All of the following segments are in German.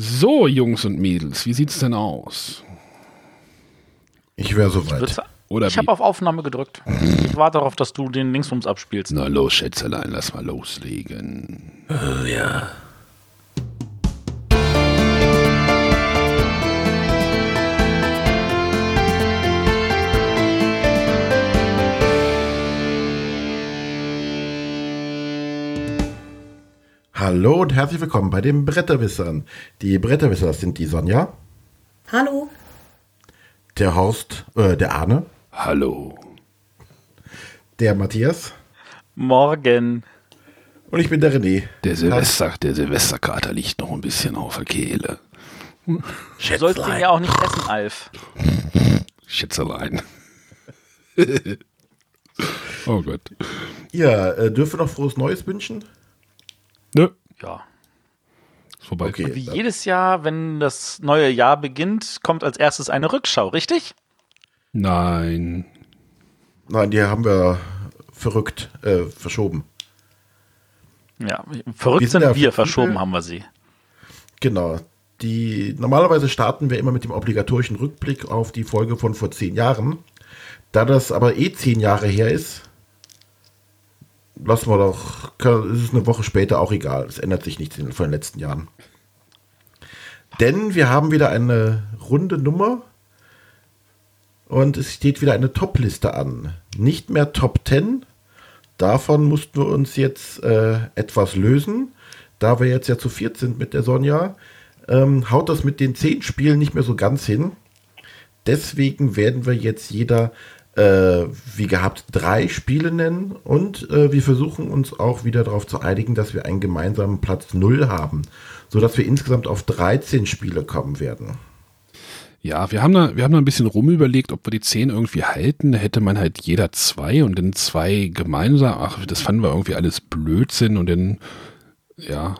So, Jungs und Mädels, wie sieht's denn aus? Ich wäre soweit. Oder ich habe auf Aufnahme gedrückt. Ich warte darauf, dass du den Linksrums abspielst. Na los, Schätzelein, lass mal loslegen. Oh, ja. Hallo und herzlich willkommen bei den Bretterwissern. Die Bretterwisser sind die Sonja. Hallo. Der Horst, äh, der Arne. Hallo. Der Matthias. Morgen. Und ich bin der René. Der Silvester, der Silvesterkater liegt noch ein bisschen auf der Kehle. Du sollst ihn ja auch nicht essen, Alf. Schätzelein. oh Gott. Ja, äh, dürfen wir noch frohes Neues wünschen? Nö. Ja. Ist vorbei. Okay, Wie jedes Jahr, wenn das neue Jahr beginnt, kommt als erstes eine Rückschau, richtig? Nein. Nein, die haben wir verrückt äh, verschoben. Ja, verrückt wir sind, sind wir, verschoben haben wir sie. Genau. Die, normalerweise starten wir immer mit dem obligatorischen Rückblick auf die Folge von vor zehn Jahren. Da das aber eh zehn Jahre her ist, lassen wir doch, es ist eine Woche später auch egal. Es ändert sich nichts von den letzten Jahren. Denn wir haben wieder eine runde Nummer und es steht wieder eine Top-Liste an. Nicht mehr Top 10. Davon mussten wir uns jetzt äh, etwas lösen. Da wir jetzt ja zu viert sind mit der Sonja, ähm, haut das mit den zehn Spielen nicht mehr so ganz hin. Deswegen werden wir jetzt jeder äh, wie gehabt drei Spiele nennen und äh, wir versuchen uns auch wieder darauf zu einigen, dass wir einen gemeinsamen Platz 0 haben, sodass wir insgesamt auf 13 Spiele kommen werden. Ja, wir haben da, wir haben da ein bisschen rumüberlegt, ob wir die 10 irgendwie halten. Da hätte man halt jeder zwei und dann zwei gemeinsam. Ach, das fanden wir irgendwie alles Blödsinn und dann, ja,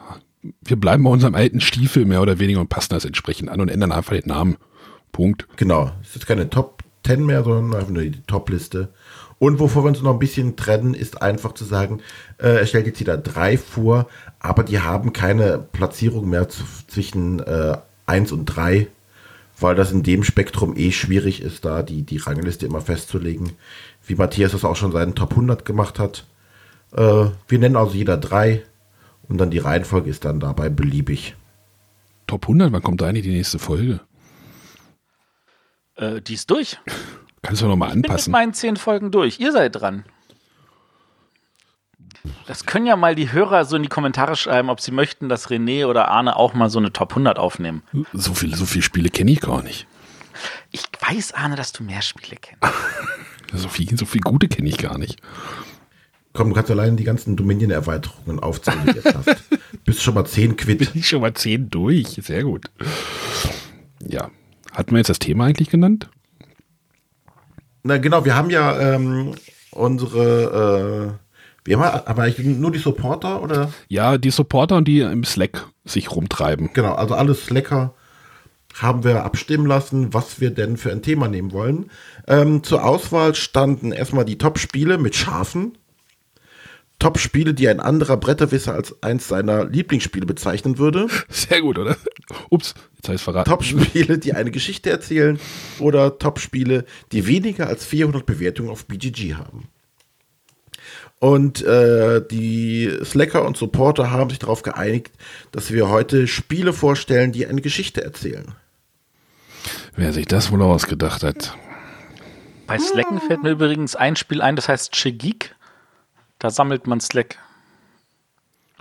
wir bleiben bei unserem alten Stiefel mehr oder weniger und passen das entsprechend an und ändern einfach den Namen. Punkt. Genau. Es ist keine Top 10 mehr, sondern einfach nur die Top-Liste. Und wovor wir uns noch ein bisschen trennen, ist einfach zu sagen, äh, er stellt jetzt wieder drei vor, aber die haben keine Platzierung mehr zu, zwischen äh, 1 und 3, weil das in dem Spektrum eh schwierig ist, da die, die Rangliste immer festzulegen. Wie Matthias das auch schon seinen Top 100 gemacht hat. Äh, wir nennen also jeder drei und dann die Reihenfolge ist dann dabei beliebig. Top 100, wann kommt da eigentlich die nächste Folge? Äh, die ist durch. Kannst du nochmal anpassen? Ich bin mit meinen zehn Folgen durch. Ihr seid dran. Das können ja mal die Hörer so in die Kommentare schreiben, ob sie möchten, dass René oder Arne auch mal so eine Top 100 aufnehmen. So viele so viel Spiele kenne ich gar nicht. Ich weiß, Arne, dass du mehr Spiele kennst. so viel, so viel gute kenne ich gar nicht. Komm, du kannst allein die ganzen Dominion-Erweiterungen aufzählen, die du jetzt hast. Bist schon mal 10 quitt. Bin ich schon mal 10 durch. Sehr gut. Ja, hatten wir jetzt das Thema eigentlich genannt? Na genau, wir haben ja ähm, unsere, äh, wir haben aber eigentlich nur die Supporter oder? Ja, die Supporter und die im Slack sich rumtreiben. Genau, also alle Slacker haben wir abstimmen lassen, was wir denn für ein Thema nehmen wollen. Ähm, zur Auswahl standen erstmal die Top-Spiele mit Schafen. Top-Spiele, die ein anderer Bretterwisser als eins seiner Lieblingsspiele bezeichnen würde. Sehr gut, oder? Ups, jetzt habe ich verraten. Top-Spiele, die eine Geschichte erzählen oder Top-Spiele, die weniger als 400 Bewertungen auf BGG haben. Und äh, die Slacker und Supporter haben sich darauf geeinigt, dass wir heute Spiele vorstellen, die eine Geschichte erzählen. Wer sich das wohl ausgedacht hat. Bei Slacken fällt mir übrigens ein Spiel ein, das heißt Chegik. Da sammelt man Slack.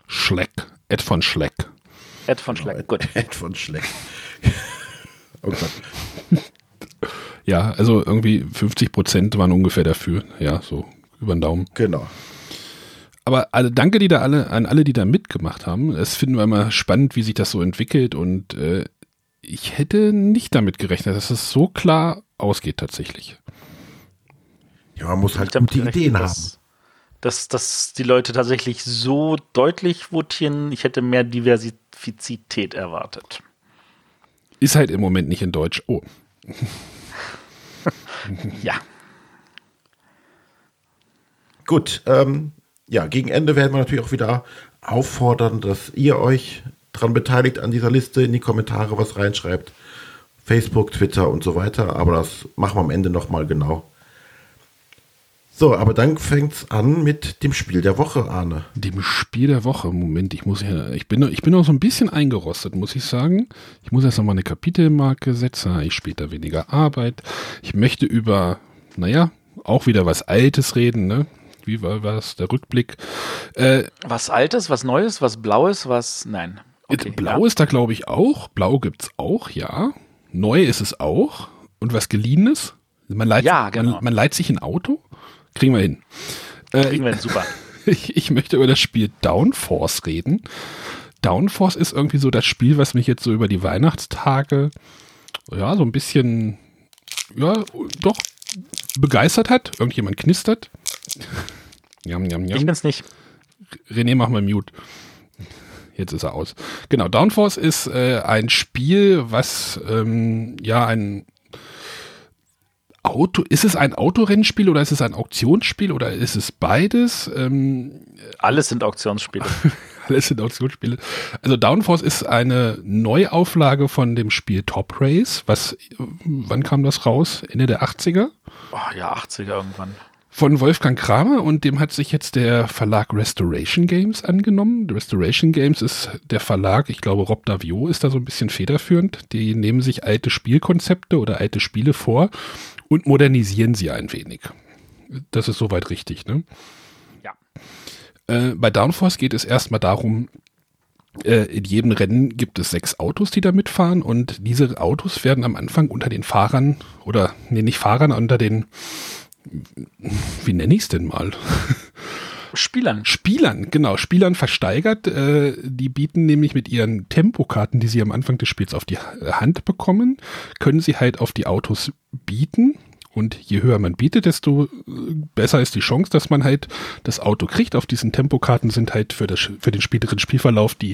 Schleck. Ed von Schleck. Ed von Schleck, gut. Ed von Schleck. oh Gott. Ja, also irgendwie 50 Prozent waren ungefähr dafür. Ja, so über den Daumen. Genau. Aber alle, danke die da alle, an alle, die da mitgemacht haben. Es finden wir immer spannend, wie sich das so entwickelt. Und äh, ich hätte nicht damit gerechnet, dass es so klar ausgeht tatsächlich. Ja, man muss halt gute Ideen haben dass, dass die Leute tatsächlich so deutlich votieren. Ich hätte mehr Diversität erwartet. Ist halt im Moment nicht in Deutsch. Oh. ja. Gut, ähm, ja, gegen Ende werden wir natürlich auch wieder auffordern, dass ihr euch dran beteiligt an dieser Liste, in die Kommentare was reinschreibt. Facebook, Twitter und so weiter. Aber das machen wir am Ende nochmal genau. So, aber dann fängt es an mit dem Spiel der Woche, Arne. Dem Spiel der Woche. Moment, ich muss ja, ich bin, ich bin noch so ein bisschen eingerostet, muss ich sagen. Ich muss erst noch mal eine Kapitelmarke setzen. Ich später weniger Arbeit. Ich möchte über, naja, auch wieder was Altes reden, ne? Wie war, das der Rückblick? Äh, was Altes, was Neues, was Blaues, was, nein. Okay, Blau ja. ist da, glaube ich, auch. Blau gibt's auch, ja. Neu ist es auch. Und was Geliehenes? Man leiht, ja, genau. man, man leiht sich ein Auto? Kriegen wir hin. Äh, Kriegen wir hin, super. Ich, ich möchte über das Spiel Downforce reden. Downforce ist irgendwie so das Spiel, was mich jetzt so über die Weihnachtstage, ja, so ein bisschen, ja, doch begeistert hat. Irgendjemand knistert. Jam, jam, jam. Ich bin's nicht. René, mach mal Mute. Jetzt ist er aus. Genau, Downforce ist äh, ein Spiel, was ähm, ja ein Auto, ist es ein Autorennspiel oder ist es ein Auktionsspiel oder ist es beides? Ähm, Alles sind Auktionsspiele. Alles sind Auktionsspiele. Also Downforce ist eine Neuauflage von dem Spiel Top Race. Was, wann kam das raus? Ende der 80er? Oh, ja, 80er irgendwann. Von Wolfgang Kramer und dem hat sich jetzt der Verlag Restoration Games angenommen. Restoration Games ist der Verlag, ich glaube Rob Davio ist da so ein bisschen federführend. Die nehmen sich alte Spielkonzepte oder alte Spiele vor und modernisieren sie ein wenig. Das ist soweit richtig, ne? Ja. Äh, bei Downforce geht es erstmal darum, äh, in jedem Rennen gibt es sechs Autos, die da mitfahren und diese Autos werden am Anfang unter den Fahrern oder, nee, nicht Fahrern, unter den, wie nenne ich es denn mal? Spielern. Spielern, genau, Spielern versteigert. Äh, die bieten nämlich mit ihren Tempokarten, die sie am Anfang des Spiels auf die Hand bekommen, können sie halt auf die Autos bieten. Und je höher man bietet, desto äh, besser ist die Chance, dass man halt das Auto kriegt. Auf diesen Tempokarten sind halt für, das, für den späteren Spielverlauf die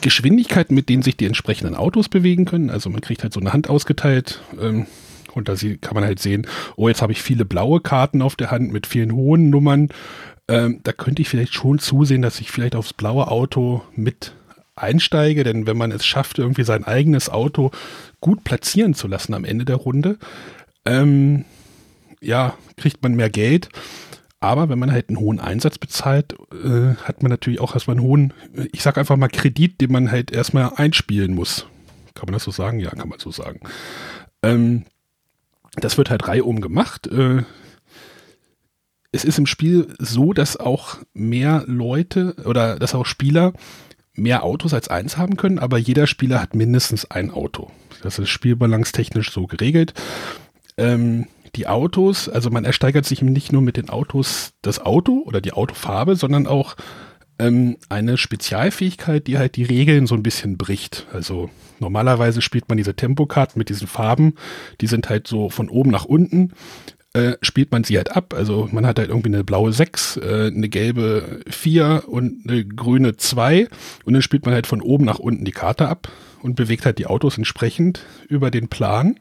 Geschwindigkeiten, mit denen sich die entsprechenden Autos bewegen können. Also man kriegt halt so eine Hand ausgeteilt. Ähm, und da kann man halt sehen, oh, jetzt habe ich viele blaue Karten auf der Hand mit vielen hohen Nummern. Ähm, da könnte ich vielleicht schon zusehen, dass ich vielleicht aufs blaue Auto mit einsteige, denn wenn man es schafft, irgendwie sein eigenes Auto gut platzieren zu lassen am Ende der Runde, ähm, ja, kriegt man mehr Geld. Aber wenn man halt einen hohen Einsatz bezahlt, äh, hat man natürlich auch erstmal einen hohen, ich sag einfach mal Kredit, den man halt erstmal einspielen muss. Kann man das so sagen? Ja, kann man so sagen. Ähm, das wird halt reihum gemacht. Äh, es ist im Spiel so, dass auch mehr Leute oder dass auch Spieler mehr Autos als eins haben können, aber jeder Spieler hat mindestens ein Auto. Das ist spielbalancetechnisch so geregelt. Ähm, die Autos, also man ersteigert sich nicht nur mit den Autos das Auto oder die Autofarbe, sondern auch ähm, eine Spezialfähigkeit, die halt die Regeln so ein bisschen bricht. Also normalerweise spielt man diese Tempokarten mit diesen Farben, die sind halt so von oben nach unten äh, spielt man sie halt ab. Also man hat halt irgendwie eine blaue 6, äh, eine gelbe 4 und eine grüne 2 und dann spielt man halt von oben nach unten die Karte ab und bewegt halt die Autos entsprechend über den Plan.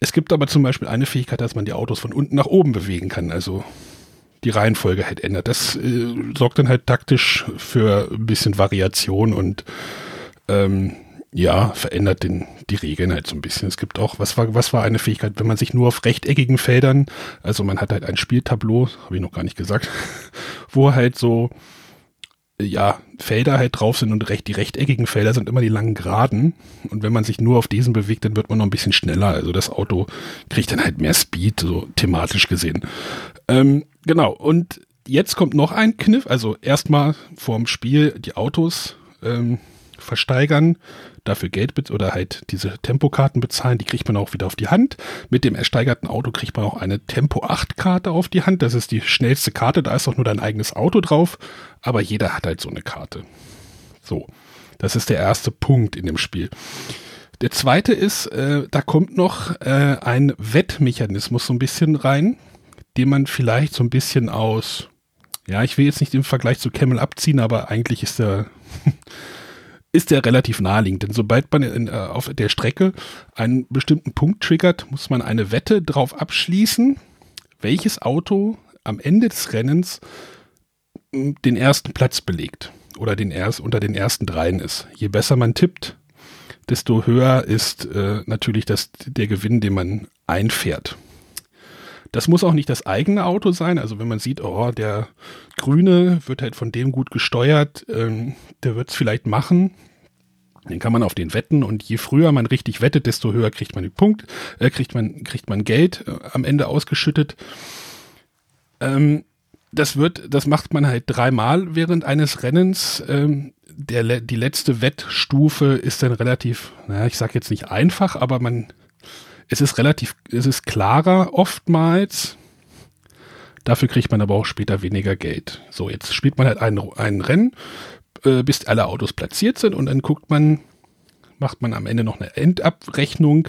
Es gibt aber zum Beispiel eine Fähigkeit, dass man die Autos von unten nach oben bewegen kann, also die Reihenfolge halt ändert. Das äh, sorgt dann halt taktisch für ein bisschen Variation und ähm, ja, verändert den, die Regeln halt so ein bisschen. Es gibt auch, was war, was war eine Fähigkeit, wenn man sich nur auf rechteckigen Feldern, also man hat halt ein Spieltableau, habe ich noch gar nicht gesagt, wo halt so, ja, Felder halt drauf sind und recht, die rechteckigen Felder sind immer die langen Geraden. Und wenn man sich nur auf diesen bewegt, dann wird man noch ein bisschen schneller. Also das Auto kriegt dann halt mehr Speed, so thematisch gesehen. Ähm, genau. Und jetzt kommt noch ein Kniff. Also erstmal vorm Spiel die Autos ähm, versteigern dafür Geld oder halt diese Tempokarten bezahlen, die kriegt man auch wieder auf die Hand. Mit dem ersteigerten Auto kriegt man auch eine Tempo 8 Karte auf die Hand. Das ist die schnellste Karte, da ist auch nur dein eigenes Auto drauf, aber jeder hat halt so eine Karte. So, das ist der erste Punkt in dem Spiel. Der zweite ist, äh, da kommt noch äh, ein Wettmechanismus so ein bisschen rein, den man vielleicht so ein bisschen aus, ja, ich will jetzt nicht im Vergleich zu Camel abziehen, aber eigentlich ist der ist der relativ naheliegend. Denn sobald man in, äh, auf der Strecke einen bestimmten Punkt triggert, muss man eine Wette drauf abschließen, welches Auto am Ende des Rennens hm, den ersten Platz belegt. oder den erst, unter den ersten dreien ist. Je besser man tippt, desto höher ist äh, natürlich das, der Gewinn, den man einfährt. Das muss auch nicht das eigene Auto sein. Also wenn man sieht, oh, der Grüne wird halt von dem gut gesteuert, ähm, der wird es vielleicht machen. Den kann man auf den wetten und je früher man richtig wettet, desto höher kriegt man den Punkt, äh, kriegt man kriegt man Geld äh, am Ende ausgeschüttet. Ähm, das wird, das macht man halt dreimal während eines Rennens. Ähm, der, die letzte Wettstufe ist dann relativ, naja, ich sag jetzt nicht einfach, aber man, es ist relativ, es ist klarer oftmals. Dafür kriegt man aber auch später weniger Geld. So, jetzt spielt man halt ein, ein Rennen, äh, bis alle Autos platziert sind und dann guckt man, macht man am Ende noch eine Endabrechnung.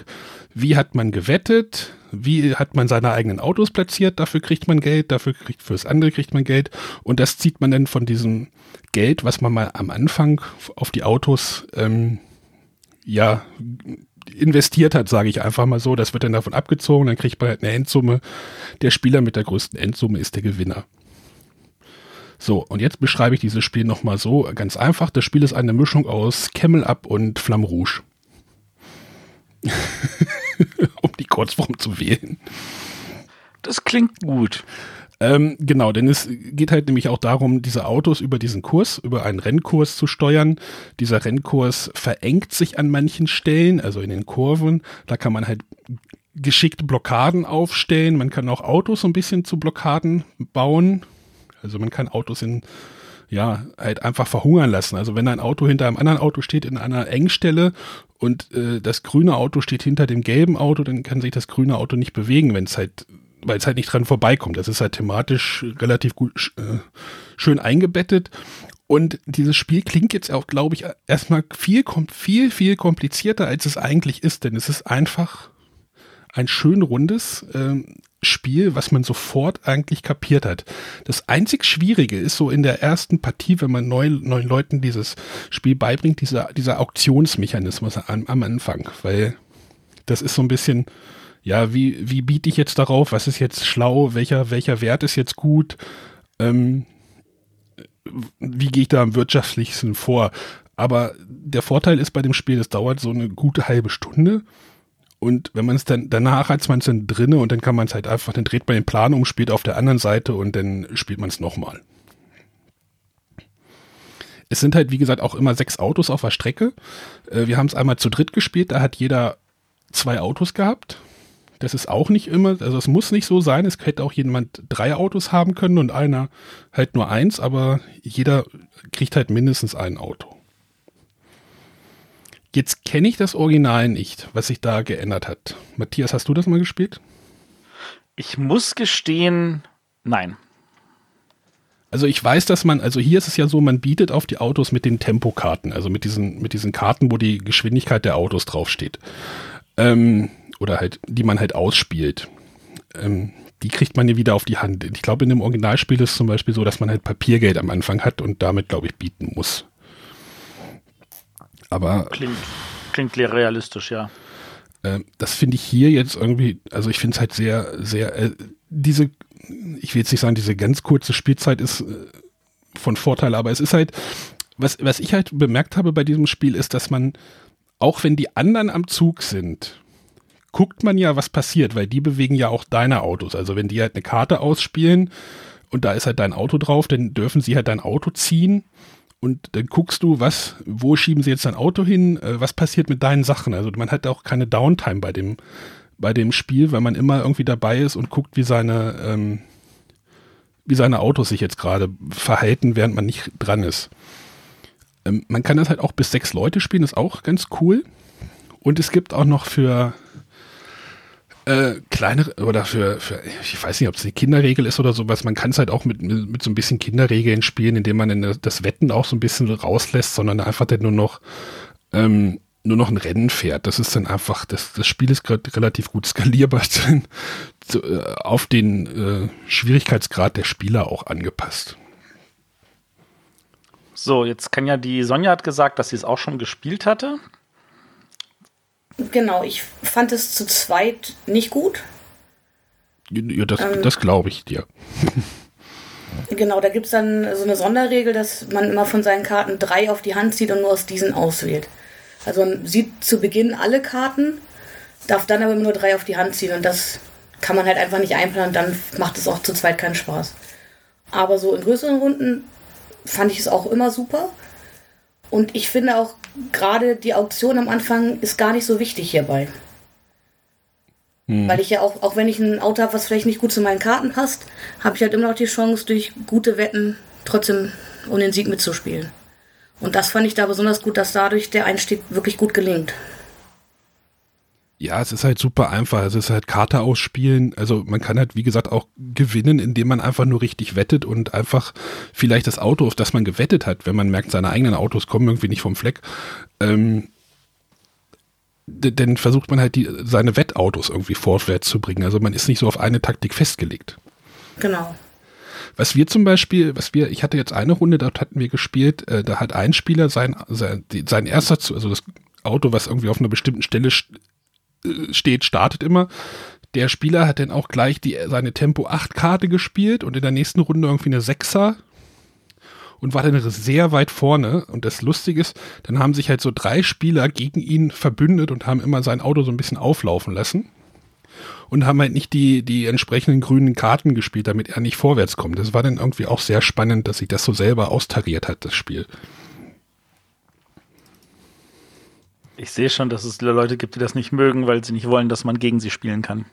Wie hat man gewettet? Wie hat man seine eigenen Autos platziert? Dafür kriegt man Geld, dafür kriegt fürs andere kriegt man Geld. Und das zieht man dann von diesem Geld, was man mal am Anfang auf die Autos ähm, ja investiert hat, sage ich einfach mal so. Das wird dann davon abgezogen, dann kriegt man halt eine Endsumme. Der Spieler mit der größten Endsumme ist der Gewinner. So, und jetzt beschreibe ich dieses Spiel nochmal so, ganz einfach. Das Spiel ist eine Mischung aus Camel Up und Flamme Rouge. um die Kurzform zu wählen. Das klingt gut. Ähm, genau, denn es geht halt nämlich auch darum, diese Autos über diesen Kurs, über einen Rennkurs zu steuern. Dieser Rennkurs verengt sich an manchen Stellen, also in den Kurven. Da kann man halt geschickt Blockaden aufstellen. Man kann auch Autos so ein bisschen zu Blockaden bauen. Also man kann Autos in ja, halt einfach verhungern lassen. Also wenn ein Auto hinter einem anderen Auto steht in einer Engstelle und äh, das grüne Auto steht hinter dem gelben Auto, dann kann sich das grüne Auto nicht bewegen, wenn es halt, weil es halt nicht dran vorbeikommt. Das ist halt thematisch relativ gut äh, schön eingebettet. Und dieses Spiel klingt jetzt auch, glaube ich, erstmal viel, viel, viel komplizierter, als es eigentlich ist, denn es ist einfach ein schön rundes, äh, Spiel, was man sofort eigentlich kapiert hat. Das einzig Schwierige ist so in der ersten Partie, wenn man neuen, neuen Leuten dieses Spiel beibringt, dieser, dieser Auktionsmechanismus am, am Anfang, weil das ist so ein bisschen, ja, wie, wie biete ich jetzt darauf, was ist jetzt schlau, welcher, welcher Wert ist jetzt gut, ähm, wie gehe ich da am wirtschaftlichsten vor. Aber der Vorteil ist bei dem Spiel, es dauert so eine gute halbe Stunde und wenn man es dann danach hat man es dann drinne und dann kann man es halt einfach, dann dreht man den Plan um, spielt auf der anderen Seite und dann spielt man es nochmal. Es sind halt, wie gesagt, auch immer sechs Autos auf der Strecke. Äh, wir haben es einmal zu dritt gespielt, da hat jeder zwei Autos gehabt. Das ist auch nicht immer, also es muss nicht so sein. Es hätte auch jemand drei Autos haben können und einer halt nur eins, aber jeder kriegt halt mindestens ein Auto. Jetzt kenne ich das Original nicht, was sich da geändert hat. Matthias, hast du das mal gespielt? Ich muss gestehen, nein. Also ich weiß, dass man, also hier ist es ja so, man bietet auf die Autos mit den Tempokarten, also mit diesen, mit diesen Karten, wo die Geschwindigkeit der Autos draufsteht. Ähm, oder halt, die man halt ausspielt. Ähm, die kriegt man ja wieder auf die Hand. Ich glaube, in dem Originalspiel ist es zum Beispiel so, dass man halt Papiergeld am Anfang hat und damit, glaube ich, bieten muss. Aber. Klingt, klingt realistisch, ja. Äh, das finde ich hier jetzt irgendwie, also ich finde es halt sehr, sehr, äh, diese, ich will jetzt nicht sagen, diese ganz kurze Spielzeit ist äh, von Vorteil, aber es ist halt, was, was ich halt bemerkt habe bei diesem Spiel ist, dass man, auch wenn die anderen am Zug sind, guckt man ja, was passiert, weil die bewegen ja auch deine Autos. Also wenn die halt eine Karte ausspielen und da ist halt dein Auto drauf, dann dürfen sie halt dein Auto ziehen und dann guckst du, was, wo schieben sie jetzt dein Auto hin, äh, was passiert mit deinen Sachen. Also man hat auch keine Downtime bei dem, bei dem Spiel, weil man immer irgendwie dabei ist und guckt, wie seine, ähm, wie seine Autos sich jetzt gerade verhalten, während man nicht dran ist. Ähm, man kann das halt auch bis sechs Leute spielen, ist auch ganz cool. Und es gibt auch noch für äh, kleinere oder für, für, ich weiß nicht, ob es eine Kinderregel ist oder sowas, man kann es halt auch mit, mit, so ein bisschen Kinderregeln spielen, indem man in das Wetten auch so ein bisschen rauslässt, sondern einfach dann nur noch ähm, nur noch ein Rennen fährt. Das ist dann einfach, das, das Spiel ist relativ gut skalierbar zu, äh, auf den äh, Schwierigkeitsgrad der Spieler auch angepasst. So, jetzt kann ja die Sonja hat gesagt, dass sie es auch schon gespielt hatte. Genau, ich fand es zu zweit nicht gut. Ja, das, ähm, das glaube ich dir. Genau, da gibt es dann so eine Sonderregel, dass man immer von seinen Karten drei auf die Hand zieht und nur aus diesen auswählt. Also man sieht zu Beginn alle Karten, darf dann aber nur drei auf die Hand ziehen und das kann man halt einfach nicht einplanen, dann macht es auch zu zweit keinen Spaß. Aber so in größeren Runden fand ich es auch immer super. Und ich finde auch gerade die Auktion am Anfang ist gar nicht so wichtig hierbei. Hm. Weil ich ja auch, auch wenn ich ein Auto habe, was vielleicht nicht gut zu meinen Karten passt, habe ich halt immer noch die Chance, durch gute Wetten trotzdem um den Sieg mitzuspielen. Und das fand ich da besonders gut, dass dadurch der Einstieg wirklich gut gelingt. Ja, es ist halt super einfach. Es ist halt Karte ausspielen. Also man kann halt, wie gesagt, auch gewinnen, indem man einfach nur richtig wettet und einfach vielleicht das Auto, auf das man gewettet hat, wenn man merkt, seine eigenen Autos kommen irgendwie nicht vom Fleck, ähm, dann versucht man halt die, seine Wettautos irgendwie vorwärts zu bringen. Also man ist nicht so auf eine Taktik festgelegt. Genau. Was wir zum Beispiel, was wir, ich hatte jetzt eine Runde, dort hatten wir gespielt, äh, da hat ein Spieler sein, sein, sein erster, also das Auto, was irgendwie auf einer bestimmten Stelle steht, startet immer. Der Spieler hat dann auch gleich die, seine Tempo 8 Karte gespielt und in der nächsten Runde irgendwie eine 6er und war dann sehr weit vorne. Und das Lustige ist, dann haben sich halt so drei Spieler gegen ihn verbündet und haben immer sein Auto so ein bisschen auflaufen lassen. Und haben halt nicht die, die entsprechenden grünen Karten gespielt, damit er nicht vorwärts kommt. Das war dann irgendwie auch sehr spannend, dass sich das so selber austariert hat, das Spiel. Ich sehe schon, dass es Leute gibt, die das nicht mögen, weil sie nicht wollen, dass man gegen sie spielen kann.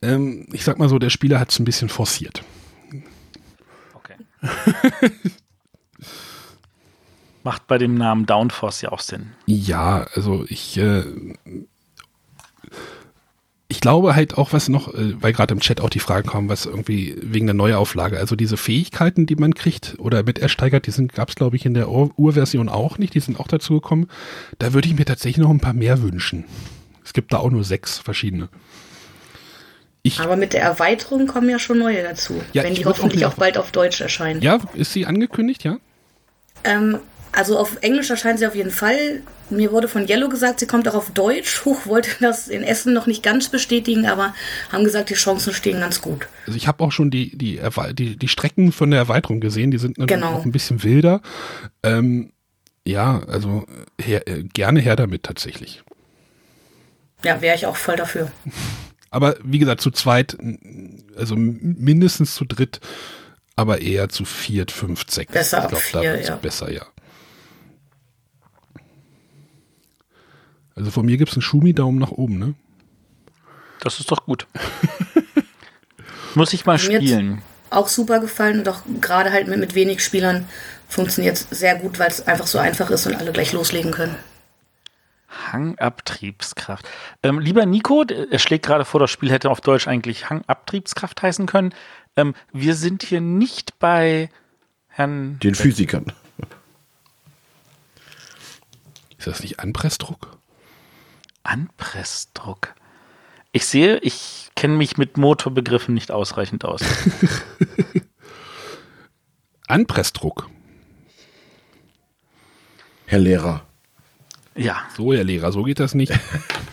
Ähm, ich sag mal so, der Spieler hat es ein bisschen forciert. Macht bei dem Namen Downforce ja auch Sinn. Ja, also ich, äh, ich glaube halt auch, was noch, äh, weil gerade im Chat auch die Fragen kommen, was irgendwie wegen der Neuauflage, also diese Fähigkeiten, die man kriegt oder mit ersteigert, die sind, gab es glaube ich in der Ur Urversion auch nicht, die sind auch dazu gekommen. Da würde ich mir tatsächlich noch ein paar mehr wünschen. Es gibt da auch nur sechs verschiedene. Ich, Aber mit der Erweiterung kommen ja schon neue dazu, ja, wenn die hoffentlich auch, auch, bald auf Deutsch erscheinen. Ja, ist sie angekündigt, ja? Ähm, also auf Englisch erscheint sie auf jeden Fall. Mir wurde von Yellow gesagt, sie kommt auch auf Deutsch. Huch, wollte das in Essen noch nicht ganz bestätigen, aber haben gesagt, die Chancen stehen ganz gut. Also ich habe auch schon die, die, die, die Strecken von der Erweiterung gesehen, die sind genau. auch ein bisschen wilder. Ähm, ja, also her, äh, gerne her damit tatsächlich. Ja, wäre ich auch voll dafür. Aber wie gesagt, zu zweit, also mindestens zu dritt, aber eher zu viert, fünf, sechs. Besser ich glaube, da ja. besser, ja. Also von mir gibt es einen Schumi-Daumen nach oben, ne? Das ist doch gut. Muss ich mal spielen. Auch super gefallen und auch gerade halt mit, mit wenig Spielern funktioniert es sehr gut, weil es einfach so einfach ist und alle gleich loslegen können. Hangabtriebskraft. Ähm, lieber Nico, er schlägt gerade vor, das Spiel hätte auf Deutsch eigentlich Hangabtriebskraft heißen können. Ähm, wir sind hier nicht bei Herrn. Den Physikern. Ist das nicht Anpressdruck? Anpressdruck. Ich sehe, ich kenne mich mit Motorbegriffen nicht ausreichend aus. Anpressdruck. Herr Lehrer. Ja. So, Herr Lehrer, so geht das nicht.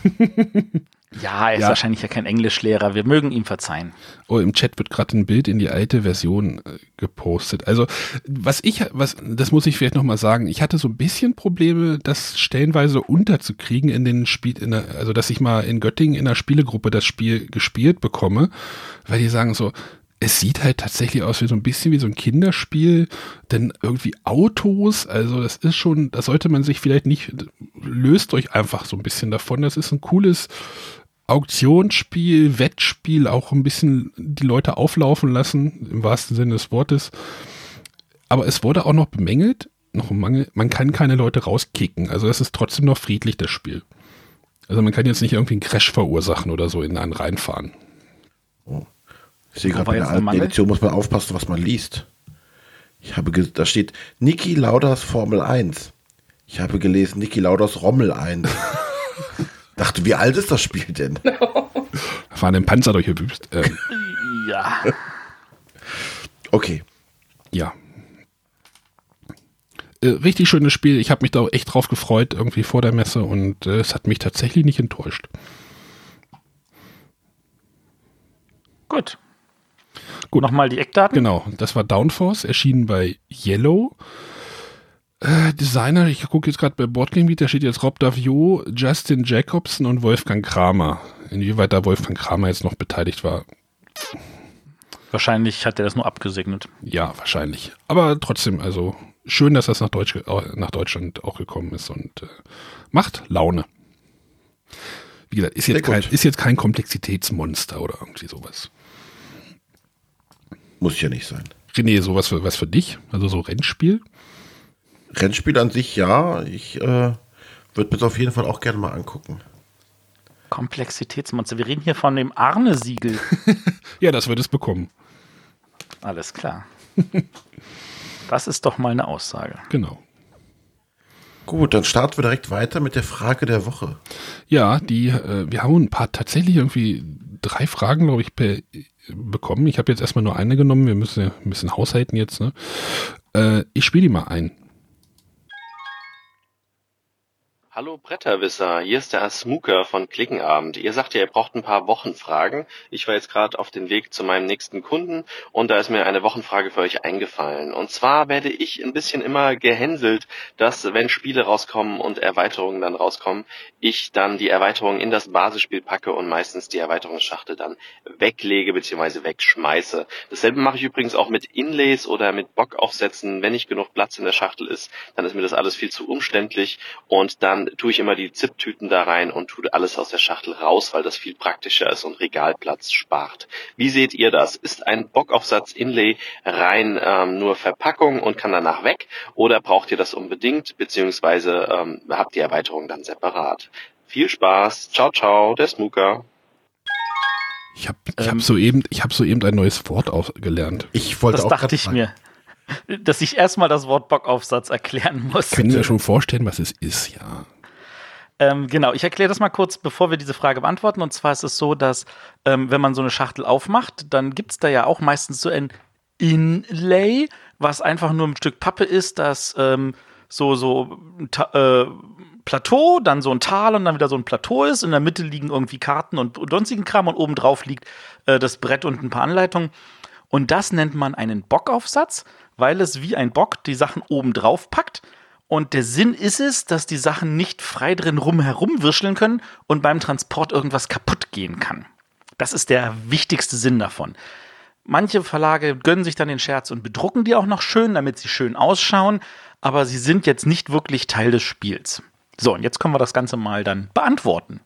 ja, er ist ja. wahrscheinlich ja kein Englischlehrer. Wir mögen ihm verzeihen. Oh, im Chat wird gerade ein Bild in die alte Version äh, gepostet. Also, was ich, was, das muss ich vielleicht nochmal sagen. Ich hatte so ein bisschen Probleme, das stellenweise unterzukriegen in den Spiel, in der, also, dass ich mal in Göttingen in der Spielegruppe das Spiel gespielt bekomme, weil die sagen so, es sieht halt tatsächlich aus wie so ein bisschen wie so ein Kinderspiel, denn irgendwie Autos, also das ist schon, da sollte man sich vielleicht nicht, löst euch einfach so ein bisschen davon. Das ist ein cooles Auktionsspiel, Wettspiel, auch ein bisschen die Leute auflaufen lassen, im wahrsten Sinne des Wortes. Aber es wurde auch noch bemängelt, noch ein Mangel, man kann keine Leute rauskicken. Also es ist trotzdem noch friedlich, das Spiel. Also man kann jetzt nicht irgendwie einen Crash verursachen oder so in einen reinfahren. Oh. Ich sehe gerade bei der alten Edition muss man aufpassen, was man liest. Ich habe, da steht Niki Lauders Formel 1. Ich habe gelesen Niki Lauders Rommel 1. Dachte, wie alt ist das Spiel denn? Fahren den Panzer durch die Wüste. Äh. Ja. Okay. Ja. Äh, richtig schönes Spiel. Ich habe mich da echt drauf gefreut, irgendwie vor der Messe und äh, es hat mich tatsächlich nicht enttäuscht. Gut. Gut. Nochmal die Eckdaten. Genau, das war Downforce, erschienen bei Yellow. Äh, Designer, ich gucke jetzt gerade bei Boardgame da steht jetzt Rob Davio, Justin Jacobson und Wolfgang Kramer. Inwieweit da Wolfgang Kramer jetzt noch beteiligt war. Wahrscheinlich hat er das nur abgesegnet. Ja, wahrscheinlich. Aber trotzdem, also schön, dass das nach, Deutsch, nach Deutschland auch gekommen ist und äh, macht Laune. Wie gesagt, ist jetzt, kein, ist jetzt kein Komplexitätsmonster oder irgendwie sowas. Muss ja nicht sein. René, sowas für, was für dich? Also so Rennspiel? Rennspiel an sich ja. Ich äh, würde mir das auf jeden Fall auch gerne mal angucken. Komplexitätsmonster. Wir reden hier von dem Arne-Siegel. ja, das wird es bekommen. Alles klar. das ist doch mal eine Aussage. Genau. Gut, dann starten wir direkt weiter mit der Frage der Woche. Ja, die, äh, wir haben ein paar tatsächlich irgendwie drei Fragen, glaube ich, per, bekommen. Ich habe jetzt erstmal nur eine genommen. Wir müssen ja ein bisschen haushalten jetzt. Ne? Äh, ich spiele die mal ein. Hallo Bretterwisser, hier ist der Smuker von Klickenabend. Ihr sagt ja, ihr braucht ein paar Wochenfragen. Ich war jetzt gerade auf den Weg zu meinem nächsten Kunden und da ist mir eine Wochenfrage für euch eingefallen. Und zwar werde ich ein bisschen immer gehänselt, dass wenn Spiele rauskommen und Erweiterungen dann rauskommen, ich dann die Erweiterung in das Basisspiel packe und meistens die Erweiterungsschachtel dann weglege bzw. wegschmeiße. Dasselbe mache ich übrigens auch mit Inlays oder mit Bockaufsätzen. Wenn nicht genug Platz in der Schachtel ist, dann ist mir das alles viel zu umständlich und dann tue ich immer die Zip-Tüten da rein und tue alles aus der Schachtel raus, weil das viel praktischer ist und Regalplatz spart. Wie seht ihr das? Ist ein Bockaufsatz Inlay rein ähm, nur Verpackung und kann danach weg oder braucht ihr das unbedingt beziehungsweise ähm, habt die Erweiterung dann separat? Viel Spaß. Ciao, ciao, der Smooker. Ich habe ich ähm, hab soeben, ich hab soeben ein neues Wort gelernt. Ich wollte das auch dachte ich mir dass ich erstmal das Wort Bockaufsatz erklären muss. Können Sie mir schon vorstellen, was es ist, ja. Ähm, genau, ich erkläre das mal kurz, bevor wir diese Frage beantworten. Und zwar ist es so, dass ähm, wenn man so eine Schachtel aufmacht, dann gibt es da ja auch meistens so ein Inlay, was einfach nur ein Stück Pappe ist, das ähm, so, so äh, Plateau, dann so ein Tal und dann wieder so ein Plateau ist. In der Mitte liegen irgendwie Karten und sonstigen Kram und oben drauf liegt äh, das Brett und ein paar Anleitungen. Und das nennt man einen Bockaufsatz, weil es wie ein Bock die Sachen oben drauf packt und der Sinn ist es, dass die Sachen nicht frei drin rum herumwirscheln können und beim Transport irgendwas kaputt gehen kann. Das ist der wichtigste Sinn davon. Manche Verlage gönnen sich dann den Scherz und bedrucken die auch noch schön, damit sie schön ausschauen, aber sie sind jetzt nicht wirklich Teil des Spiels. So, und jetzt können wir das Ganze mal dann beantworten.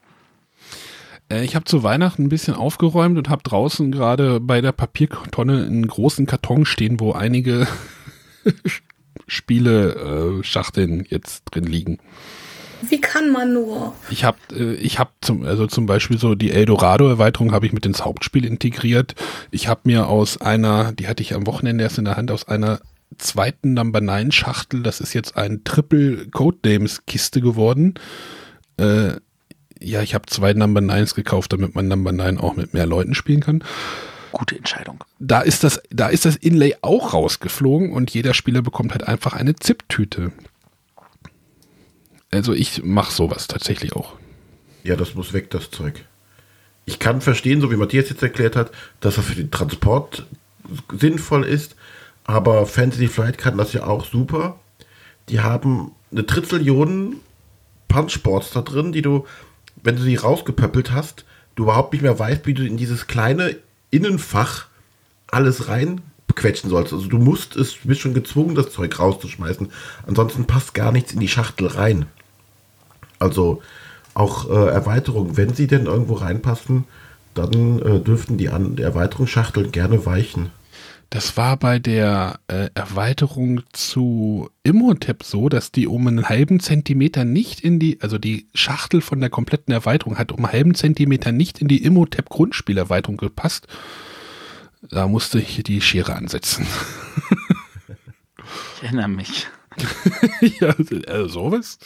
Äh, ich habe zu Weihnachten ein bisschen aufgeräumt und habe draußen gerade bei der Papiertonne einen großen Karton stehen, wo einige Spiele-Schachteln äh, jetzt drin liegen. Wie kann man nur? Ich habe äh, ich hab zum also zum Beispiel so die Eldorado Erweiterung habe ich mit ins Hauptspiel integriert. Ich habe mir aus einer, die hatte ich am Wochenende erst in der Hand, aus einer zweiten Number 9 Schachtel, das ist jetzt ein Triple Codenames Kiste geworden. Äh, ja, ich habe zwei Number 9s gekauft, damit man Number 9 auch mit mehr Leuten spielen kann. Gute Entscheidung. Da ist das, da ist das Inlay auch rausgeflogen und jeder Spieler bekommt halt einfach eine Zip-Tüte. Also ich mache sowas tatsächlich auch. Ja, das muss weg, das Zeug. Ich kann verstehen, so wie Matthias jetzt erklärt hat, dass das für den Transport sinnvoll ist, aber Fantasy Flight kann das ja auch super. Die haben eine Trizillion Punchboards da drin, die du, wenn du sie rausgepöppelt hast, du überhaupt nicht mehr weißt, wie du in dieses kleine Innenfach alles reinquetschen sollst. Also du musst es, bist schon gezwungen, das Zeug rauszuschmeißen. Ansonsten passt gar nichts in die Schachtel rein. Also auch äh, Erweiterungen, wenn sie denn irgendwo reinpassen, dann äh, dürften die, An die Erweiterungsschachteln gerne weichen. Das war bei der äh, Erweiterung zu Immotep so, dass die um einen halben Zentimeter nicht in die, also die Schachtel von der kompletten Erweiterung hat um einen halben Zentimeter nicht in die Immotep Grundspielerweiterung gepasst. Da musste ich die Schere ansetzen. ich erinnere mich. ja, also sowas.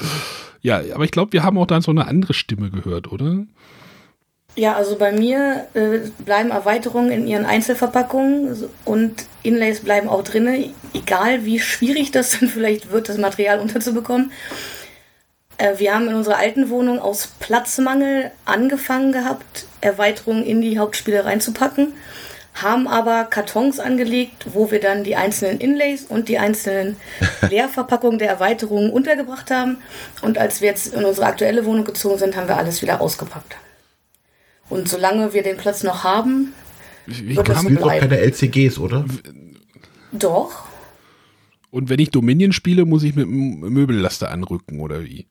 Ja, aber ich glaube, wir haben auch dann so eine andere Stimme gehört, oder? Ja, also bei mir äh, bleiben Erweiterungen in ihren Einzelverpackungen und Inlays bleiben auch drin, egal wie schwierig das dann vielleicht wird, das Material unterzubekommen. Äh, wir haben in unserer alten Wohnung aus Platzmangel angefangen gehabt, Erweiterungen in die Hauptspiele reinzupacken, haben aber Kartons angelegt, wo wir dann die einzelnen Inlays und die einzelnen Leerverpackungen der Erweiterungen untergebracht haben. Und als wir jetzt in unsere aktuelle Wohnung gezogen sind, haben wir alles wieder ausgepackt. Und solange wir den Platz noch haben, Wie Wird das bleiben. keine LCGs, oder? doch. und wenn ich Dominion spiele, muss ich mit dem Möbellaster anrücken oder wie?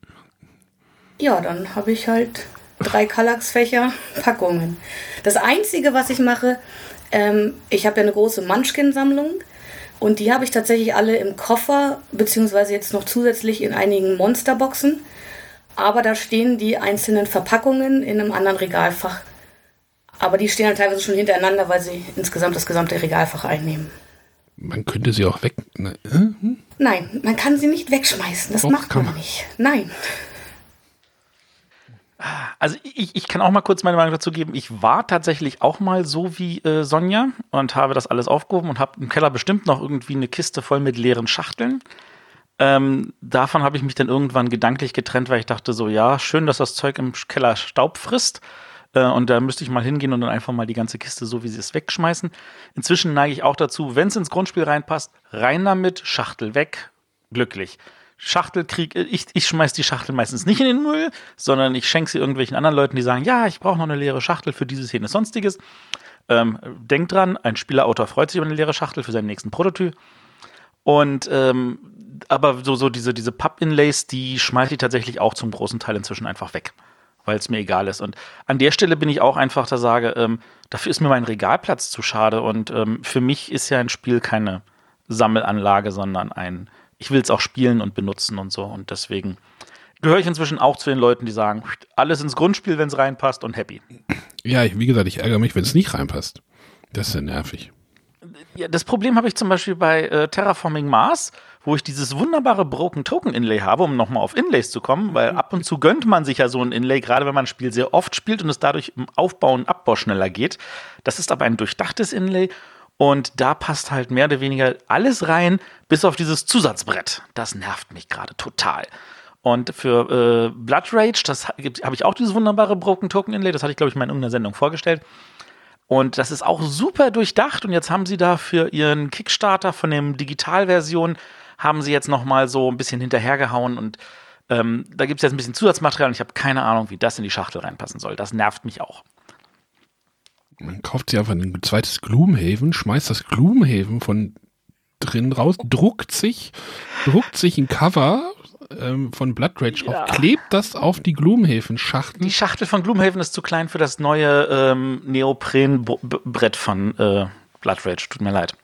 Ja, dann habe ich halt drei Kallax-Fächer, Packungen. Das Einzige, was ich mache, ähm, ich habe ja eine große Munchkin-Sammlung und die habe ich tatsächlich alle im Koffer, beziehungsweise jetzt noch zusätzlich in einigen Monsterboxen. Aber da stehen die einzelnen Verpackungen in einem anderen Regalfach. Aber die stehen halt teilweise schon hintereinander, weil sie insgesamt das gesamte Regalfach einnehmen. Man könnte sie auch weg. Ne, äh? hm? Nein, man kann sie nicht wegschmeißen. Das Doch, macht man man. nicht. Nein. Also ich, ich kann auch mal kurz meine Meinung dazu geben. Ich war tatsächlich auch mal so wie äh, Sonja und habe das alles aufgehoben und habe im Keller bestimmt noch irgendwie eine Kiste voll mit leeren Schachteln. Ähm, davon habe ich mich dann irgendwann gedanklich getrennt, weil ich dachte so, ja, schön, dass das Zeug im Keller Staub frisst. Äh, und da müsste ich mal hingehen und dann einfach mal die ganze Kiste so, wie sie ist, wegschmeißen. Inzwischen neige ich auch dazu, wenn es ins Grundspiel reinpasst, rein damit, Schachtel weg, glücklich. Schachtelkrieg, ich, ich schmeiß die Schachtel meistens nicht in den Müll, sondern ich schenke sie irgendwelchen anderen Leuten, die sagen, ja, ich brauche noch eine leere Schachtel für dieses, jenes, sonstiges. Ähm, denkt dran, ein Spielerautor freut sich über eine leere Schachtel für seinen nächsten Prototyp. Und ähm, aber so, so diese, diese Papp-Inlays, die schmeiße ich tatsächlich auch zum großen Teil inzwischen einfach weg, weil es mir egal ist. Und an der Stelle bin ich auch einfach da sage, ähm, dafür ist mir mein Regalplatz zu schade. Und ähm, für mich ist ja ein Spiel keine Sammelanlage, sondern ein, ich will es auch spielen und benutzen und so. Und deswegen gehöre ich inzwischen auch zu den Leuten, die sagen, alles ins Grundspiel, wenn es reinpasst und happy. Ja, wie gesagt, ich ärgere mich, wenn es nicht reinpasst. Das ist ja nervig. Ja, das Problem habe ich zum Beispiel bei äh, Terraforming Mars, wo ich dieses wunderbare Broken Token Inlay habe, um nochmal auf Inlays zu kommen, weil ab und zu gönnt man sich ja so ein Inlay, gerade wenn man ein Spiel sehr oft spielt und es dadurch im Aufbau und Abbau schneller geht. Das ist aber ein durchdachtes Inlay und da passt halt mehr oder weniger alles rein, bis auf dieses Zusatzbrett. Das nervt mich gerade total. Und für äh, Blood Rage, das habe ich auch dieses wunderbare Broken Token Inlay, das hatte ich glaube ich mal in irgendeiner Sendung vorgestellt. Und das ist auch super durchdacht. Und jetzt haben sie da für ihren Kickstarter von dem Digitalversion, haben sie jetzt noch mal so ein bisschen hinterhergehauen. Und ähm, da gibt es jetzt ein bisschen Zusatzmaterial. Und ich habe keine Ahnung, wie das in die Schachtel reinpassen soll. Das nervt mich auch. Man kauft sich einfach ein zweites Gloomhaven, schmeißt das Gloomhaven von drin raus, druckt sich, druckt sich ein Cover ähm, von Blood Rage Ja. auf, klebt das auf die Gloomhaven-Schachtel. Die Schachtel von Gloomhaven ist zu klein für das neue ähm, Neopren-Brett von äh, Blood Rage. Tut mir leid.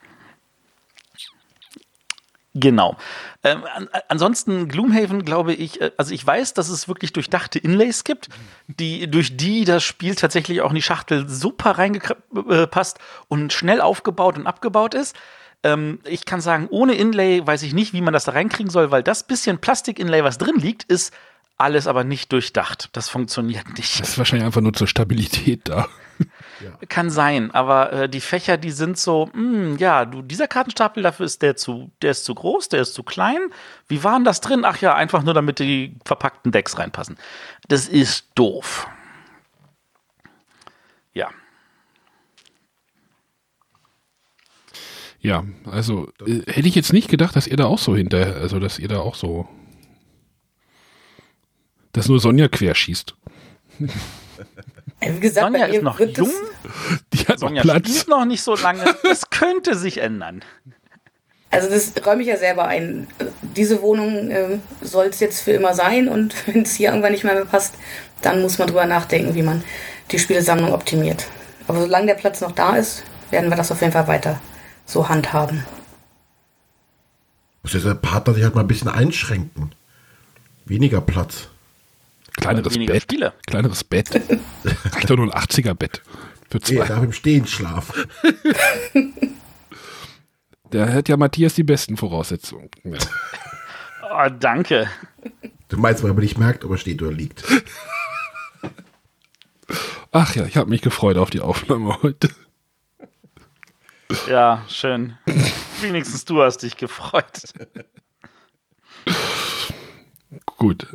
Genau. Ähm, an, ansonsten Gloomhaven, glaube ich, äh, also ich weiß, dass es wirklich durchdachte Inlays gibt, die, durch die das Spiel tatsächlich auch in die Schachtel super reingepasst und schnell aufgebaut und abgebaut ist. Ähm, ich kann sagen, ohne Inlay weiß ich nicht, wie man das da reinkriegen soll, weil das bisschen Plastik-Inlay, was drin liegt, ist alles aber nicht durchdacht. Das funktioniert nicht. Das ist wahrscheinlich einfach nur zur Stabilität da. Kann sein, aber äh, die Fächer, die sind so, mh, ja, du, dieser Kartenstapel, dafür ist der zu, der ist zu groß, der ist zu klein. Wie waren das drin? Ach ja, einfach nur, damit die verpackten Decks reinpassen. Das ist doof. Ja. Ja, also äh, hätte ich jetzt nicht gedacht, dass ihr da auch so hinter, also dass ihr da auch so, dass nur Sonja querschießt. Wie gesagt, Sonja ist noch jung, Das, Die hat Sonja noch Platz. spielt noch nicht so lange. Das könnte sich ändern. also das räume ich ja selber ein. Diese Wohnung äh, soll es jetzt für immer sein und wenn es hier irgendwann nicht mehr, mehr passt, dann muss man drüber nachdenken, wie man die Spielesammlung optimiert. Aber solange der Platz noch da ist, werden wir das auf jeden Fall weiter so handhaben. Muss jetzt der Partner sich halt mal ein bisschen einschränken. Weniger Platz. Kleineres Weniger Bett. Spiele. Kleineres Bett. Reicht doch nur ein 80er Bett. Für Nee, zwei. darf im Stehen schlafen. Da hat ja Matthias die besten Voraussetzungen. Ja. Oh, danke. Du meinst, weil man nicht merkt, ob er steht oder liegt. Ach ja, ich habe mich gefreut auf die Aufnahme heute. Ja, schön. Wenigstens du hast dich gefreut. Gut,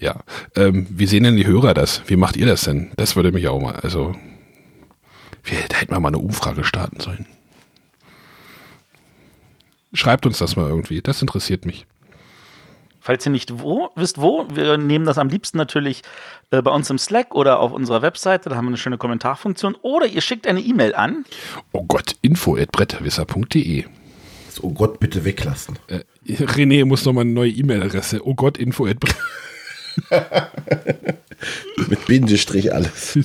ja. Ähm, wie sehen denn die Hörer das? Wie macht ihr das denn? Das würde mich auch mal, also Wir, da hätten wir mal eine Umfrage starten sollen. Schreibt uns das mal irgendwie. Das interessiert mich. Falls ihr nicht wo, wisst wo, wir nehmen das am liebsten natürlich äh, bei uns im Slack oder auf unserer Webseite. Da haben wir eine schöne Kommentarfunktion. Oder ihr schickt eine E-Mail an. Oh Gott, info at bretterwisser.de. Oh Gott, bitte weglassen. Äh, René muss nochmal eine neue E-Mail-Adresse. Oh Gott, info at Mit Bindestrich alles.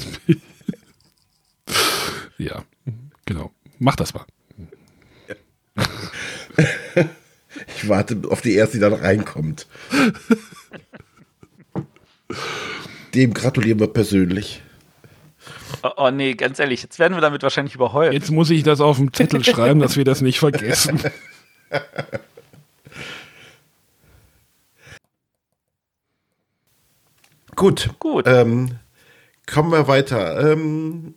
ja, genau. Mach das mal. Ich warte auf die erste, die dann reinkommt. Dem gratulieren wir persönlich. Oh, oh, nee, ganz ehrlich, jetzt werden wir damit wahrscheinlich überheult. Jetzt muss ich das auf dem Zettel schreiben, dass wir das nicht vergessen. Gut. Gut. Ähm, kommen wir weiter. Ähm,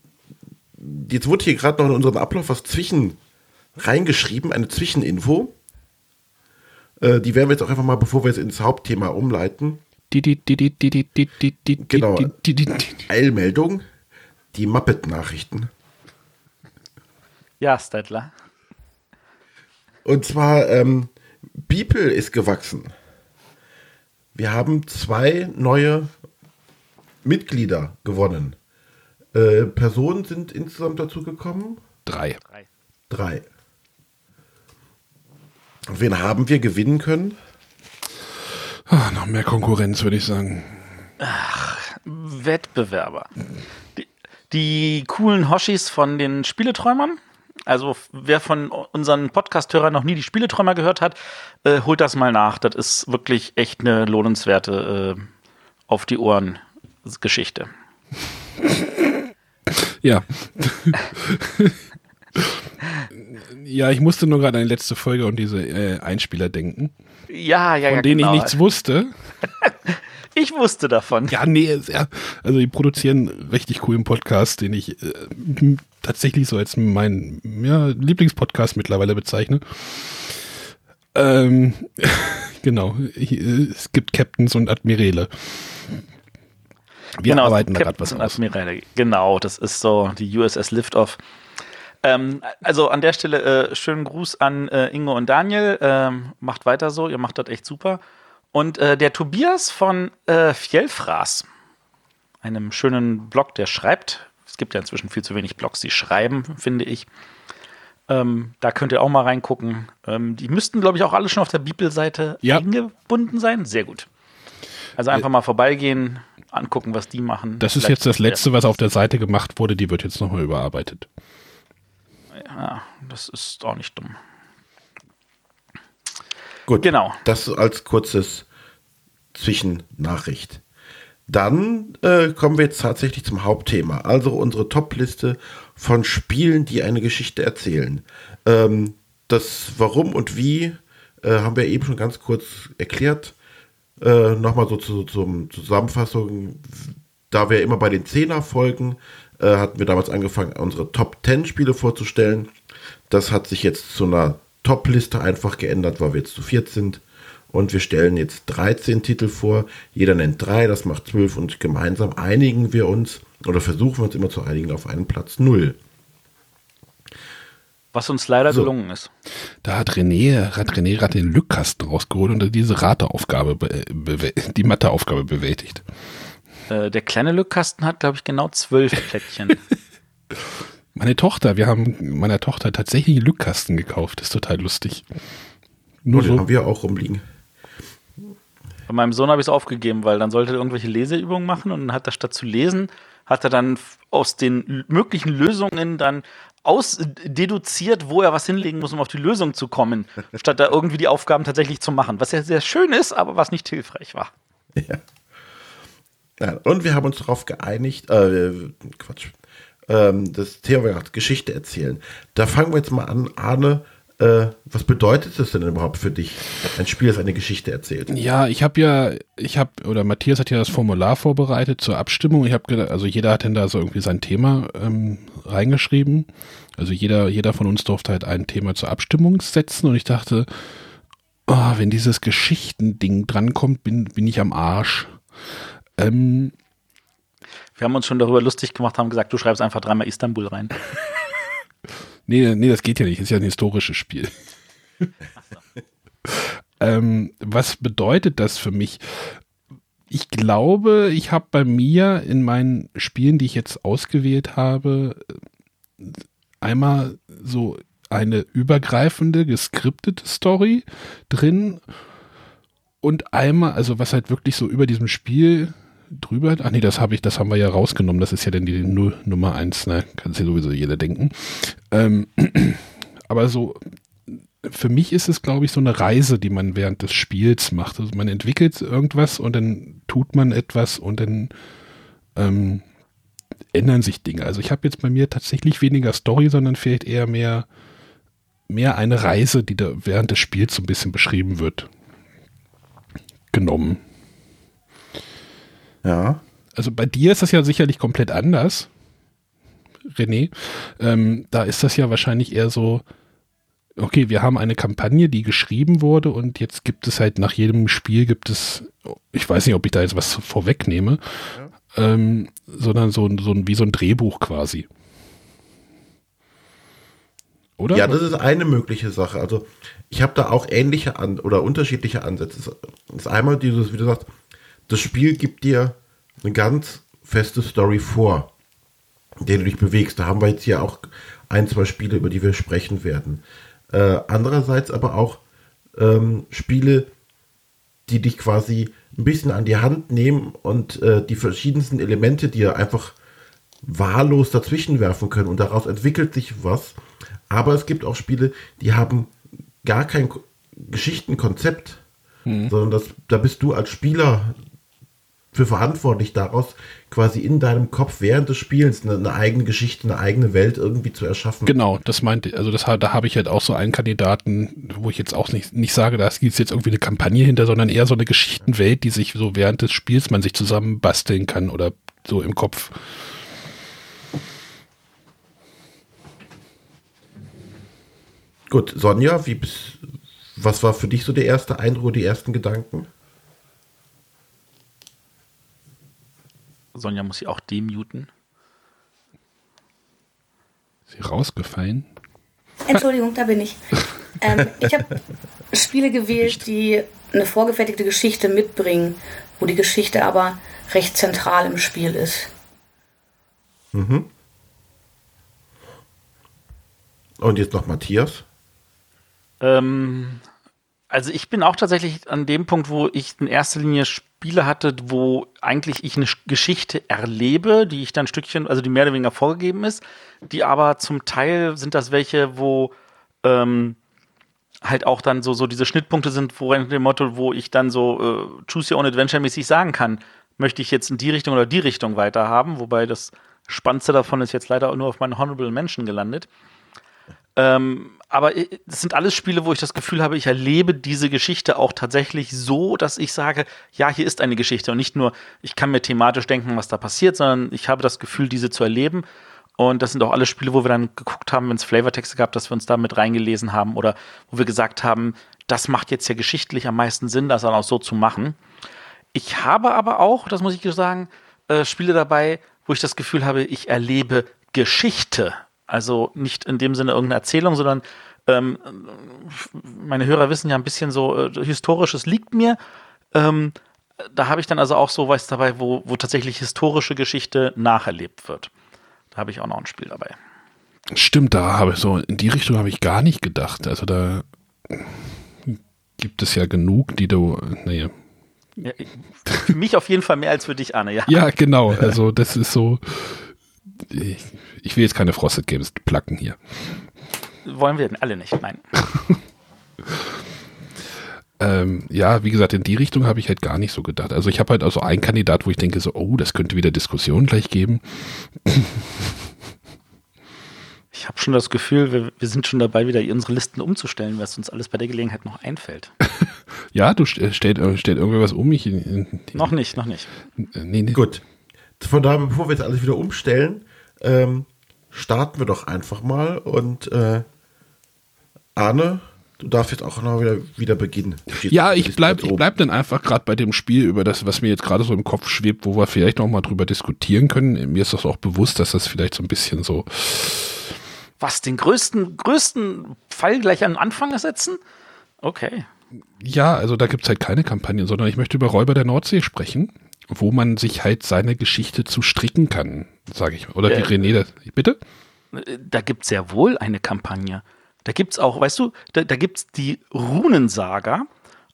jetzt wurde hier gerade noch in unserem Ablauf was zwischen reingeschrieben, eine Zwischeninfo. Äh, die werden wir jetzt auch einfach mal, bevor wir jetzt ins Hauptthema umleiten. Genau. Eilmeldung. Die Muppet-Nachrichten. Ja, Stedler. Und zwar, ähm, Beeple ist gewachsen. Wir haben zwei neue Mitglieder gewonnen. Äh, Personen sind insgesamt dazu gekommen? Drei. Drei. Wen haben wir gewinnen können? Ah, noch mehr Konkurrenz, würde ich sagen. Wettbewerber. Die, die coolen Hoshis von den Spieleträumern. Also wer von unseren Podcast-Hörern noch nie die Spieleträumer gehört hat, äh, holt das mal nach. Das ist wirklich echt eine lohnenswerte äh, auf die Ohren Geschichte. Ja. ja, ich musste nur gerade an die letzte Folge und diese äh, Einspieler denken, Ja, ja, von ja. denen genau. ich nichts wusste. Ich wusste davon. Ja, nee, ja, also die produzieren richtig coolen Podcast, den ich äh, tatsächlich so als meinen ja, Lieblingspodcast mittlerweile bezeichne. Ähm, genau, äh, es gibt Captains und Admirale. Wir genau, arbeiten da gerade was aus. Admirale. Genau, das ist so die USS Liftoff. Ähm, also an der Stelle äh, schönen Gruß an äh, Ingo und Daniel. Ähm, macht weiter so, ihr macht das echt super. Und äh, der Tobias von äh, Fjellfraß, einem schönen Blog, der schreibt. Es gibt ja inzwischen viel zu wenig Blogs, die schreiben, finde ich. Ähm, da könnt ihr auch mal reingucken. Ähm, die müssten, glaube ich, auch alle schon auf der Bibelseite Ja. eingebunden sein. Sehr gut. Also einfach mal vorbeigehen, angucken, was die machen. Das ist Vielleicht- jetzt das Letzte, was auf der Seite gemacht wurde. Die wird jetzt nochmal überarbeitet. Ja, das ist auch nicht dumm. Gut. Genau. Das als kurzes Zwischennachricht. Dann äh, kommen wir jetzt tatsächlich zum Hauptthema, also unsere Top-Liste von Spielen, die eine Geschichte erzählen. Ähm, das Warum und Wie äh, haben wir eben schon ganz kurz erklärt. Äh, Nochmal so zu, zum Zusammenfassung. Da wir immer bei den Zehner-Folgen äh, hatten wir damals angefangen, unsere Top 10 Spiele vorzustellen. Das hat sich jetzt zu einer Top-Liste einfach geändert, weil wir jetzt zu viert sind. Und wir stellen jetzt 13 Titel vor. Jeder nennt drei, das macht 12 und gemeinsam einigen wir uns oder versuchen wir uns immer zu einigen auf einen Platz 0. Was uns leider So. gelungen ist. Da hat René, hat René gerade den Lückkasten rausgeholt und hat diese Rateaufgabe, be, be, die Matheaufgabe bewältigt. Äh, der kleine Lückkasten hat, glaube ich, genau zwölf Plättchen. Meine Tochter, wir haben meiner Tochter tatsächlich einen Lückkasten gekauft. Das ist total lustig. Nur Den so. haben wir auch rumliegen. Bei meinem Sohn habe ich es aufgegeben, weil dann sollte er irgendwelche Leseübungen machen und dann hat er statt zu lesen, hat er dann aus den möglichen Lösungen dann ausdeduziert, wo er was hinlegen muss, um auf die Lösung zu kommen, statt da irgendwie die Aufgaben tatsächlich zu machen. Was ja sehr schön ist, aber was nicht hilfreich war. Ja. ja. Und wir haben uns darauf geeinigt, äh, Quatsch, ähm, das Thema Geschichte erzählen. Da fangen wir jetzt mal an, Arne, äh, was bedeutet das denn überhaupt für dich, ein Spiel, das eine Geschichte erzählt? Ja, ich habe ja, ich habe, oder Matthias hat ja das Formular vorbereitet zur Abstimmung. Ich habe gedacht, also jeder hat denn da so irgendwie sein Thema ähm, reingeschrieben. Also jeder, jeder von uns durfte halt ein Thema zur Abstimmung setzen und ich dachte, oh, wenn dieses Geschichtending drankommt, bin, bin ich am Arsch. Ähm, Wir haben uns schon darüber lustig gemacht, haben gesagt, du schreibst einfach dreimal Istanbul rein. Nee, nee, das geht ja nicht. Ist ja ein historisches Spiel. ähm, was bedeutet das für mich? Ich glaube, ich habe bei mir in meinen Spielen, die ich jetzt ausgewählt habe, einmal so eine übergreifende, geskriptete Story drin und einmal, also was halt wirklich so über diesem Spiel drüber, ach nee, das habe ich, das haben wir ja rausgenommen, das ist ja dann die Null, Nummer eins, ne, kann sich sowieso jeder denken. Ähm, aber so, für mich ist es, glaube ich, so eine Reise, die man während des Spiels macht. Also man entwickelt irgendwas und dann tut man etwas und dann ähm, ändern sich Dinge. Also ich habe jetzt bei mir tatsächlich weniger Story, sondern vielleicht eher mehr, mehr eine Reise, die da während des Spiels so ein bisschen beschrieben wird, genommen. Ja. Also bei dir ist das ja sicherlich komplett anders, René. Ähm, da ist das ja wahrscheinlich eher so, okay, wir haben eine Kampagne, die geschrieben wurde und jetzt gibt es halt nach jedem Spiel gibt es, ich weiß nicht, ob ich da jetzt was vorwegnehme, ja. ähm, sondern so, so wie so ein Drehbuch quasi. Oder? Ja, das ist eine mögliche Sache. Also ich habe da auch ähnliche An oder unterschiedliche Ansätze. Das ist einmal dieses, wie du sagst, das Spiel gibt dir eine ganz feste Story vor, in der du dich bewegst. Da haben wir jetzt hier auch ein, zwei Spiele, über die wir sprechen werden. Äh, andererseits aber auch ähm, Spiele, die dich quasi ein bisschen an die Hand nehmen und äh, die verschiedensten Elemente dir einfach wahllos dazwischen werfen können und daraus entwickelt sich was. Aber es gibt auch Spiele, die haben gar kein Geschichtenkonzept, hm. sondern das, da bist du als Spieler für verantwortlich daraus, quasi in deinem Kopf während des Spiels eine, eine, eigene Geschichte, eine eigene Welt irgendwie zu erschaffen. Genau, das meinte, also das, da habe ich halt auch so einen Kandidaten, wo ich jetzt auch nicht, nicht sage, da gibt jetzt irgendwie eine Kampagne hinter, sondern eher so eine Geschichtenwelt, die sich so während des Spiels man sich zusammen basteln kann oder so im Kopf. Gut, Sonja, wie bist, was war für dich so der erste Eindruck, die ersten Gedanken? Sonja muss sie auch demuten. Ist sie rausgefallen? Entschuldigung, da bin ich. Ähm, ich habe Spiele gewählt, die eine vorgefertigte Geschichte mitbringen, wo die Geschichte aber recht zentral im Spiel ist. Mhm. Und jetzt noch Matthias. Ähm, also ich bin auch tatsächlich an dem Punkt, wo ich in erster Linie Spiele hatte, wo eigentlich ich eine Geschichte erlebe, die ich dann Stückchen, also die mehr oder weniger vorgegeben ist, die aber zum Teil sind das welche, wo ähm, halt auch dann so, so diese Schnittpunkte sind, wo dem Motto, wo ich dann so äh, Choose Your Own Adventure mäßig sagen kann, möchte ich jetzt in die Richtung oder die Richtung weiterhaben, wobei das Spannendste davon ist jetzt leider nur auf meinen Honorable Menschen gelandet. Ähm, aber es sind alles Spiele, wo ich das Gefühl habe, ich erlebe diese Geschichte auch tatsächlich so, dass ich sage, ja, hier ist eine Geschichte und nicht nur, ich kann mir thematisch denken, was da passiert, sondern ich habe das Gefühl, diese zu erleben. Und das sind auch alle Spiele, wo wir dann geguckt haben, wenn es Flavortexte gab, dass wir uns da mit reingelesen haben oder wo wir gesagt haben, das macht jetzt ja geschichtlich am meisten Sinn, das dann auch so zu machen. Ich habe aber auch, das muss ich sagen, äh, Spiele dabei, wo ich das Gefühl habe, ich erlebe Geschichte also nicht in dem Sinne irgendeine Erzählung, sondern ähm, meine Hörer wissen ja ein bisschen so, äh, historisches liegt mir. Ähm, da habe ich dann also auch so was dabei, wo, wo tatsächlich historische Geschichte nacherlebt wird. Da habe ich auch noch ein Spiel dabei. Stimmt, da habe ich so, in die Richtung habe ich gar nicht gedacht. Also da gibt es ja genug, die du, naja. Ja, für mich auf jeden Fall mehr als für dich, Anne, ja. Ja, genau. Also das ist so, ich, ich will jetzt keine Frosted Games placken hier. Wollen wir alle nicht, nein. ähm, ja, wie gesagt, in die Richtung habe ich halt gar nicht so gedacht. Also ich habe halt also einen Kandidat, wo ich denke so, oh, das könnte wieder Diskussion gleich geben. Ich habe schon das Gefühl, wir, wir, sind schon dabei, wieder unsere Listen umzustellen, was uns alles bei der Gelegenheit noch einfällt. ja, du stellst stellt irgendwas um. Ich, noch nicht, noch nicht. Nee, nee. Gut. Von daher, bevor wir jetzt alles wieder umstellen, ähm, starten wir doch einfach mal und äh, Arne, du darfst jetzt auch noch wieder, wieder beginnen. Ja, ich bleib, ich bleib dann einfach gerade bei dem Spiel über das, was mir jetzt gerade so im Kopf schwebt, wo wir vielleicht noch mal drüber diskutieren können. Mir ist das auch bewusst, dass das vielleicht so ein bisschen so, Was, den größten, größten Fall gleich am Anfang setzen? Okay. ja, also da gibt's halt keine Kampagne, sondern ich möchte über Räuber der Nordsee sprechen, wo man sich halt seine Geschichte zu stricken kann, sage ich mal. Oder Ja. wie René das, bitte? Äh, Da gibt es sehr wohl eine Kampagne. Da gibt es auch, weißt du, da, da gibt es die Runensaga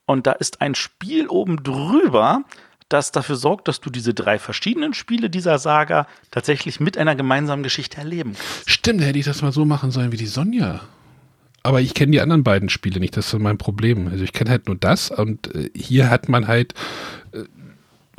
und da ist ein Spiel oben drüber, das dafür sorgt, dass du diese drei verschiedenen Spiele dieser Saga tatsächlich mit einer gemeinsamen Geschichte erleben kannst. Stimmt, da hätte ich das mal so machen sollen wie die Sonja. Aber ich kenne die anderen beiden Spiele nicht, das ist mein Problem. Also ich kenne halt nur das und äh, hier hat man halt, äh,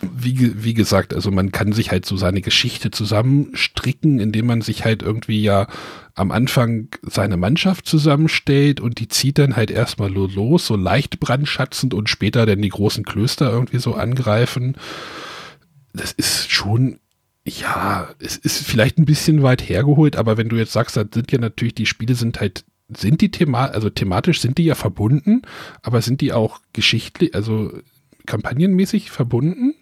wie, wie gesagt, also man kann sich halt so seine Geschichte zusammenstricken, indem man sich halt irgendwie ja am Anfang seine Mannschaft zusammenstellt und die zieht dann halt erstmal lo- los, so leicht brandschatzend und später dann die großen Klöster irgendwie so angreifen. Das ist schon ja, es ist vielleicht ein bisschen weit hergeholt, aber wenn du jetzt sagst, da sind ja natürlich, die Spiele sind halt, sind die Thema, also thematisch sind die ja verbunden, aber sind die auch geschichtlich, also kampagnenmäßig verbunden?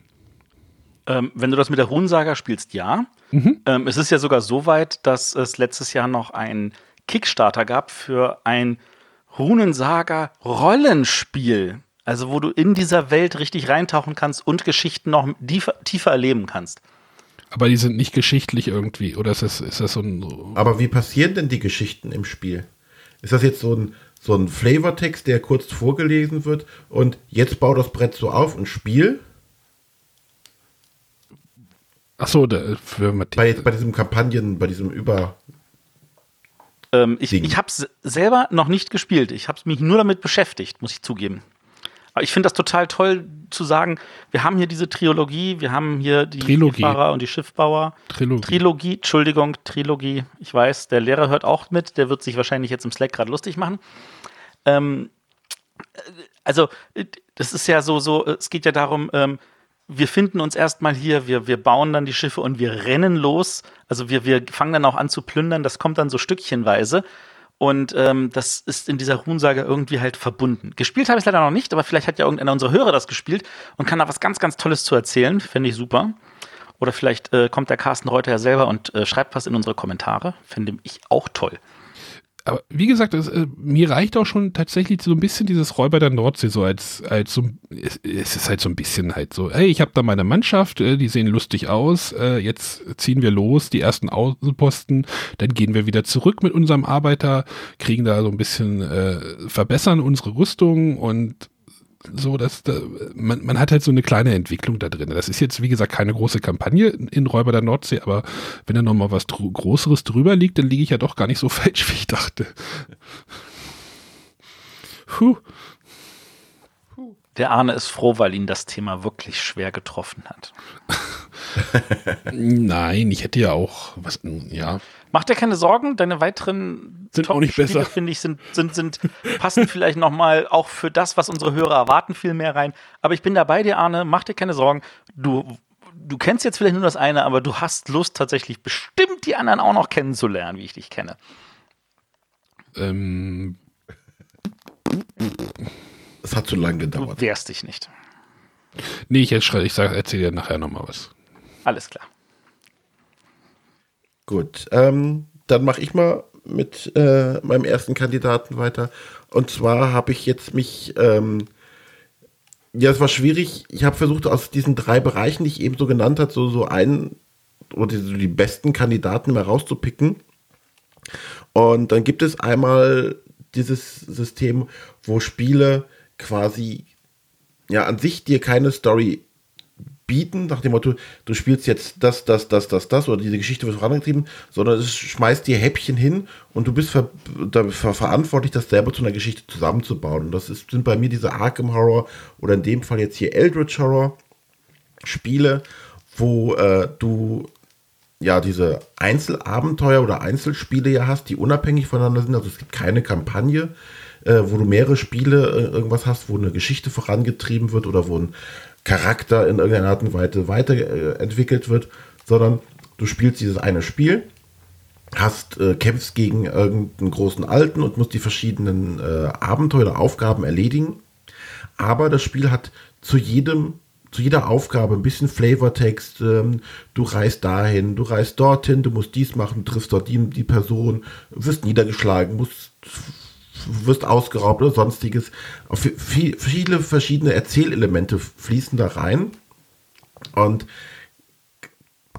Ähm, wenn du das mit der Runensaga spielst, ja. Ähm, es ist ja sogar so weit, dass es letztes Jahr noch einen Kickstarter gab für ein Runensaga-Rollenspiel. Also, wo du in dieser Welt richtig reintauchen kannst und Geschichten noch tiefer, tiefer erleben kannst. Aber die sind nicht geschichtlich irgendwie, oder ist das, ist das so ein, Aber wie passieren denn die Geschichten im Spiel? Ist das jetzt so ein, so ein Flavortext, der kurz vorgelesen wird und jetzt bau das Brett so auf und spiel? Ach so, da, für Matthias. Bei, bei diesem Kampagnen, bei diesem Über. Ähm, ich Ding. ich habe es selber noch nicht gespielt. Ich habe mich nur damit beschäftigt, muss ich zugeben. Aber ich finde das total toll zu sagen, wir haben hier diese Trilogie, wir haben hier die Trilogie. Fahrer und die Schiffbauer. Trilogie. Trilogie, Entschuldigung, Trilogie. Ich weiß, der Lehrer hört auch mit, der wird sich wahrscheinlich jetzt im Slack gerade lustig machen. Ähm, äh, also, äh, das ist ja so, so, äh, es geht ja darum, ähm, wir finden uns erstmal hier, wir, wir bauen dann die Schiffe und wir rennen los. Also wir, wir fangen dann auch an zu plündern, das kommt dann so stückchenweise. Und ähm, das ist in dieser Ruhnsaga irgendwie halt verbunden. Gespielt habe ich leider noch nicht, aber vielleicht hat ja irgendeiner unserer Hörer das gespielt und kann da was ganz, ganz Tolles zu erzählen. Fände ich super. Oder vielleicht äh, kommt der Carsten Reuter ja selber und äh, schreibt was in unsere Kommentare. Fände ich auch toll. Aber wie gesagt, es, äh, mir reicht auch schon tatsächlich so ein bisschen dieses Räuber der Nordsee so als, als so, es, es ist halt so ein bisschen halt so, hey, ich habe da meine Mannschaft, äh, die sehen lustig aus, äh, jetzt ziehen wir los, die ersten Außenposten, dann gehen wir wieder zurück mit unserem Arbeiter, kriegen da so ein bisschen, äh, verbessern unsere Rüstung und so, dass da, man, man hat halt so eine kleine Entwicklung da drin. Das ist jetzt, wie gesagt, keine große Kampagne in Räuber der Nordsee, aber wenn da nochmal was dr Großeres drüber liegt, dann liege ich ja doch gar nicht so falsch, wie ich dachte. Puh. Der Arne ist froh, weil ihn das Thema wirklich schwer getroffen hat. Nein, ich hätte ja auch was, ja. Mach dir keine Sorgen, deine weiteren Sind auch nicht besser. finde ich, sind, sind, sind, passen vielleicht nochmal auch für das, was unsere Hörer erwarten, viel mehr rein. Aber ich bin da bei dir, Arne, mach dir keine Sorgen. Du, du kennst jetzt vielleicht nur das eine, aber du hast Lust, tatsächlich bestimmt die anderen auch noch kennenzulernen, wie ich dich kenne. Ähm, Es hat zu lange Du gedauert. wehrst dich nicht. nee, ich, ich sag, erzähl dir nachher nochmal was. Alles klar. Gut, ähm, dann mache ich mal mit äh, meinem ersten Kandidaten weiter. Und zwar habe ich jetzt mich, ähm, ja, es war schwierig. Ich habe versucht, aus diesen drei Bereichen, die ich eben so genannt habe, so, so einen oder die, die besten Kandidaten mal rauszupicken. Und dann gibt es einmal dieses System, wo Spiele quasi ja an sich dir keine Story bieten, nach dem Motto, du spielst jetzt das, das, das, das, das oder diese Geschichte wird vorangetrieben, sondern es schmeißt dir Häppchen hin und du bist ver dafür verantwortlich, das selber zu einer Geschichte zusammenzubauen. Und das ist, sind bei mir diese Arkham Horror oder in dem Fall jetzt hier Eldritch Horror Spiele, wo äh, du ja diese Einzelabenteuer oder Einzelspiele ja hast, die unabhängig voneinander sind. Also es gibt keine Kampagne, äh, wo du mehrere Spiele äh, irgendwas hast, wo eine Geschichte vorangetrieben wird oder wo ein Charakter in irgendeiner Art und Weise weiterentwickelt wird, sondern du spielst dieses eine Spiel hast, äh, kämpfst gegen irgendeinen großen Alten und musst die verschiedenen äh, Abenteuer, Aufgaben erledigen. Aber das Spiel hat zu jedem, zu jeder Aufgabe ein bisschen Flavortext. Ähm, du reist dahin, du reist dorthin, du musst dies machen, triffst dort die, die Person, wirst niedergeschlagen, musst, wirst ausgeraubt oder sonstiges. Viel, viele verschiedene Erzählelemente fließen da rein. Und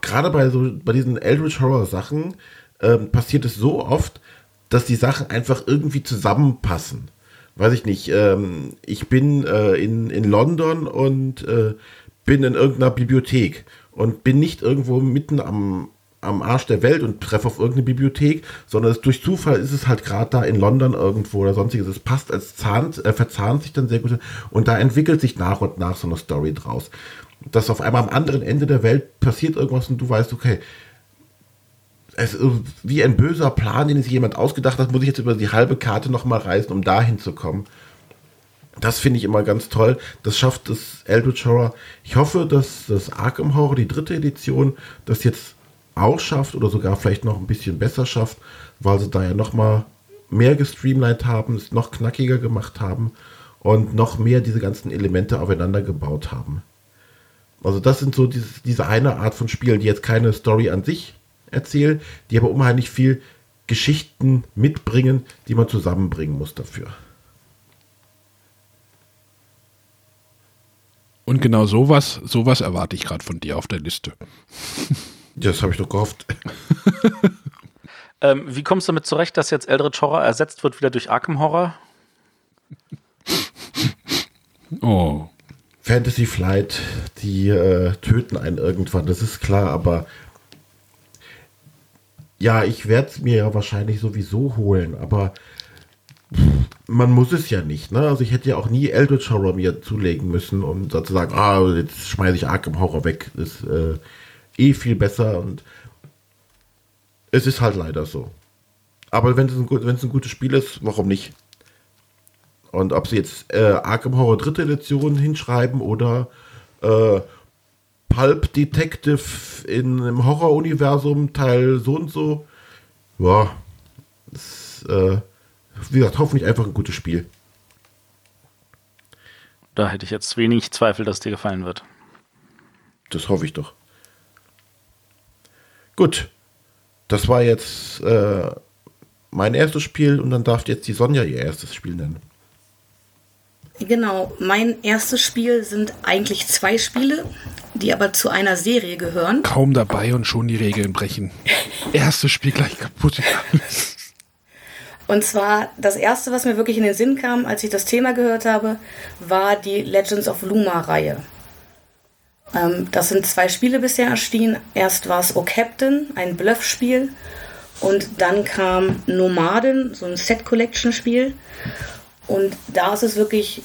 gerade bei so bei diesen Eldritch Horror Sachen ähm, passiert es so oft, dass die Sachen einfach irgendwie zusammenpassen. Weiß ich nicht, ähm, ich bin äh, in, in London und äh, bin in irgendeiner Bibliothek und bin nicht irgendwo mitten am, am Arsch der Welt und treffe auf irgendeine Bibliothek, sondern es, durch Zufall ist es halt gerade da in London irgendwo oder sonstiges. Es passt als Zahn, äh, verzahnt sich dann sehr gut und da entwickelt sich nach und nach so eine Story draus. Dass auf einmal am anderen Ende der Welt passiert irgendwas und du weißt, okay, es ist wie ein böser Plan, den sich jemand ausgedacht hat, muss ich jetzt über die halbe Karte nochmal reisen, um dahin zu kommen. Das finde ich immer ganz toll. Das schafft das Eldritch Horror. Ich hoffe, dass das Arkham Horror, die dritte Edition, das jetzt auch schafft oder sogar vielleicht noch ein bisschen besser schafft, weil sie da ja nochmal mehr gestreamlined haben, es noch knackiger gemacht haben und noch mehr diese ganzen Elemente aufeinander gebaut haben. Also das sind so dieses, diese eine Art von Spielen, die jetzt keine Story an sich erzählen, die aber unheimlich viel Geschichten mitbringen, die man zusammenbringen muss dafür. Und genau sowas, sowas erwarte ich gerade von dir auf der Liste. Das habe ich doch gehofft. ähm, wie kommst du damit zurecht, dass jetzt Eldritch Horror ersetzt wird wieder durch Arkham Horror? Oh. Fantasy Flight, die äh, töten einen irgendwann, das ist klar, aber ja, ich werde es mir ja wahrscheinlich sowieso holen, aber man muss es ja nicht. Ne? Also ich hätte ja auch nie Eldritch Horror mir zulegen müssen, um zu sagen, ah, jetzt schmeiße ich Arkham Horror weg. Das ist äh, eh viel besser und es ist halt leider so. Aber wenn es ein, wenn es ein gutes Spiel ist, warum nicht? Und ob sie jetzt äh, Arkham Horror dritte Edition hinschreiben oder äh, Pulp Detective in einem Horror-Universum, Teil so und so. Ja, ist, äh, wie gesagt, hoffentlich einfach ein gutes Spiel. Da hätte ich jetzt wenig Zweifel, dass dir gefallen wird. Das hoffe ich doch. Gut, das war jetzt äh, mein erstes Spiel und dann darf jetzt die Sonja ihr erstes Spiel nennen. Genau, mein erstes Spiel sind eigentlich zwei Spiele, die aber zu einer Serie gehören. Kaum dabei und schon die Regeln brechen. erstes Spiel gleich kaputt. Und zwar das erste, was mir wirklich in den Sinn kam, als ich das Thema gehört habe, war die Legends of Luma-Reihe. Ähm, das sind zwei Spiele bisher erschienen. Erst war es O Captain, ein Bluff-Spiel. Und dann kam Nomaden, so ein Set-Collection-Spiel. Und da ist es wirklich,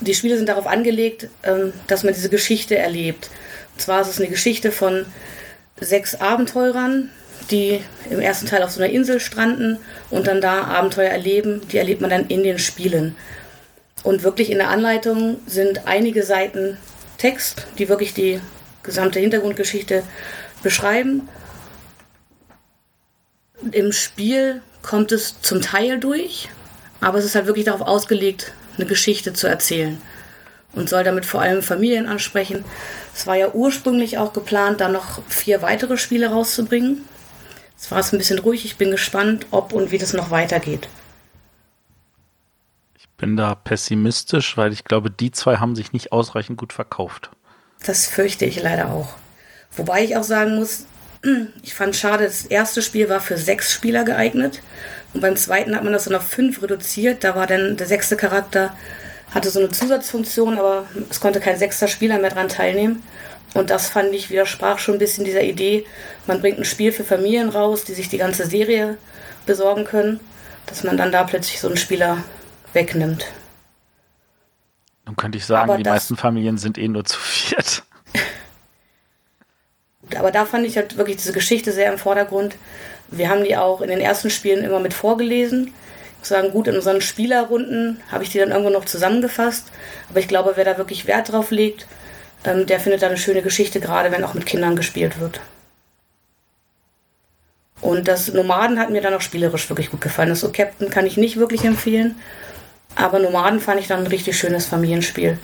die Spiele sind darauf angelegt, ähm, dass man diese Geschichte erlebt. Und zwar ist es eine Geschichte von sechs Abenteurern, die im ersten Teil auf so einer Insel stranden und dann da Abenteuer erleben. Die erlebt man dann in den Spielen. Und wirklich in der Anleitung sind einige Seiten Text, die wirklich die gesamte Hintergrundgeschichte beschreiben. Im Spiel kommt es zum Teil durch, aber es ist halt wirklich darauf ausgelegt, eine Geschichte zu erzählen und soll damit vor allem Familien ansprechen. Es war ja ursprünglich auch geplant, da noch vier weitere Spiele rauszubringen. Es war es ein bisschen ruhig. Ich bin gespannt, ob und wie das noch weitergeht. Bin da pessimistisch, weil ich glaube, die zwei haben sich nicht ausreichend gut verkauft. Das fürchte ich leider auch. Wobei ich auch sagen muss, ich fand schade, das erste Spiel war für sechs Spieler geeignet. Und beim zweiten hat man das dann auf fünf reduziert. Da war dann der sechste Charakter, hatte so eine Zusatzfunktion, aber es konnte kein sechster Spieler mehr dran teilnehmen. Und das fand ich widersprach schon ein bisschen dieser Idee, man bringt ein Spiel für Familien raus, die sich die ganze Serie besorgen können, dass man dann da plötzlich so einen Spieler wegnimmt. Dann könnte ich sagen, aber die meisten Familien sind eh nur zu viert. aber da fand ich halt wirklich diese Geschichte sehr im Vordergrund. Wir haben die auch in den ersten Spielen immer mit vorgelesen. Ich muss sagen, gut, in unseren Spielerrunden habe ich die dann irgendwo noch zusammengefasst. Aber ich glaube, wer da wirklich Wert drauf legt, ähm, der findet da eine schöne Geschichte, gerade wenn auch mit Kindern gespielt wird. Und das Nomaden hat mir dann auch spielerisch wirklich gut gefallen. Das So Captain kann ich nicht wirklich empfehlen. Aber Nomaden fand ich dann ein richtig schönes Familienspiel.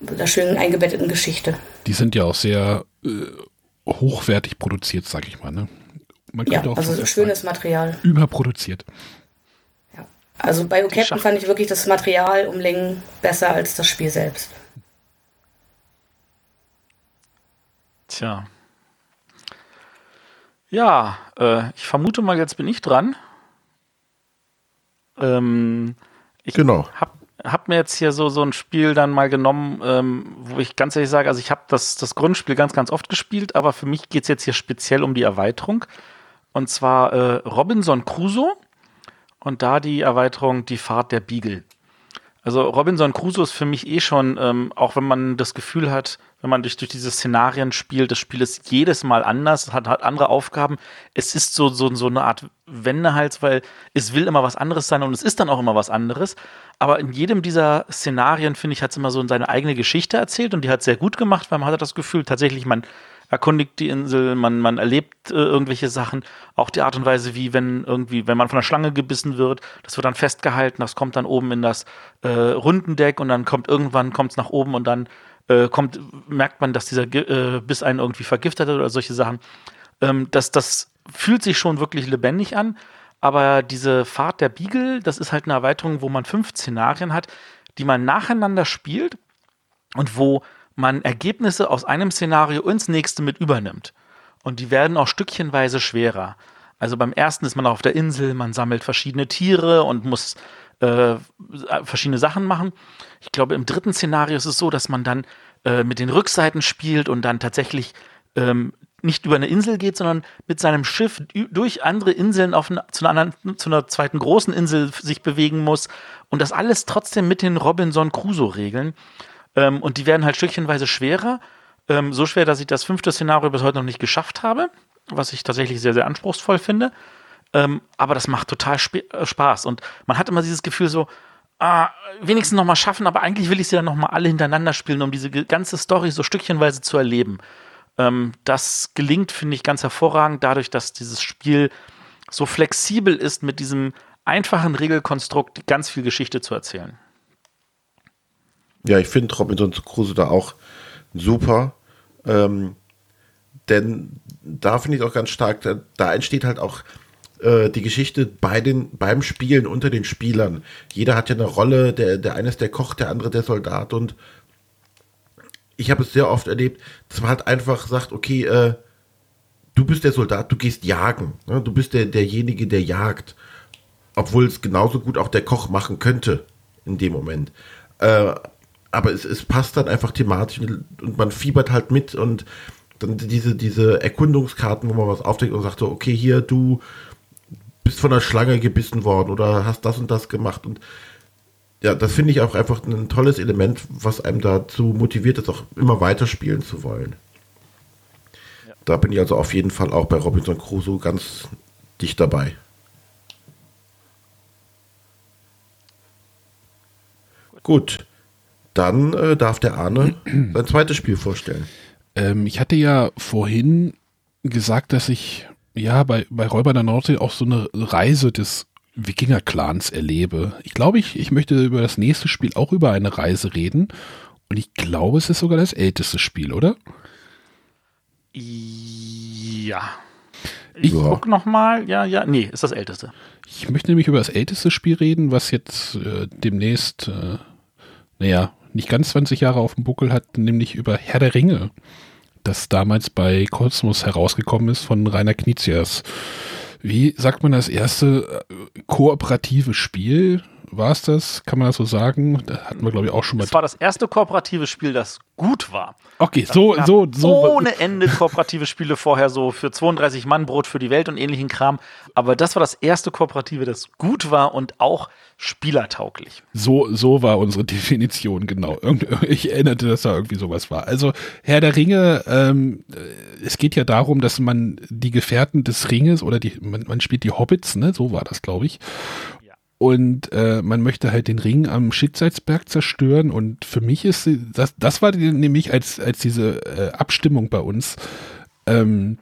Mit einer schönen eingebetteten Geschichte. Die sind ja auch sehr äh, hochwertig produziert, sag ich mal. Ne? Man ja, also so schönes Material. Überproduziert. Ja. Also bei Captain fand ich wirklich das Material um Längen besser als das Spiel selbst. Tja. Ja, äh, ich vermute mal, jetzt bin ich dran. Ähm, ich genau. habe hab mir jetzt hier so, so ein Spiel dann mal genommen, ähm, wo ich ganz ehrlich sage, also ich habe das, das Grundspiel ganz, ganz oft gespielt, aber für mich geht es jetzt hier speziell um die Erweiterung. Und zwar äh, Robinson Crusoe und da die Erweiterung Die Fahrt der Beagle. Also Robinson Crusoe ist für mich eh schon, ähm, auch wenn man das Gefühl hat, wenn man durch, durch diese Szenarien spielt, das Spiel ist jedes Mal anders, hat, hat andere Aufgaben. Es ist so, so, so eine Art Wendehals, weil es will immer was anderes sein und es ist dann auch immer was anderes. Aber in jedem dieser Szenarien, finde ich, hat es immer so seine eigene Geschichte erzählt und die hat sehr gut gemacht, weil man hatte das Gefühl, tatsächlich, man erkundigt die Insel, man, man erlebt äh, irgendwelche Sachen. Auch die Art und Weise, wie wenn irgendwie, wenn man von einer Schlange gebissen wird, das wird dann festgehalten, das kommt dann oben in das äh, Rundendeck und dann kommt irgendwann, kommt es nach oben und dann äh, kommt, merkt man, dass dieser äh, Biss einen irgendwie vergiftet hat oder solche Sachen. Ähm, das, das fühlt sich schon wirklich lebendig an. Aber diese Fahrt der Beagle, das ist halt eine Erweiterung, wo man fünf Szenarien hat, die man nacheinander spielt und wo man Ergebnisse aus einem Szenario ins nächste mit übernimmt. Und die werden auch stückchenweise schwerer. Also beim ersten ist man auf der Insel, man sammelt verschiedene Tiere und muss äh, verschiedene Sachen machen. Ich glaube, im dritten Szenario ist es so, dass man dann äh, mit den Rückseiten spielt und dann tatsächlich ähm, nicht über eine Insel geht, sondern mit seinem Schiff durch andere Inseln auf eine, zu, einer anderen, zu einer zweiten großen Insel sich bewegen muss und das alles trotzdem mit den Robinson Crusoe-Regeln. Ähm, und die werden halt stückchenweise schwerer. Ähm, so schwer, dass ich das fünfte Szenario bis heute noch nicht geschafft habe, was ich tatsächlich sehr, sehr anspruchsvoll finde. Ähm, aber das macht total äh, Spaß. Und man hat immer dieses Gefühl so, ah, wenigstens noch mal schaffen, aber eigentlich will ich sie dann noch mal alle hintereinander spielen, um diese ganze Story so stückchenweise zu erleben. Ähm, das gelingt, finde ich, ganz hervorragend dadurch, dass dieses Spiel so flexibel ist, mit diesem einfachen Regelkonstrukt ganz viel Geschichte zu erzählen. Ja, ich finde Robinson Crusoe da auch super. Ähm, denn da finde ich auch ganz stark, da, da, entsteht halt auch äh, die Geschichte bei den, beim Spielen unter den Spielern. Jeder hat ja eine Rolle, der, der eine ist der Koch, der andere der Soldat und ich habe es sehr oft erlebt, dass man halt einfach sagt, okay, äh, du bist der Soldat, du gehst jagen. Ne? Du bist der, derjenige, der jagt. Obwohl es genauso gut auch der Koch machen könnte in dem Moment. Äh, aber es, es passt dann einfach thematisch und man fiebert halt mit und dann diese, diese Erkundungskarten, wo man was aufdeckt und sagt so, okay, hier, du von der Schlange gebissen worden oder hast das und das gemacht und ja, das finde ich auch einfach ein tolles Element, was einem dazu motiviert ist, auch immer weiterspielen zu wollen. Ja. Da bin ich also auf jeden Fall auch bei Robinson Crusoe ganz dicht dabei. Gut. Dann äh, darf der Arne sein zweites Spiel vorstellen. Ähm, ich hatte ja vorhin gesagt, dass ich ja bei, bei Räuber der Nordsee auch so eine Reise des Wikinger-Clans erlebe. Ich glaube, ich, ich möchte über das nächste Spiel auch über eine Reise reden. Und ich glaube, es ist sogar das älteste Spiel, oder? Ja. Ich ja. guck noch mal. Ja, ja. Nee, ist das älteste. Ich möchte nämlich über das älteste Spiel reden, was jetzt äh, demnächst, äh, naja, nicht ganz 20 Jahre auf dem Buckel hat, nämlich über Herr der Ringe, das damals bei Kosmos herausgekommen ist von Rainer Knizia wie sagt man das erste äh, kooperative Spiel? War es das? Kann man das so sagen? Da hatten wir, glaube ich, auch schon mal. Es war das erste kooperative Spiel, das gut war. Okay, so, so, so. Ohne Ende kooperative Spiele vorher so für 32 Mann Brot für die Welt und ähnlichen Kram. Aber das war das erste kooperative, das gut war und auch spielertauglich. So, so war unsere Definition, genau. Ich erinnerte, dass da irgendwie sowas war. Also, Herr der Ringe, ähm, es geht ja darum, dass man die Gefährten des Ringes oder die, man, man spielt die Hobbits, ne? So war das, glaube ich. Und äh, man möchte halt den Ring am Schicksalsberg zerstören. Und für mich ist das, das war die, nämlich als, als diese äh, Abstimmung bei uns. Ähm,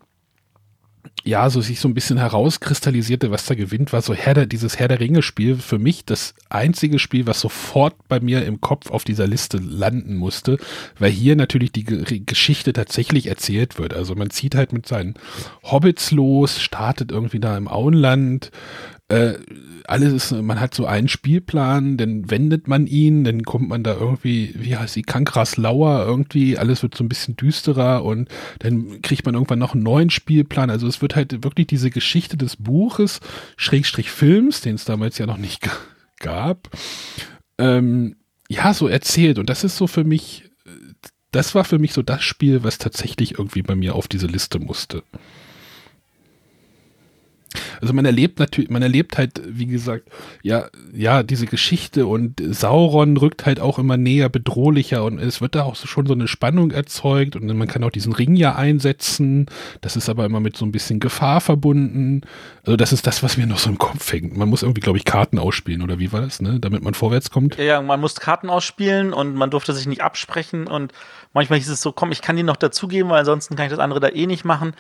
ja, so sich so ein bisschen herauskristallisierte, was da gewinnt, war so Herr der, dieses Herr der Ringe-Spiel für mich das einzige Spiel, was sofort bei mir im Kopf auf dieser Liste landen musste, weil hier natürlich die G Geschichte tatsächlich erzählt wird. Also man zieht halt mit seinen Hobbits los, startet irgendwie da im Auenland, äh, alles man hat so einen Spielplan, dann wendet man ihn, dann kommt man da irgendwie, wie heißt die, Kankras Lauer irgendwie, alles wird so ein bisschen düsterer und dann kriegt man irgendwann noch einen neuen Spielplan. Also es wird halt wirklich diese Geschichte des Buches, Schrägstrich Films, den es damals ja noch nicht gab, ähm, ja, so erzählt. Und das ist so für mich, das war für mich so das Spiel, was tatsächlich irgendwie bei mir auf diese Liste musste. Also man erlebt natürlich, man erlebt halt, wie gesagt, ja, ja, diese Geschichte und Sauron rückt halt auch immer näher bedrohlicher und es wird da auch schon so eine Spannung erzeugt und man kann auch diesen Ring ja einsetzen. Das ist aber immer mit so ein bisschen Gefahr verbunden. Also das ist das, was mir noch so im Kopf hängt. Man muss irgendwie, glaube ich, Karten ausspielen oder wie war das, ne? Damit man vorwärts kommt. Ja, ja, man muss Karten ausspielen und man durfte sich nicht absprechen und manchmal hieß es so, komm, ich kann die noch dazugeben, weil ansonsten kann ich das andere da eh nicht machen.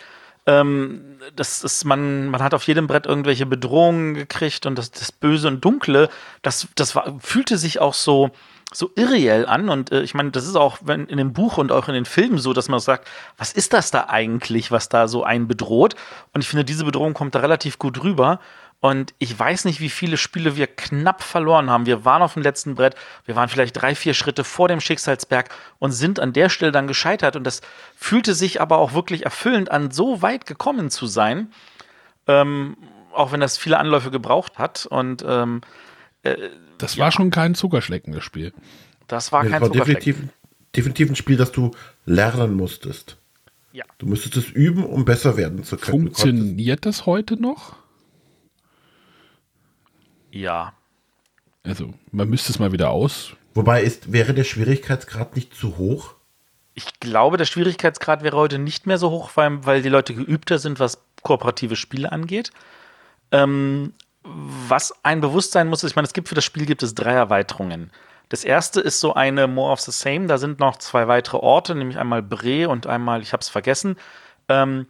Ähm, das ist, man, man hat auf jedem Brett irgendwelche Bedrohungen gekriegt und das, das Böse und Dunkle, das, das war, fühlte sich auch so, so irreell an. Und äh, ich meine, das ist auch wenn, in dem Buch und auch in den Filmen so, dass man sagt, was ist das da eigentlich, was da so einen bedroht? Und ich finde, diese Bedrohung kommt da relativ gut rüber. Und ich weiß nicht, wie viele Spiele wir knapp verloren haben. Wir waren auf dem letzten Brett, wir waren vielleicht drei, vier Schritte vor dem Schicksalsberg und sind an der Stelle dann gescheitert. Und das fühlte sich aber auch wirklich erfüllend an, so weit gekommen zu sein. Ähm, auch wenn das viele Anläufe gebraucht hat. Und ähm, äh, das war ja. schon kein Zuckerschleckendes Spiel. Das war kein das war definitiv, definitiv ein Spiel, das du lernen musstest. Ja. Du müsstest es üben, um besser werden zu können. Funktioniert das heute noch? Ja. Also, man müsste es mal wieder aus. Wobei ist, wäre der Schwierigkeitsgrad nicht zu hoch? Ich glaube, der Schwierigkeitsgrad wäre heute nicht mehr so hoch, weil, weil die Leute geübter sind, was kooperative Spiele angeht. Ähm, was ein Bewusstsein muss, ich meine, es gibt für das Spiel gibt es drei Erweiterungen. Das erste ist so eine More of the Same. Da sind noch zwei weitere Orte, nämlich einmal Bre und einmal, ich habe es vergessen. Ähm,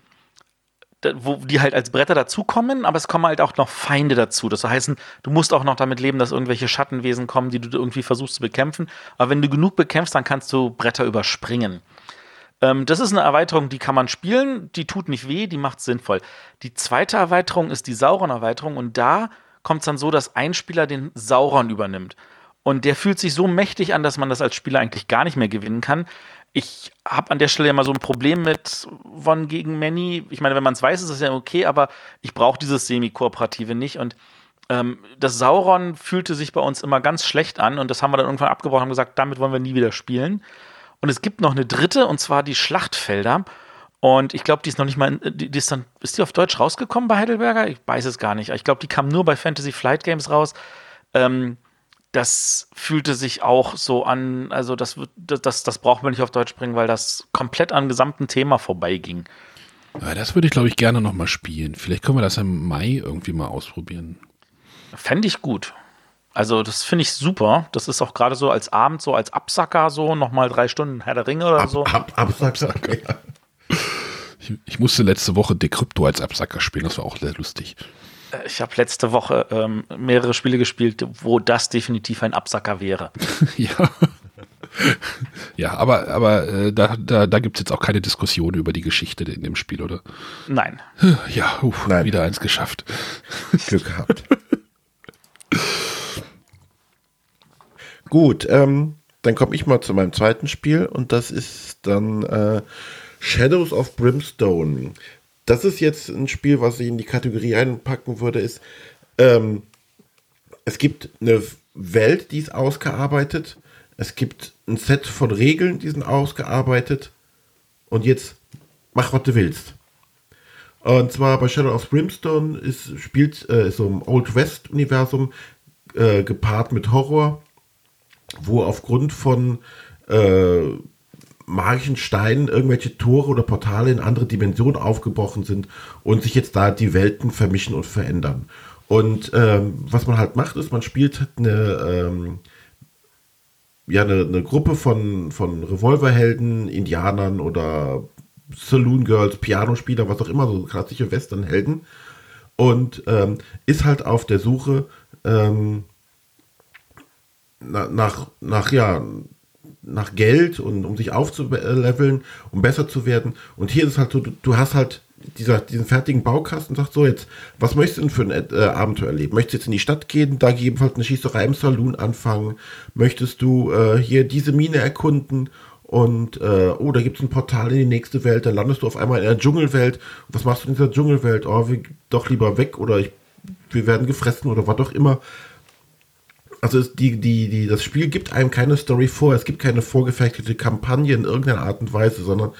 wo die halt als Bretter dazukommen, aber es kommen halt auch noch Feinde dazu. Das heißt, du musst auch noch damit leben, dass irgendwelche Schattenwesen kommen, die du irgendwie versuchst zu bekämpfen. Aber wenn du genug bekämpfst, dann kannst du Bretter überspringen. Ähm, das ist eine Erweiterung, die kann man spielen, die tut nicht weh, die macht sinnvoll. Die zweite Erweiterung ist die Sauron-Erweiterung und da kommt es dann so, dass ein Spieler den Sauron übernimmt. Und der fühlt sich so mächtig an, dass man das als Spieler eigentlich gar nicht mehr gewinnen kann ich habe an der Stelle ja mal so ein Problem mit One gegen Many. Ich meine, wenn man es weiß, ist das ja okay, aber ich brauche dieses Semi-Kooperative nicht. Und ähm, das Sauron fühlte sich bei uns immer ganz schlecht an und das haben wir dann irgendwann abgebrochen und gesagt, damit wollen wir nie wieder spielen. Und es gibt noch eine dritte, und zwar die Schlachtfelder. Und ich glaube, die ist noch nicht mal, die, die, ist dann, ist die auf Deutsch rausgekommen bei Heidelberger? Ich weiß es gar nicht. Ich glaube, die kam nur bei Fantasy Flight Games raus. Ähm, das fühlte sich auch so an, also das, das, das braucht man nicht auf Deutsch bringen, weil das komplett am gesamten Thema vorbeiging. Ja, das würde ich, glaube ich, gerne nochmal spielen. Vielleicht können wir das im Mai irgendwie mal ausprobieren. Fände ich gut. Also, das finde ich super. Das ist auch gerade so als Abend, so als Absacker, so nochmal drei Stunden Herr der Ringe oder so. Ab, ab, Absacker, ja. Ich, ich, musste letzte Woche Decrypto als Absacker spielen, das war auch sehr lustig. Äh, ich habe letzte Woche ähm, mehrere Spiele gespielt, wo das definitiv ein Absacker wäre. ja. ja, aber, aber äh, da, da, da gibt es jetzt auch keine Diskussion über die Geschichte in dem Spiel, oder? Nein. Ja, uf, Nein. wieder eins geschafft. Glück gehabt. Gut, ähm, dann komme ich mal zu meinem zweiten Spiel und das ist dann äh, Shadows of Brimstone das ist jetzt ein Spiel, was ich in die Kategorie einpacken würde, ist, ähm, es gibt eine Welt, die ist ausgearbeitet. Es gibt ein Set von Regeln, die sind ausgearbeitet. Und jetzt mach, was du willst. Und zwar bei Shadow of Brimstone ist, spielt äh, so ein Old West-Universum äh, gepaart mit Horror, wo aufgrund von äh, magischen Steinen irgendwelche Tore oder Portale in andere Dimensionen aufgebrochen sind und sich jetzt da die Welten vermischen und verändern. Und ähm, was man halt macht, ist, man spielt eine, ähm, ja, eine, eine, Gruppe von, von Revolverhelden, Indianern oder Saloon Girls, Pianospieler, was auch immer, so klassische Westernhelden. Und ähm, ist halt auf der Suche ähm, nach, nach, ja, nach Geld und um sich aufzuleveln, um besser zu werden. Und hier ist es halt so, du, du hast halt dieser, diesen fertigen Baukasten und sagst so jetzt, was möchtest du denn für ein äh, Abenteuer erleben? Möchtest du jetzt in die Stadt gehen, da gegebenenfalls eine Schießerei im Saloon anfangen? Möchtest du äh, hier diese Mine erkunden? Und, äh, oh, da gibt es ein Portal in die nächste Welt, dann landest du auf einmal in der Dschungelwelt. Was machst du in dieser Dschungelwelt? Oh, wir doch lieber weg oder ich, wir werden gefressen oder was auch immer. Also die, die, die, das Spiel gibt einem keine Story vor, es gibt keine vorgefertigte Kampagne in irgendeiner Art und Weise, sondern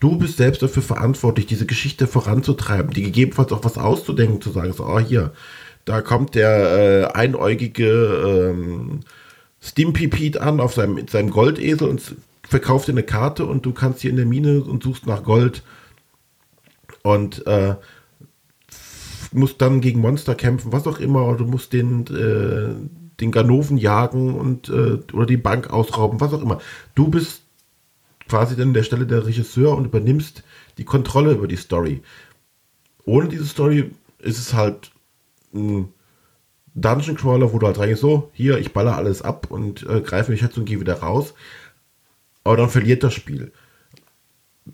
du bist selbst dafür verantwortlich, diese Geschichte voranzutreiben, die gegebenenfalls auch was auszudenken, zu sagen, so, oh hier, da kommt der äh, einäugige ähm, Stimpy an auf seinem, seinem Goldesel und verkauft dir eine Karte und du kannst hier in der Mine und suchst nach Gold. Und äh, musst dann gegen Monster kämpfen, was auch immer, oder du musst den, äh, den Ganoven jagen und äh, oder die Bank ausrauben, was auch immer. Du bist quasi dann an der Stelle der Regisseur und übernimmst die Kontrolle über die Story. Ohne diese Story ist es halt ein Dungeon Crawler, wo du halt reingehst, so, hier, ich baller alles ab und äh, greife mich jetzt und gehe wieder raus. Aber dann verliert das Spiel.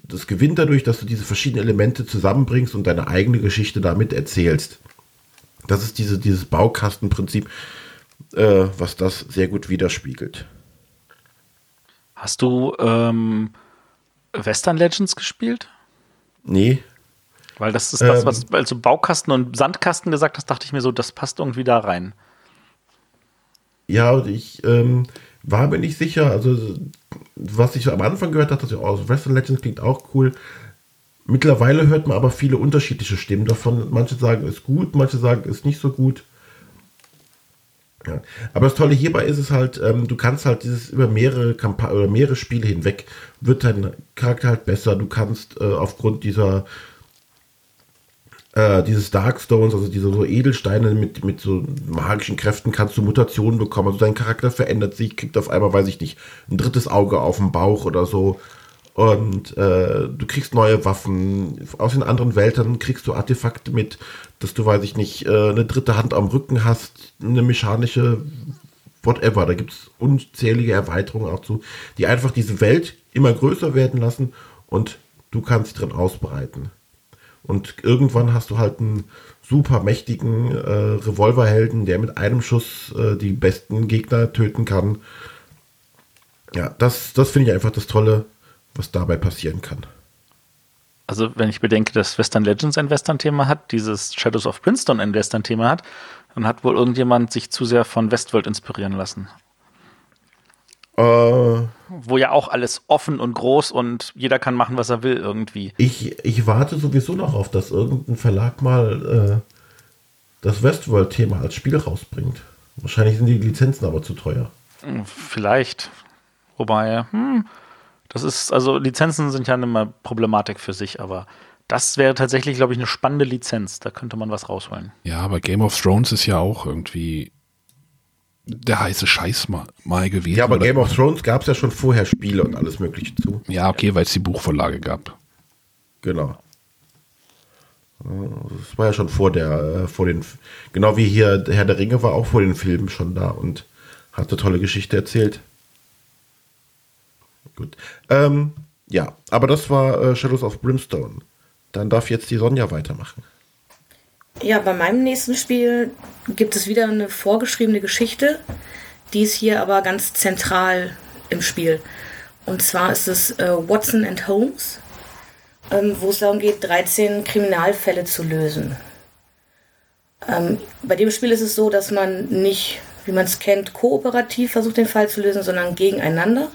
Das gewinnt dadurch, dass du diese verschiedenen Elemente zusammenbringst und deine eigene Geschichte damit erzählst. Das ist diese, dieses Baukastenprinzip, was das sehr gut widerspiegelt. Hast du ähm, Western Legends gespielt? Nee. Weil das ist das, ähm, was, als du Baukasten und Sandkasten gesagt hast, dachte ich mir so, das passt irgendwie da rein. Ja, ich ähm, war mir nicht sicher. Also, was ich am Anfang gehört habe, dass oh, Western Legends klingt auch cool. Mittlerweile hört man aber viele unterschiedliche Stimmen davon. Manche sagen, ist gut, manche sagen, ist nicht so gut. Ja. Aber das Tolle hierbei ist es halt, ähm, du kannst halt dieses über mehrere Kampa oder mehrere Spiele hinweg wird dein Charakter halt besser. Du kannst äh, aufgrund dieser äh, dieses Darkstones, also diese so Edelsteine mit, mit so magischen Kräften, kannst du Mutationen bekommen. Also dein Charakter verändert sich, kriegt auf einmal, weiß ich nicht, ein drittes Auge auf dem Bauch oder so. Und äh, du kriegst neue Waffen. Aus den anderen Welten kriegst du Artefakte mit, dass du, weiß ich nicht, äh, eine dritte Hand am Rücken hast, eine mechanische, whatever. Da gibt es unzählige Erweiterungen auch zu, die einfach diese Welt immer größer werden lassen und du kannst drin ausbreiten. Und irgendwann hast du halt einen super mächtigen äh, Revolverhelden, der mit einem Schuss äh, die besten Gegner töten kann. Ja, das, das finde ich einfach das Tolle was dabei passieren kann. Also, wenn ich bedenke, dass Western Legends ein Western-Thema hat, dieses Shadows of Princeton ein Western-Thema hat, dann hat wohl irgendjemand sich zu sehr von Westworld inspirieren lassen. Äh, Wo ja auch alles offen und groß und jeder kann machen, was er will, irgendwie. Ich, ich warte sowieso noch auf, dass irgendein Verlag mal äh, das Westworld-Thema als Spiel rausbringt. Wahrscheinlich sind die Lizenzen aber zu teuer. Hm, vielleicht. Wobei, hm, das ist, also Lizenzen sind ja immer Problematik für sich, aber das wäre tatsächlich, glaube ich, eine spannende Lizenz. Da könnte man was rausholen. Ja, aber Game of Thrones ist ja auch irgendwie der heiße Scheiß mal, mal gewesen. Ja, aber Game of Thrones gab es ja schon vorher Spiele und alles Mögliche zu. Ja, okay, weil es die Buchvorlage gab. Genau. Das war ja schon vor der, äh, vor den, genau wie hier Herr der Ringe war auch vor den Filmen schon da und hat eine tolle Geschichte erzählt. Gut. Ähm, ja, aber das war äh, Shadows of Brimstone. Dann darf jetzt die Sonja weitermachen. Ja, bei meinem nächsten Spiel gibt es wieder eine vorgeschriebene Geschichte. Die ist hier aber ganz zentral im Spiel. Und zwar ist es äh, Watson and Holmes, ähm, wo es darum geht, 13 Kriminalfälle zu lösen. Ähm, bei dem Spiel ist es so, dass man nicht, wie man es kennt, kooperativ versucht, den Fall zu lösen, sondern gegeneinander.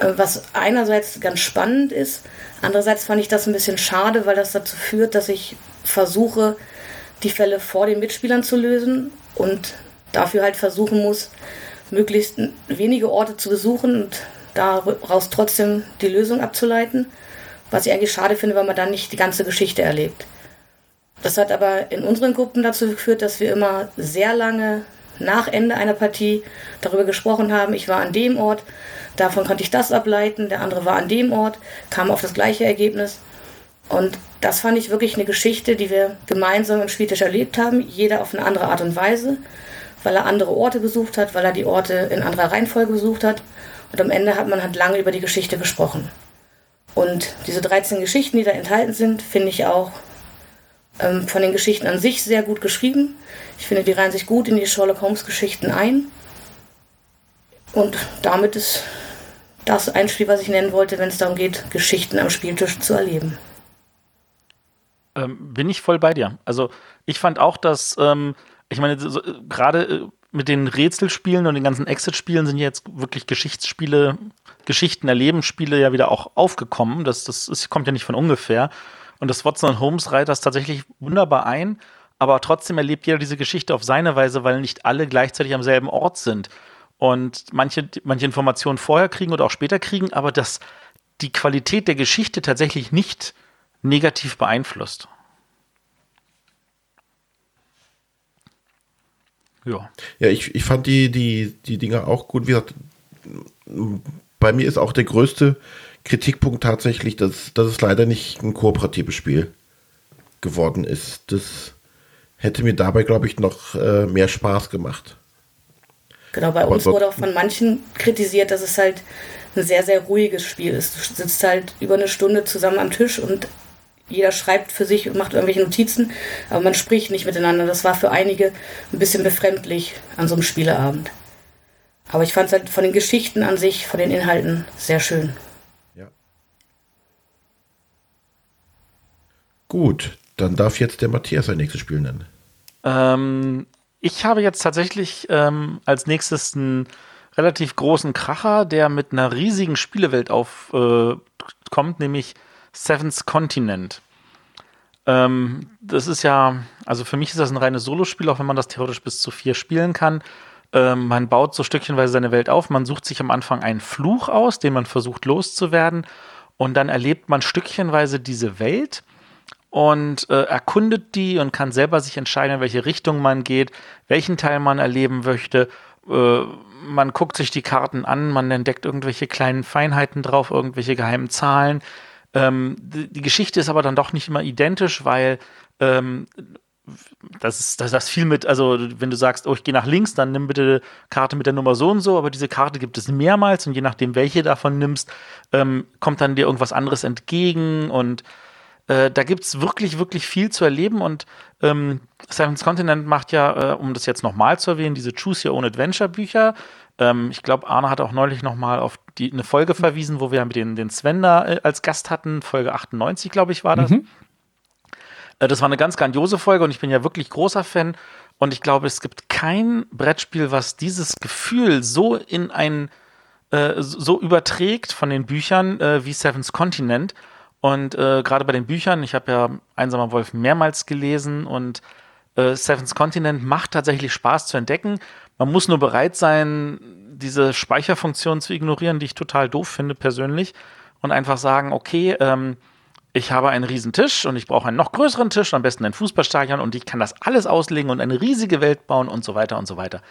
Äh, was einerseits ganz spannend ist, andererseits fand ich das ein bisschen schade, weil das dazu führt, dass ich versuche, die Fälle vor den Mitspielern zu lösen und dafür halt versuchen muss, möglichst wenige Orte zu besuchen und daraus trotzdem die Lösung abzuleiten. Was ich eigentlich schade finde, weil man dann nicht die ganze Geschichte erlebt. Das hat aber in unseren Gruppen dazu geführt, dass wir immer sehr lange nach Ende einer Partie darüber gesprochen haben, ich war an dem Ort, davon konnte ich das ableiten, der andere war an dem Ort, kam auf das gleiche Ergebnis. Und das fand ich wirklich eine Geschichte, die wir gemeinsam im Spieltisch erlebt haben, jeder auf eine andere Art und Weise, weil er andere Orte besucht hat, weil er die Orte in anderer Reihenfolge besucht hat. Und am Ende hat man halt lange über die Geschichte gesprochen. Und diese 13 Geschichten, die da enthalten sind, finde ich auch ähm, von den Geschichten an sich sehr gut geschrieben. Ich finde, die reihen sich gut in die Sherlock Holmes Geschichten ein. Und damit ist das ein Spiel, was ich nennen wollte, wenn es darum geht, Geschichten am Spieltisch zu erleben. Ähm, bin ich voll bei dir. Also ich fand auch, dass, ähm, ich meine, so, gerade äh, mit den Rätselspielen und den ganzen Exit-Spielen sind jetzt wirklich Geschichtsspiele, Geschichten erleben Spiele ja wieder auch aufgekommen. Das, das ist, kommt ja nicht von ungefähr. Und das Watson und Holmes reiht das tatsächlich wunderbar ein. Aber trotzdem erlebt jeder diese Geschichte auf seine Weise, weil nicht alle gleichzeitig am selben Ort sind. Und manche, manche Informationen vorher kriegen oder auch später kriegen, aber dass die Qualität der Geschichte tatsächlich nicht negativ beeinflusst. Ja. Ja, ich, ich fand die, die, die Dinger auch gut. Wie gesagt, bei mir ist auch der größte Kritikpunkt tatsächlich, dass, dass es leider nicht ein kooperatives Spiel geworden ist. Das hätte mir dabei, glaube ich, noch äh, mehr Spaß gemacht. Genau, bei Aber uns wurde auch von manchen kritisiert, dass es halt ein sehr, sehr ruhiges Spiel ist. Du sitzt halt über eine Stunde zusammen am Tisch und jeder schreibt für sich und macht irgendwelche Notizen, aber man spricht nicht miteinander. Das war für einige ein bisschen befremdlich an so einem Spieleabend. Aber ich fand es halt von den Geschichten an sich, von den Inhalten sehr schön. Ja. Gut, dann darf jetzt der Matthias sein nächstes Spiel nennen. Ähm, ich habe jetzt tatsächlich ähm, als nächstes einen relativ großen Kracher, der mit einer riesigen Spielewelt aufkommt, äh, nämlich Seventh Continent. Ähm, das ist ja, also für mich ist das ein reines Solospiel, auch wenn man das theoretisch bis zu vier spielen kann. Ähm, man baut so stückchenweise seine Welt auf. Man sucht sich am Anfang einen Fluch aus, den man versucht loszuwerden. Und dann erlebt man stückchenweise diese Welt und äh, erkundet die und kann selber sich entscheiden, in welche Richtung man geht, welchen Teil man erleben möchte. Äh, man guckt sich die Karten an, man entdeckt irgendwelche kleinen Feinheiten drauf, irgendwelche geheimen Zahlen. Ähm, die, Geschichte ist aber dann doch nicht immer identisch, weil ähm, das ist das, das viel mit, also wenn du sagst, oh, ich gehe nach links, dann nimm bitte Karte mit der Nummer so und so, aber diese Karte gibt es mehrmals und je nachdem, welche davon nimmst, ähm, kommt dann dir irgendwas anderes entgegen und äh, da gibt es wirklich, wirklich viel zu erleben und ähm, Seven's Continent macht ja, äh, um das jetzt nochmal zu erwähnen, diese Choose Your Own Adventure Bücher. Ähm, ich glaube, Arne hat auch neulich nochmal auf die, eine Folge verwiesen, wo wir mit den, den Sven da äh, als Gast hatten. Folge 98, glaube ich, war das. Mhm. Äh, das war eine ganz grandiose Folge und ich bin ja wirklich großer Fan. Und ich glaube, es gibt kein Brettspiel, was dieses Gefühl so in ein äh, so überträgt von den Büchern wie Seven's Continent. Und äh, gerade bei den Büchern, ich habe ja Einsamer Wolf mehrmals gelesen und äh, Seven's Continent macht tatsächlich Spaß zu entdecken. Man muss nur bereit sein, diese Speicherfunktion zu ignorieren, die ich total doof finde persönlich. Und einfach sagen, okay, ähm, ich habe einen riesen Tisch und ich brauche einen noch größeren Tisch, am besten ein Fußballstadion und ich kann das alles auslegen und eine riesige Welt bauen und so weiter und so weiter.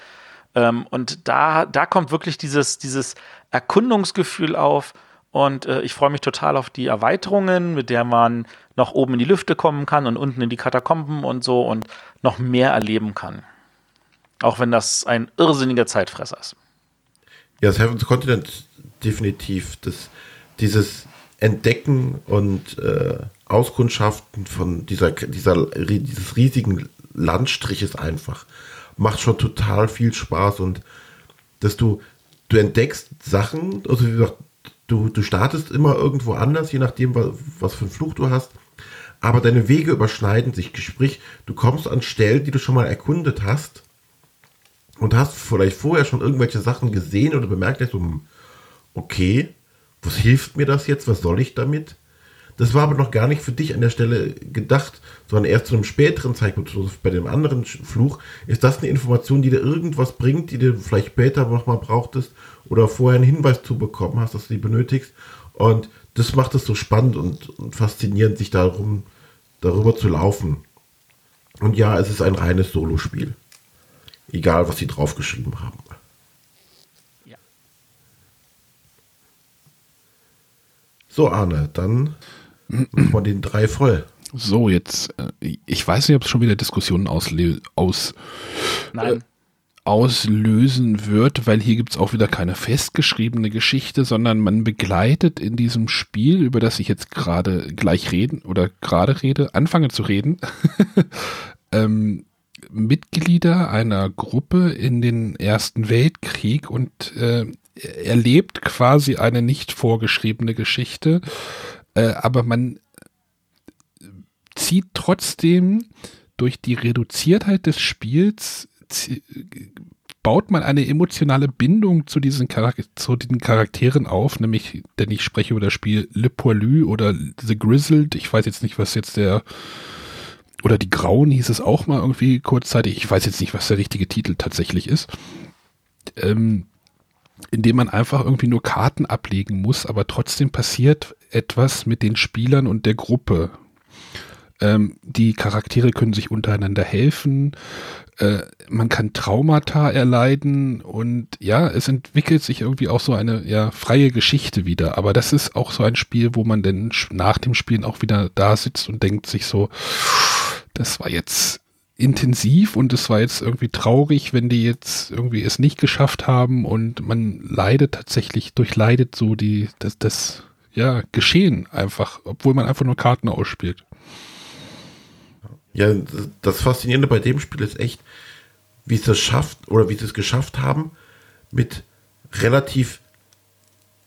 Ähm, und da, da kommt wirklich dieses, dieses Erkundungsgefühl auf. Und äh, ich freue mich total auf die Erweiterungen, mit der man noch oben in die Lüfte kommen kann und unten in die Katakomben und so und noch mehr erleben kann. Auch wenn das ein irrsinniger Zeitfresser ist. Ja, Seventh Continent definitiv. Das, dieses Entdecken und äh, Auskundschaften von dieser, dieser, dieses riesigen Landstriches einfach macht schon total viel Spaß und dass du, du entdeckst Sachen, also wie gesagt, du, du startest immer irgendwo anders, je nachdem, was, für einen Fluch du hast, aber deine Wege überschneiden sich, sprich, du kommst an Stellen, die du schon mal erkundet hast und hast vielleicht vorher schon irgendwelche Sachen gesehen oder bemerkt hast, so, okay, was hilft mir das jetzt, was soll ich damit? Das war aber noch gar nicht für dich an der Stelle gedacht, sondern erst zu einem späteren Zeitpunkt, bei dem anderen Fluch, ist das eine Information, die dir irgendwas bringt, die du vielleicht später nochmal brauchtest oder vorher einen Hinweis zu bekommen hast, dass du die benötigst. Und das macht es so spannend und, und faszinierend, sich darum, darüber zu laufen. Und ja, es ist ein reines Solospiel. Egal, was sie draufgeschrieben haben. Ja. So, Arne, dann machen wir den drei voll. So, jetzt, äh, ich weiß nicht, ob es schon wieder Diskussionen auslö aus, Nein. Auslösen wird, weil hier gibt es auch wieder keine festgeschriebene Geschichte, sondern man begleitet in diesem Spiel, über das ich jetzt gerade gleich reden oder gerade rede, anfange zu reden, ähm, Mitglieder einer Gruppe in den Ersten Weltkrieg und äh, erlebt quasi eine nicht vorgeschriebene Geschichte, äh, aber man zieht trotzdem durch die Reduziertheit des Spiels baut man eine emotionale Bindung zu diesen, Charak zu den Charakteren auf, nämlich, denn ich spreche über das Spiel Le Poilu oder The Grizzled. Ich weiß jetzt nicht, was jetzt der oder die Grauen hieß es auch mal irgendwie kurzzeitig. Ich weiß jetzt nicht, was der richtige Titel tatsächlich ist. Ähm, indem man einfach irgendwie nur Karten ablegen muss, aber trotzdem passiert etwas mit den Spielern und der Gruppe. Ähm, die Charaktere können sich untereinander helfen. Äh, man kann Traumata erleiden und ja, es entwickelt sich irgendwie auch so eine ja, freie Geschichte wieder. Aber das ist auch so ein Spiel, wo man dann nach dem Spielen auch wieder da sitzt und denkt sich so, das war jetzt intensiv und es war jetzt irgendwie traurig, wenn die jetzt irgendwie es nicht geschafft haben und man leidet tatsächlich, durchleidet so die, das, das ja, Geschehen einfach, obwohl man einfach nur Karten ausspielt. Ja, das Faszinierende bei dem Spiel ist echt, wie es das schafft oder wie sie es geschafft haben, mit relativ,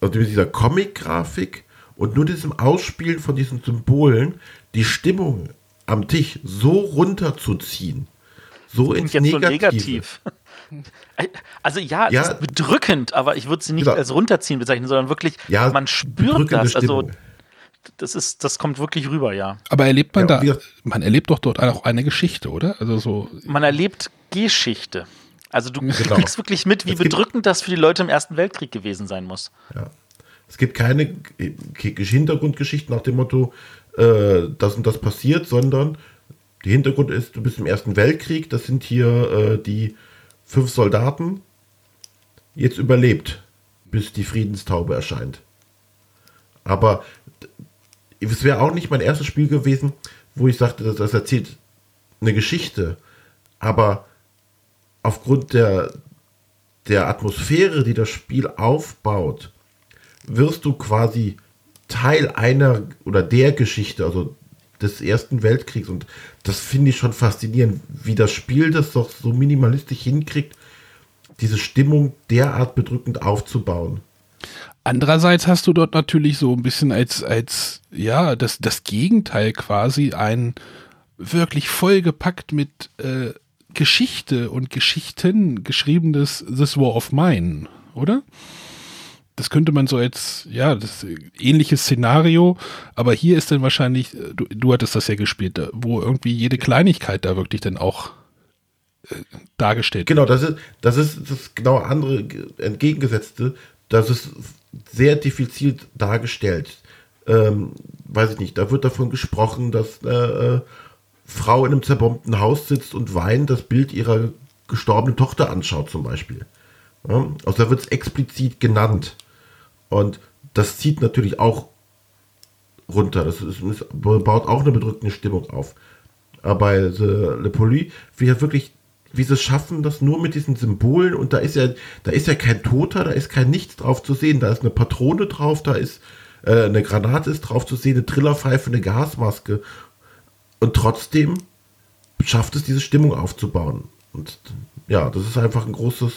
also mit dieser Comic-Grafik und nur diesem Ausspielen von diesen Symbolen die Stimmung am Tisch so runterzuziehen. So ins jetzt so Negative. negativ. Also ja, es Ja. ist bedrückend, aber ich würde sie nicht Genau. als runterziehen bezeichnen, sondern wirklich, Ja, man spürt das. Also Stimmung. Das ist, das kommt wirklich rüber, ja. Aber erlebt man Ja, da, man erlebt doch dort auch eine Geschichte, oder? Also so, Man erlebt Geschichte. Also du Genau. kriegst wirklich mit, wie Es gibt- bedrückend das für die Leute im Ersten Weltkrieg gewesen sein muss. Ja. Es gibt keine Hintergrundgeschichten nach dem Motto, äh, das und das passiert, sondern der Hintergrund ist, du bist im Ersten Weltkrieg, das sind hier äh, die fünf Soldaten, jetzt überlebt, bis die Friedenstaube erscheint. Aber es wäre auch nicht mein erstes Spiel gewesen, wo ich sagte, das, das erzählt eine Geschichte, aber aufgrund der, der Atmosphäre, die das Spiel aufbaut, wirst du quasi Teil einer oder der Geschichte, also des Ersten Weltkriegs. Und das finde ich schon faszinierend, wie das Spiel das doch so minimalistisch hinkriegt, diese Stimmung derart bedrückend aufzubauen. Andererseits hast du dort natürlich so ein bisschen als, als, ja, das, das Gegenteil quasi ein wirklich vollgepackt mit äh, Geschichte und Geschichten geschriebenes This War of Mine, oder? Das könnte man so als, ja, das äh, ähnliches Szenario, aber hier ist dann wahrscheinlich, äh, du, du hattest das ja gespielt, wo irgendwie jede Kleinigkeit da wirklich dann auch äh, dargestellt Genau, das ist das, ist das genau andere ge- entgegengesetzte. Das ist sehr diffizil dargestellt. Ähm, weiß ich nicht, da wird davon gesprochen, dass eine äh, Frau in einem zerbombten Haus sitzt und weint, das Bild ihrer gestorbenen Tochter anschaut zum Beispiel. Ja, also da wird es explizit genannt. Und das zieht natürlich auch runter. Das ist, ist, baut auch eine bedrückende Stimmung auf. Aber bei The Le Poli, wie ja wirklich, wie sie schaffen, das nur mit diesen Symbolen und da ist ja, da ist ja kein Toter, da ist kein Nichts drauf zu sehen, da ist eine Patrone drauf, da ist äh, eine Granate ist drauf zu sehen, eine Trillerpfeife, eine Gasmaske. Und trotzdem schafft es, diese Stimmung aufzubauen. Und ja, das ist einfach ein großes,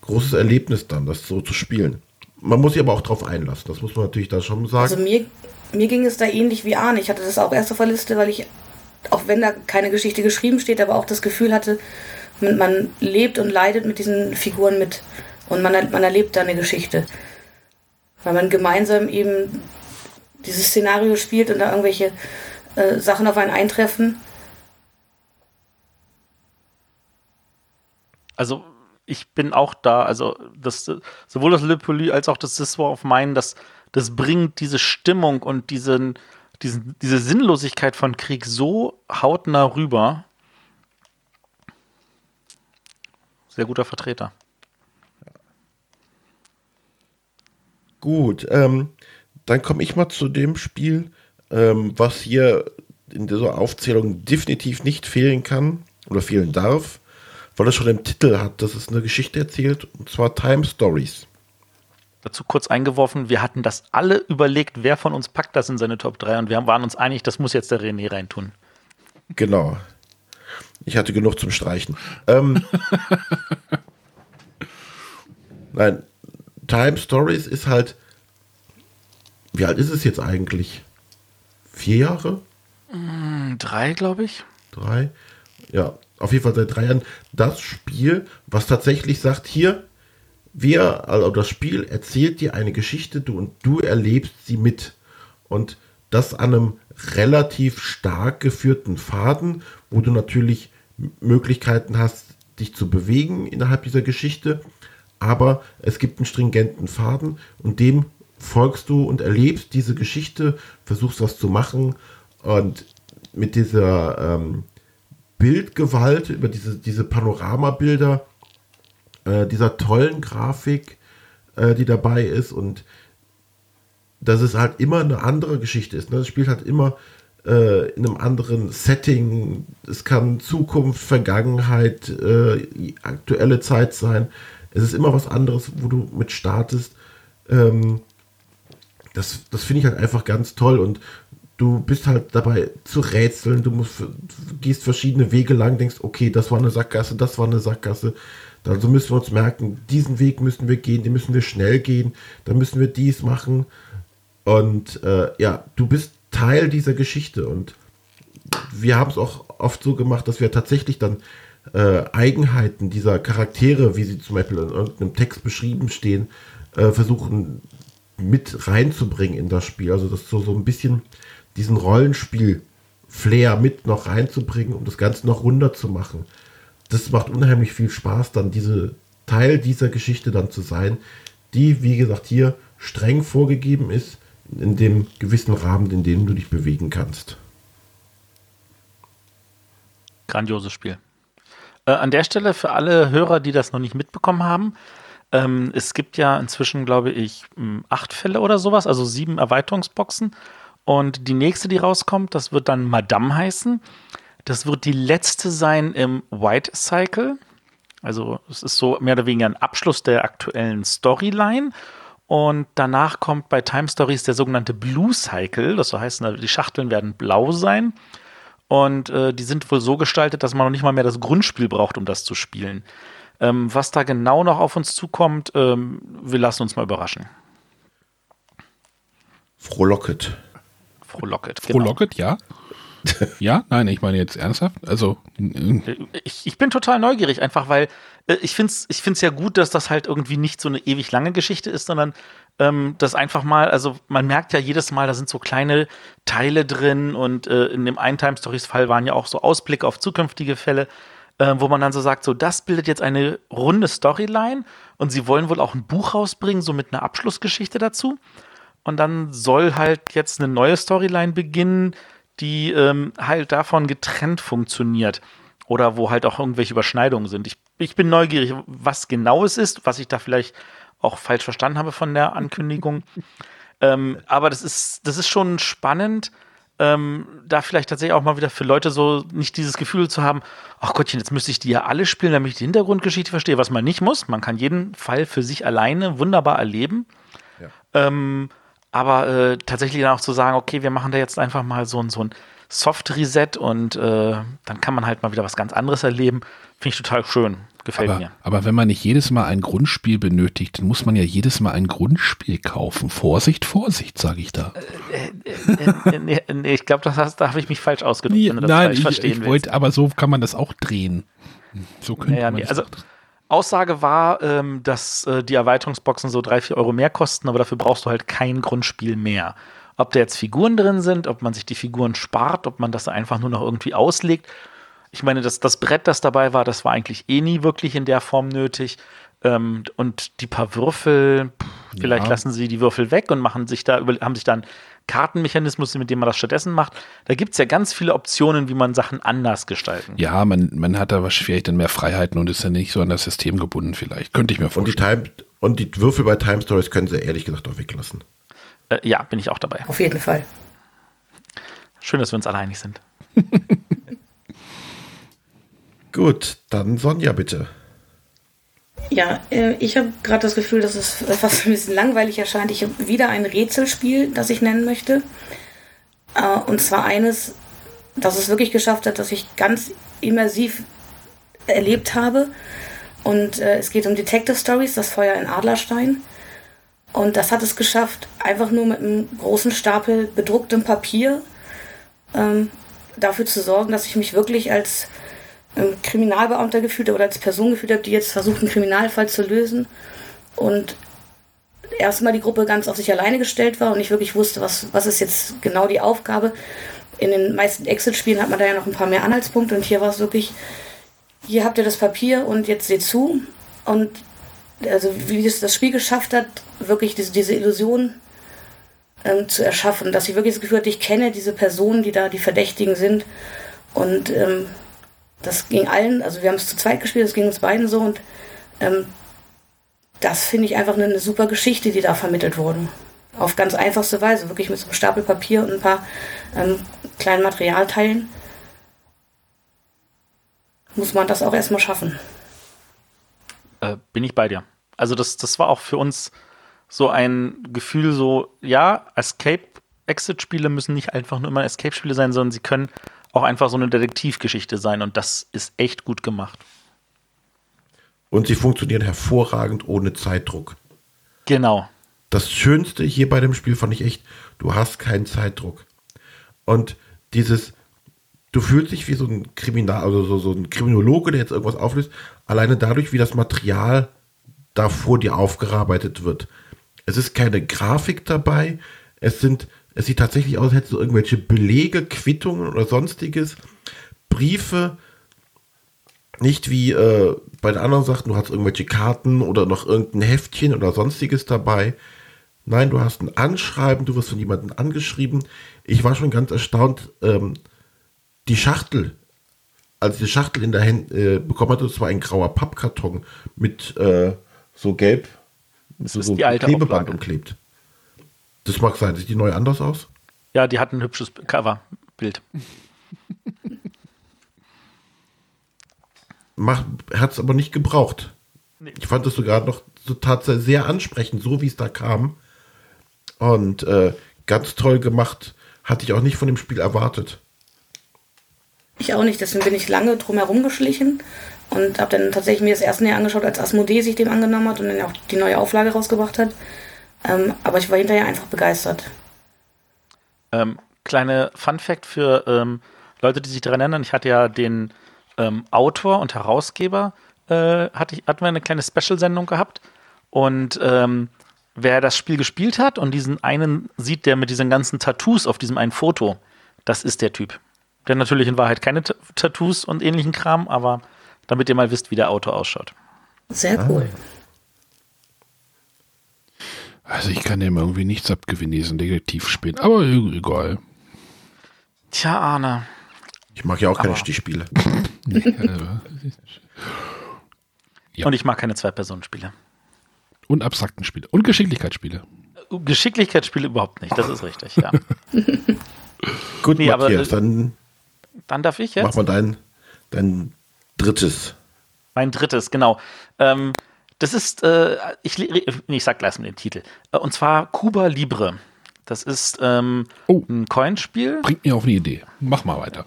großes Erlebnis dann, das so zu spielen. Man muss sich aber auch drauf einlassen, das muss man natürlich da schon sagen. Also mir, mir ging es da ähnlich wie Arne. Ich hatte das auch erst auf der Liste, weil ich, auch wenn da keine Geschichte geschrieben steht, aber auch das Gefühl hatte, man, lebt und leidet mit diesen Figuren mit. Und man, man erlebt da eine Geschichte. Weil man gemeinsam eben dieses Szenario spielt und da irgendwelche äh, Sachen auf einen eintreffen. Also ich bin auch da, also das, sowohl das Le Poli als auch das This War of Mine, das, das bringt diese Stimmung und diesen, diesen, diese Sinnlosigkeit von Krieg so hautnah rüber. sehr guter Vertreter. Gut, ähm, dann komme ich mal zu dem Spiel, ähm, was hier in dieser Aufzählung definitiv nicht fehlen kann oder fehlen darf, weil es schon im Titel hat, dass es eine Geschichte erzählt, und zwar Time Stories. Dazu kurz eingeworfen, wir hatten das alle überlegt, wer von uns packt das in seine Top 3 und wir waren uns einig, das muss jetzt der René reintun. Genau. Ich hatte genug zum Streichen. Ähm, Nein, Time Stories ist halt. Wie alt ist es jetzt eigentlich? Vier Jahre? Hm, drei, glaube ich. Drei? Ja, auf jeden Fall seit drei Jahren. Das Spiel, was tatsächlich sagt, hier, wir, also das Spiel erzählt dir eine Geschichte du, und du erlebst sie mit. Und das an einem relativ stark geführten Faden, wo du natürlich Möglichkeiten hast, dich zu bewegen innerhalb dieser Geschichte. Aber es gibt einen stringenten Faden und dem folgst du und erlebst diese Geschichte, versuchst was zu machen und mit dieser ähm, Bildgewalt, über diese, diese Panoramabilder, äh, dieser tollen Grafik, äh, die dabei ist und dass es halt immer eine andere Geschichte ist. Ne? Das spielt halt immer äh, in einem anderen Setting. Es kann Zukunft, Vergangenheit, äh, aktuelle Zeit sein. Es ist immer was anderes, wo du mit startest. Ähm, das das finde ich halt einfach ganz toll und du bist halt dabei zu rätseln, du, musst, gehst verschiedene Wege lang, denkst, okay, das war eine Sackgasse, das war eine Sackgasse. Also müssen wir uns merken, diesen Weg müssen wir gehen, den müssen wir schnell gehen, dann müssen wir dies machen. Und äh, ja, du bist Teil dieser Geschichte und wir haben es auch oft so gemacht, dass wir tatsächlich dann äh, Eigenheiten dieser Charaktere, wie sie zum Beispiel in irgendeinem Text beschrieben stehen, äh, versuchen mit reinzubringen in das Spiel. Also das so, so ein bisschen diesen Rollenspiel-Flair mit noch reinzubringen, um das Ganze noch runder zu machen. Das macht unheimlich viel Spaß, dann diese Teil dieser Geschichte dann zu sein, die, wie gesagt, hier streng vorgegeben ist, in dem gewissen Rahmen, in dem du dich bewegen kannst. Grandioses Spiel. Äh, an der Stelle für alle Hörer, die das noch nicht mitbekommen haben, ähm, es gibt ja inzwischen, glaube ich, acht Fälle oder sowas, also sieben Erweiterungsboxen. Und die nächste, die rauskommt, das wird dann Madame heißen. Das wird die letzte sein im White Cycle. Also es ist so mehr oder weniger ein Abschluss der aktuellen Storyline. Und danach kommt bei Time Stories der sogenannte Blue Cycle. Das heißt, die Schachteln werden blau sein. Und äh, die sind wohl so gestaltet, dass man noch nicht mal mehr das Grundspiel braucht, um das zu spielen. Ähm, was da genau noch auf uns zukommt, ähm, wir lassen uns mal überraschen. Frohlocket. Frohlocket. Genau. Frohlocket, ja. Ja, nein, ich meine jetzt ernsthaft. Also ich, ich bin total neugierig, einfach weil äh, ich finde es ich find's ja gut, dass das halt irgendwie nicht so eine ewig lange Geschichte ist, sondern ähm, das einfach mal, also man merkt ja jedes Mal, da sind so kleine Teile drin und äh, in dem einen Time Stories Fall waren ja auch so Ausblicke auf zukünftige Fälle, äh, wo man dann so sagt, so das bildet jetzt eine runde Storyline und sie wollen wohl auch ein Buch rausbringen, so mit einer Abschlussgeschichte dazu. Und dann soll halt jetzt eine neue Storyline beginnen, die ähm, halt davon getrennt funktioniert. Oder wo halt auch irgendwelche Überschneidungen sind. Ich, ich bin neugierig, was genau es ist, was ich da vielleicht auch falsch verstanden habe von der Ankündigung. ähm, aber das ist, das ist schon spannend, ähm, da vielleicht tatsächlich auch mal wieder für Leute so nicht dieses Gefühl zu haben, ach Gottchen, jetzt müsste ich die ja alle spielen, damit ich die Hintergrundgeschichte verstehe, was man nicht muss. Man kann jeden Fall für sich alleine wunderbar erleben. Ja. Ähm, aber äh, tatsächlich dann auch zu sagen, okay, wir machen da jetzt einfach mal so, so ein Soft-Reset und äh, dann kann man halt mal wieder was ganz anderes erleben. Finde ich total schön. Gefällt aber, mir. Aber wenn man nicht jedes Mal ein Grundspiel benötigt, dann muss man ja jedes Mal ein Grundspiel kaufen. Vorsicht, Vorsicht, sage ich da. Äh, äh, äh, nee, nee, ich glaube, da habe ich mich falsch ausgedrückt, nee, nein, ich, ich wollte, aber so kann man das auch drehen. So könnte naja, man nee, also Aussage war, ähm, dass äh, die Erweiterungsboxen so drei, vier Euro mehr kosten, aber dafür brauchst du halt kein Grundspiel mehr. Ob da jetzt Figuren drin sind, ob man sich die Figuren spart, ob man das einfach nur noch irgendwie auslegt ich meine, das, das Brett, das dabei war, das war eigentlich eh nie wirklich in der Form nötig. Ähm, und die paar Würfel, pff, vielleicht ja. lassen sie die Würfel weg und machen sich da, haben sich dann Kartenmechanismus, mit dem man das stattdessen macht. Da gibt es ja ganz viele Optionen, wie man Sachen anders gestalten kann. Ja, man, man hat da wahrscheinlich dann mehr Freiheiten und ist ja nicht so an das System gebunden vielleicht. Könnte ich mir Und die, vorstellen. Time, und die Würfel bei Time Stories können sie ehrlich gesagt auch weglassen. Äh, ja, bin ich auch dabei. Auf jeden Fall. Schön, dass wir uns alle einig sind. Gut, dann Sonja bitte. Ja, äh, ich habe gerade das Gefühl, dass es fast ein bisschen langweilig erscheint. Ich habe wieder ein Rätselspiel, das ich nennen möchte. Äh, Und zwar eines, das es wirklich geschafft hat, dass ich ganz immersiv erlebt habe. Und äh, es geht um Detective Stories, das Feuer in Adlerstein. Und das hat es geschafft, einfach nur mit einem großen Stapel bedrucktem Papier ähm, dafür zu sorgen, dass ich mich wirklich als Kriminalbeamter gefühlt habe oder als Person gefühlt habe, die jetzt versucht, einen Kriminalfall zu lösen. Und erstmal die Gruppe ganz auf sich alleine gestellt war und ich wirklich wusste, was, was ist jetzt genau die Aufgabe. In den meisten Exit-Spielen hat man da ja noch ein paar mehr Anhaltspunkte und hier war es wirklich, hier habt ihr das Papier und jetzt seht zu. Und also wie es das Spiel geschafft hat, wirklich diese, diese Illusion ähm, zu erschaffen, dass ich wirklich das Gefühl hatte, ich kenne diese Personen, die da die Verdächtigen sind. Und ähm, das ging allen, also wir haben es zu zweit gespielt, das ging uns beiden so und ähm, das finde ich einfach eine, super Geschichte, die da vermittelt wurde. Auf ganz einfachste Weise, wirklich mit so einem Stapel Papier und ein paar ähm, kleinen Materialteilen muss man das auch erstmal schaffen. Äh, bin ich bei dir. Also das, das war auch für uns so ein Gefühl, so, ja, Escape-Exit-Spiele müssen nicht einfach nur immer Escape-Spiele sein, sondern sie können auch einfach so eine Detektivgeschichte sein und das ist echt gut gemacht. Und sie funktionieren hervorragend ohne Zeitdruck. Genau. Das Schönste hier bei dem Spiel fand ich echt, du hast keinen Zeitdruck. Und dieses, du fühlst dich wie so ein Kriminal, also so, so ein Kriminologe, der jetzt irgendwas auflöst, alleine dadurch, wie das Material da vor dir aufgearbeitet wird. Es ist keine Grafik dabei, es sind, es sieht tatsächlich aus, als hättest du irgendwelche Belege, Quittungen oder sonstiges, Briefe, nicht wie äh, bei den anderen Sachen, du hast irgendwelche Karten oder noch irgendein Heftchen oder sonstiges dabei. Nein, du hast ein Anschreiben, du wirst von jemandem angeschrieben. Ich war schon ganz erstaunt, ähm, die Schachtel, als ich die Schachtel in der Hand äh, bekommen hatte, das war ein grauer Pappkarton mit äh, so gelb, so, so Klebeband Auflage. umklebt. Das mag sein, sieht die neu anders aus? Ja, die hat ein hübsches Cover-Bild. Hat es aber nicht gebraucht. Ich fand es sogar noch so tatsächlich sehr ansprechend, so wie es da kam. Und äh, ganz toll gemacht. Hatte ich auch nicht von dem Spiel erwartet. Ich auch nicht, deswegen bin ich lange drum herum geschlichen und habe dann tatsächlich mir das erste näher angeschaut, als Asmodee sich dem angenommen hat und dann auch die neue Auflage rausgebracht hat. Ähm, aber ich war hinterher einfach begeistert. Ähm, kleine Fun Fact für ähm, Leute, die sich daran erinnern. Ich hatte ja den ähm, Autor und Herausgeber, äh, hatte ich, hatten wir eine kleine Special-Sendung gehabt. Und ähm, wer das Spiel gespielt hat und diesen einen sieht, der mit diesen ganzen Tattoos auf diesem einen Foto, das ist der Typ. Der natürlich in Wahrheit keine T Tattoos und ähnlichen Kram, aber damit ihr mal wisst, wie der Autor ausschaut. Sehr cool. Also ich kann dem irgendwie nichts abgewinnen, diesen Detektivspiel. Aber e- egal. Tja, Arne. Ich mag ja auch keine Aber- Stichspiele. Ja. Und ich mag keine Zwei-Personen-Spiele. Und abstrakten Spiele. Und Geschicklichkeitsspiele. Geschicklichkeitsspiele überhaupt nicht, das ist richtig, ja. Gut, Nee, aber, Matthias, äh, dann Dann darf ich mach jetzt. mal dein, dein drittes. Mein drittes, genau. Ähm, das ist, äh, ich, nee, ich sag gleich mal den Titel. Äh, und zwar Cuba Libre. Das ist ähm, Oh. ein Coinspiel. Bringt mir auf eine Idee. Mach mal weiter.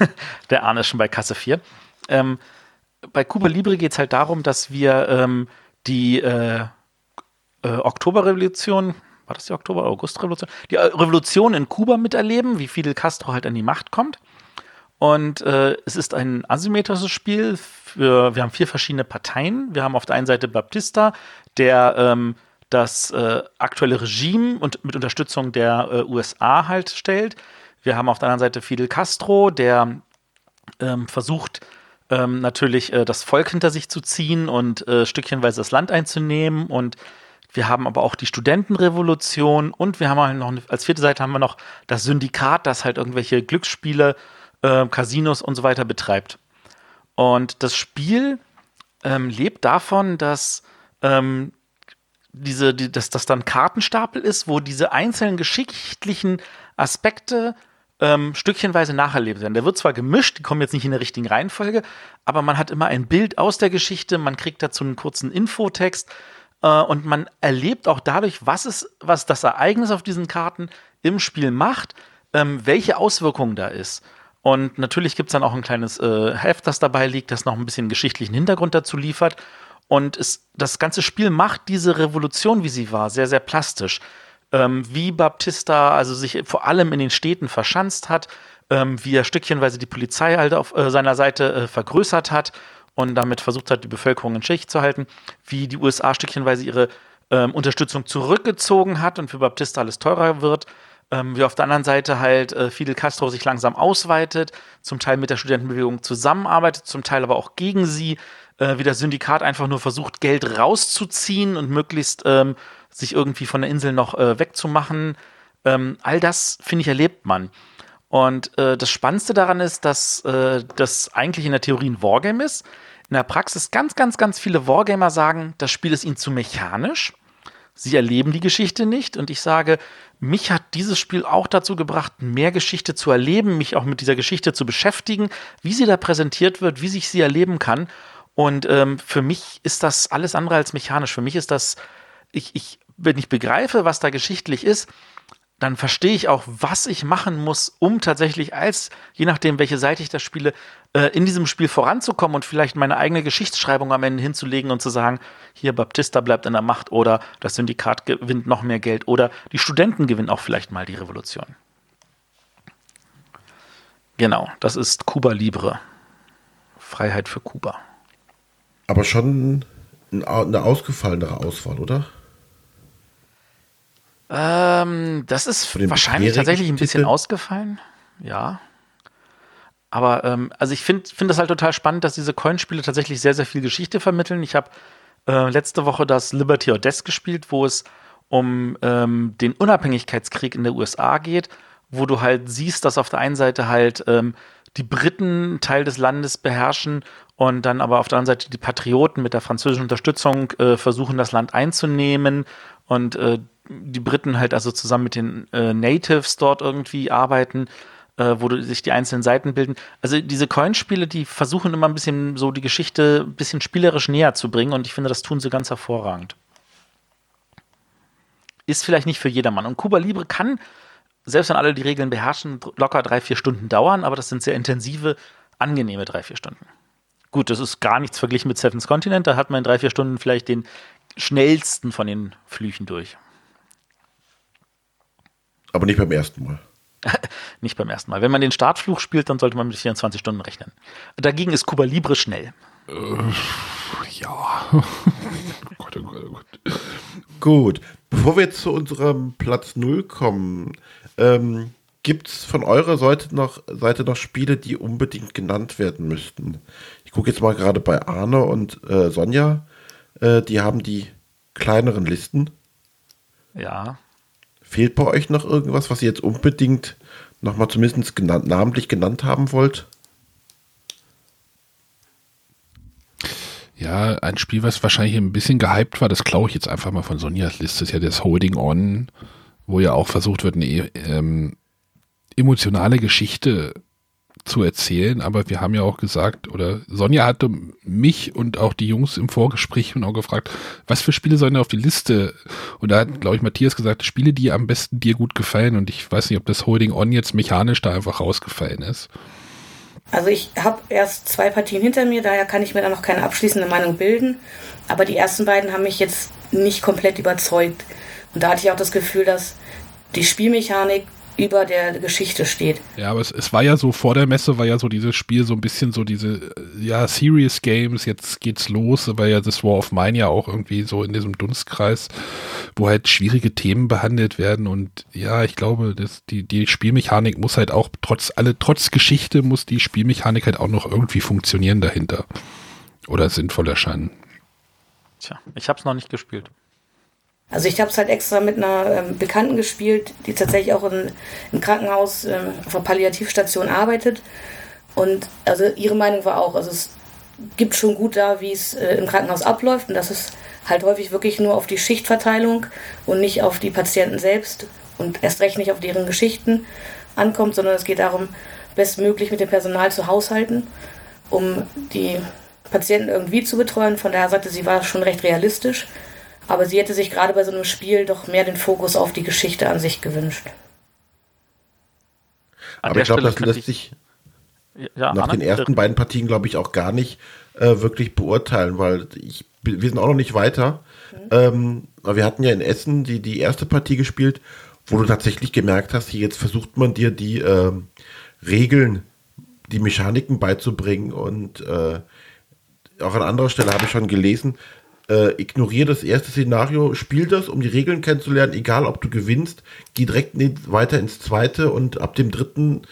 Der Arne ist schon bei Kasse 4. Ähm, bei Cuba Libre geht es halt darum, dass wir ähm, die äh, äh, Oktoberrevolution, war das die Oktober- Augustrevolution? Die äh, Revolution in Kuba miterleben, wie Fidel Castro halt an die Macht kommt. Und äh, es ist ein asymmetrisches Spiel. Für, wir haben vier verschiedene Parteien. Wir haben auf der einen Seite Baptista, der ähm, das äh, aktuelle Regime und mit Unterstützung der äh, USA halt stellt. Wir haben auf der anderen Seite Fidel Castro, der ähm, versucht ähm, natürlich äh, das Volk hinter sich zu ziehen und äh, stückchenweise das Land einzunehmen. Und Wir haben aber auch die Studentenrevolution und wir haben halt noch als vierte Seite haben wir noch das Syndikat, das halt irgendwelche Glücksspiele, äh, Casinos und so weiter betreibt. Und das Spiel ähm, lebt davon, dass ähm, diese, die, dass das dann Kartenstapel ist, wo diese einzelnen geschichtlichen Aspekte ähm, stückchenweise nacherlebt werden. Der wird zwar gemischt, die kommen jetzt nicht in der richtigen Reihenfolge, aber man hat immer ein Bild aus der Geschichte, man kriegt dazu einen kurzen Infotext äh, und man erlebt auch dadurch, was es, was das Ereignis auf diesen Karten im Spiel macht, ähm, welche Auswirkungen da ist. Und natürlich gibt es dann auch ein kleines äh, Heft, das dabei liegt, das noch ein bisschen geschichtlichen Hintergrund dazu liefert. Und es, das ganze Spiel macht diese Revolution, wie sie war, sehr, sehr plastisch ähm, wie Baptista also sich vor allem in den Städten verschanzt hat, ähm, wie er stückchenweise die Polizei halt auf äh, seiner Seite äh, vergrößert hat und damit versucht hat, die Bevölkerung in Schicht zu halten, wie die USA stückchenweise ihre ähm, Unterstützung zurückgezogen hat und für Baptista alles teurer wird. Ähm, wie auf der anderen Seite halt äh, Fidel Castro sich langsam ausweitet, zum Teil mit der Studentenbewegung zusammenarbeitet, zum Teil aber auch gegen sie, äh, wie das Syndikat einfach nur versucht, Geld rauszuziehen und möglichst ähm, sich irgendwie von der Insel noch äh, wegzumachen. Ähm, all das, finde ich, erlebt man. Und äh, das Spannendste daran ist, dass äh, das eigentlich in der Theorie ein Wargame ist. In der Praxis ganz, ganz, ganz viele Wargamer sagen, das Spiel ist ihnen zu mechanisch. Sie erleben die Geschichte nicht. Und ich sage, mich hat dieses Spiel auch dazu gebracht, mehr Geschichte zu erleben, mich auch mit dieser Geschichte zu beschäftigen, wie sie da präsentiert wird, wie sich sie erleben kann. Und ähm, für mich ist das alles andere als mechanisch. Für mich ist das, ich, ich wenn ich begreife, was da geschichtlich ist, dann verstehe ich auch, was ich machen muss, um tatsächlich als, je nachdem, welche Seite ich das spiele, äh, in diesem Spiel voranzukommen und vielleicht meine eigene Geschichtsschreibung am Ende hinzulegen und zu sagen, hier Baptista bleibt in der Macht oder das Syndikat gewinnt noch mehr Geld oder die Studenten gewinnen auch vielleicht mal die Revolution. Genau, das ist Kuba Libre. Freiheit für Kuba. Aber schon eine ausgefallenere Auswahl, oder? Ähm, das ist wahrscheinlich tatsächlich ein bisschen Titel? ausgefallen. Ja. Aber ähm, also ich finde find das halt total spannend, dass diese Coinspiele tatsächlich sehr, sehr viel Geschichte vermitteln. Ich habe äh, letzte Woche das Liberty or Death gespielt, wo es um ähm, den Unabhängigkeitskrieg in der USA geht, wo du halt siehst, dass auf der einen Seite halt ähm, die Briten Teil des Landes beherrschen und dann aber auf der anderen Seite die Patrioten mit der französischen Unterstützung äh, versuchen, das Land einzunehmen und äh, die Briten halt also zusammen mit den äh, Natives dort irgendwie arbeiten, äh, wo sich die einzelnen Seiten bilden. Also diese Coinspiele, die versuchen immer ein bisschen so die Geschichte ein bisschen spielerisch näher zu bringen und ich finde, das tun sie ganz hervorragend. Ist vielleicht nicht für jedermann. Und Cuba Libre kann, selbst wenn alle die Regeln beherrschen, locker drei, vier Stunden dauern, aber das sind sehr intensive, angenehme drei, vier Stunden. Gut, das ist gar nichts verglichen mit Seven's Continent, da hat man in drei, vier Stunden vielleicht den schnellsten von den Flüchen durch. Aber nicht beim ersten Mal. nicht beim ersten Mal. Wenn man den Startfluch spielt, dann sollte man mit 24 Stunden rechnen. Dagegen ist Cuba Libre schnell. Äh, ja. oh Gott, oh Gott, oh Gott. Gut. Bevor wir zu unserem Platz 0 kommen, ähm, gibt es von eurer Seite noch, Seite noch Spiele, die unbedingt genannt werden müssten? Ich gucke jetzt mal gerade bei Arne und äh, Sonja. Äh, die haben die kleineren Listen. Ja. Fehlt bei euch noch irgendwas, was ihr jetzt unbedingt nochmal zumindest genannt, namentlich genannt haben wollt? Ja, ein Spiel, was wahrscheinlich ein bisschen gehypt war, das klaue ich jetzt einfach mal von Sonjas Liste, ist ja das Holding On, wo ja auch versucht wird, eine ähm, emotionale Geschichte zu erzählen, aber wir haben ja auch gesagt, oder Sonja hatte mich und auch die Jungs im Vorgespräch auch gefragt, was für Spiele sollen da auf die Liste? Und da hat, glaube ich, Matthias gesagt, Spiele, die am besten dir gut gefallen. Und ich weiß nicht, ob das Holding On jetzt mechanisch da einfach rausgefallen ist. Also ich habe erst zwei Partien hinter mir, daher kann ich mir da noch keine abschließende Meinung bilden. Aber die ersten beiden haben mich jetzt nicht komplett überzeugt. Und da hatte ich auch das Gefühl, dass die Spielmechanik über der Geschichte steht. Ja, aber es, es, war ja so, vor der Messe war ja so dieses Spiel so ein bisschen so diese, ja, Serious Games, jetzt geht's los, aber ja das War of Mine ja auch irgendwie so in diesem Dunstkreis, wo halt schwierige Themen behandelt werden und ja, ich glaube, dass die, die Spielmechanik muss halt auch trotz alle, trotz Geschichte muss die Spielmechanik halt auch noch irgendwie funktionieren dahinter. Oder sinnvoll erscheinen. Tja, ich hab's noch nicht gespielt. Also ich habe es halt extra mit einer ähm, Bekannten gespielt, die tatsächlich auch in, im Krankenhaus ähm, auf einer Palliativstation arbeitet. Und also ihre Meinung war auch, also es gibt schon gut da, wie es äh, im Krankenhaus abläuft und das ist halt häufig wirklich nur auf die Schichtverteilung und nicht auf die Patienten selbst und erst recht nicht auf deren Geschichten ankommt, sondern es geht darum, bestmöglich mit dem Personal zu haushalten, um die Patienten irgendwie zu betreuen. Von daher sagte sie, war schon recht realistisch, aber sie hätte sich gerade bei so einem Spiel doch mehr den Fokus auf die Geschichte an sich gewünscht. An aber ich glaube, das lässt sich ja, nach den ersten beiden Partien, glaube ich, auch gar nicht äh, wirklich beurteilen, weil ich, wir sind auch noch nicht weiter. Mhm. Ähm, aber wir hatten ja in Essen die, die erste Partie gespielt, wo du tatsächlich gemerkt hast, hier jetzt versucht man dir die äh, Regeln, die Mechaniken beizubringen und äh, auch an anderer Stelle habe ich schon gelesen, äh, ignoriere das erste Szenario, spiel das, um die Regeln kennenzulernen, egal ob du gewinnst, geh direkt weiter ins zweite und ab dem dritten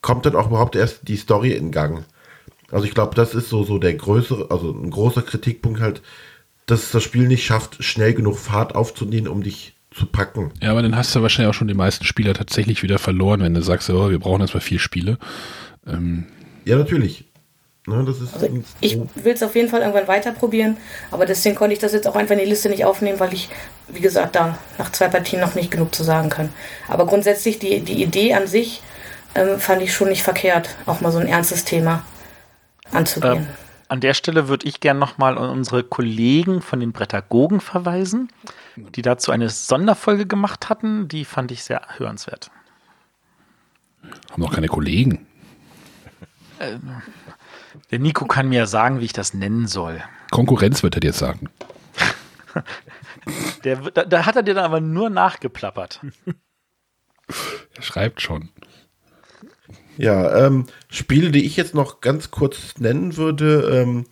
kommt dann auch überhaupt erst die Story in Gang. Also ich glaube, das ist so, so der größere, also ein großer Kritikpunkt halt, dass es das Spiel nicht schafft, schnell genug Fahrt aufzunehmen, um dich zu packen. Ja, aber dann hast du wahrscheinlich auch schon die meisten Spieler tatsächlich wieder verloren, wenn du sagst, oh, wir brauchen erstmal vier Spiele. Ähm. Ja, natürlich. Ne, das ist also ich will es auf jeden Fall irgendwann weiter probieren, aber deswegen konnte ich das jetzt auch einfach in die Liste nicht aufnehmen, weil ich, wie gesagt, da nach zwei Partien noch nicht genug zu sagen kann. Aber grundsätzlich die, die Idee an sich ähm, fand ich schon nicht verkehrt, auch mal so ein ernstes Thema anzugehen. Ähm, an der Stelle würde ich gerne nochmal an unsere Kollegen von den Brettagogen verweisen, die dazu eine Sonderfolge gemacht hatten. Die fand ich sehr hörenswert. Haben noch keine Kollegen. Ähm, der Nico kann mir sagen, wie ich das nennen soll. Konkurrenz wird er dir sagen. Der, da, da, hat er dir dann aber nur nachgeplappert. Er schreibt schon. Ja, ähm, Spiele, die ich jetzt noch ganz kurz nennen würde, ähm,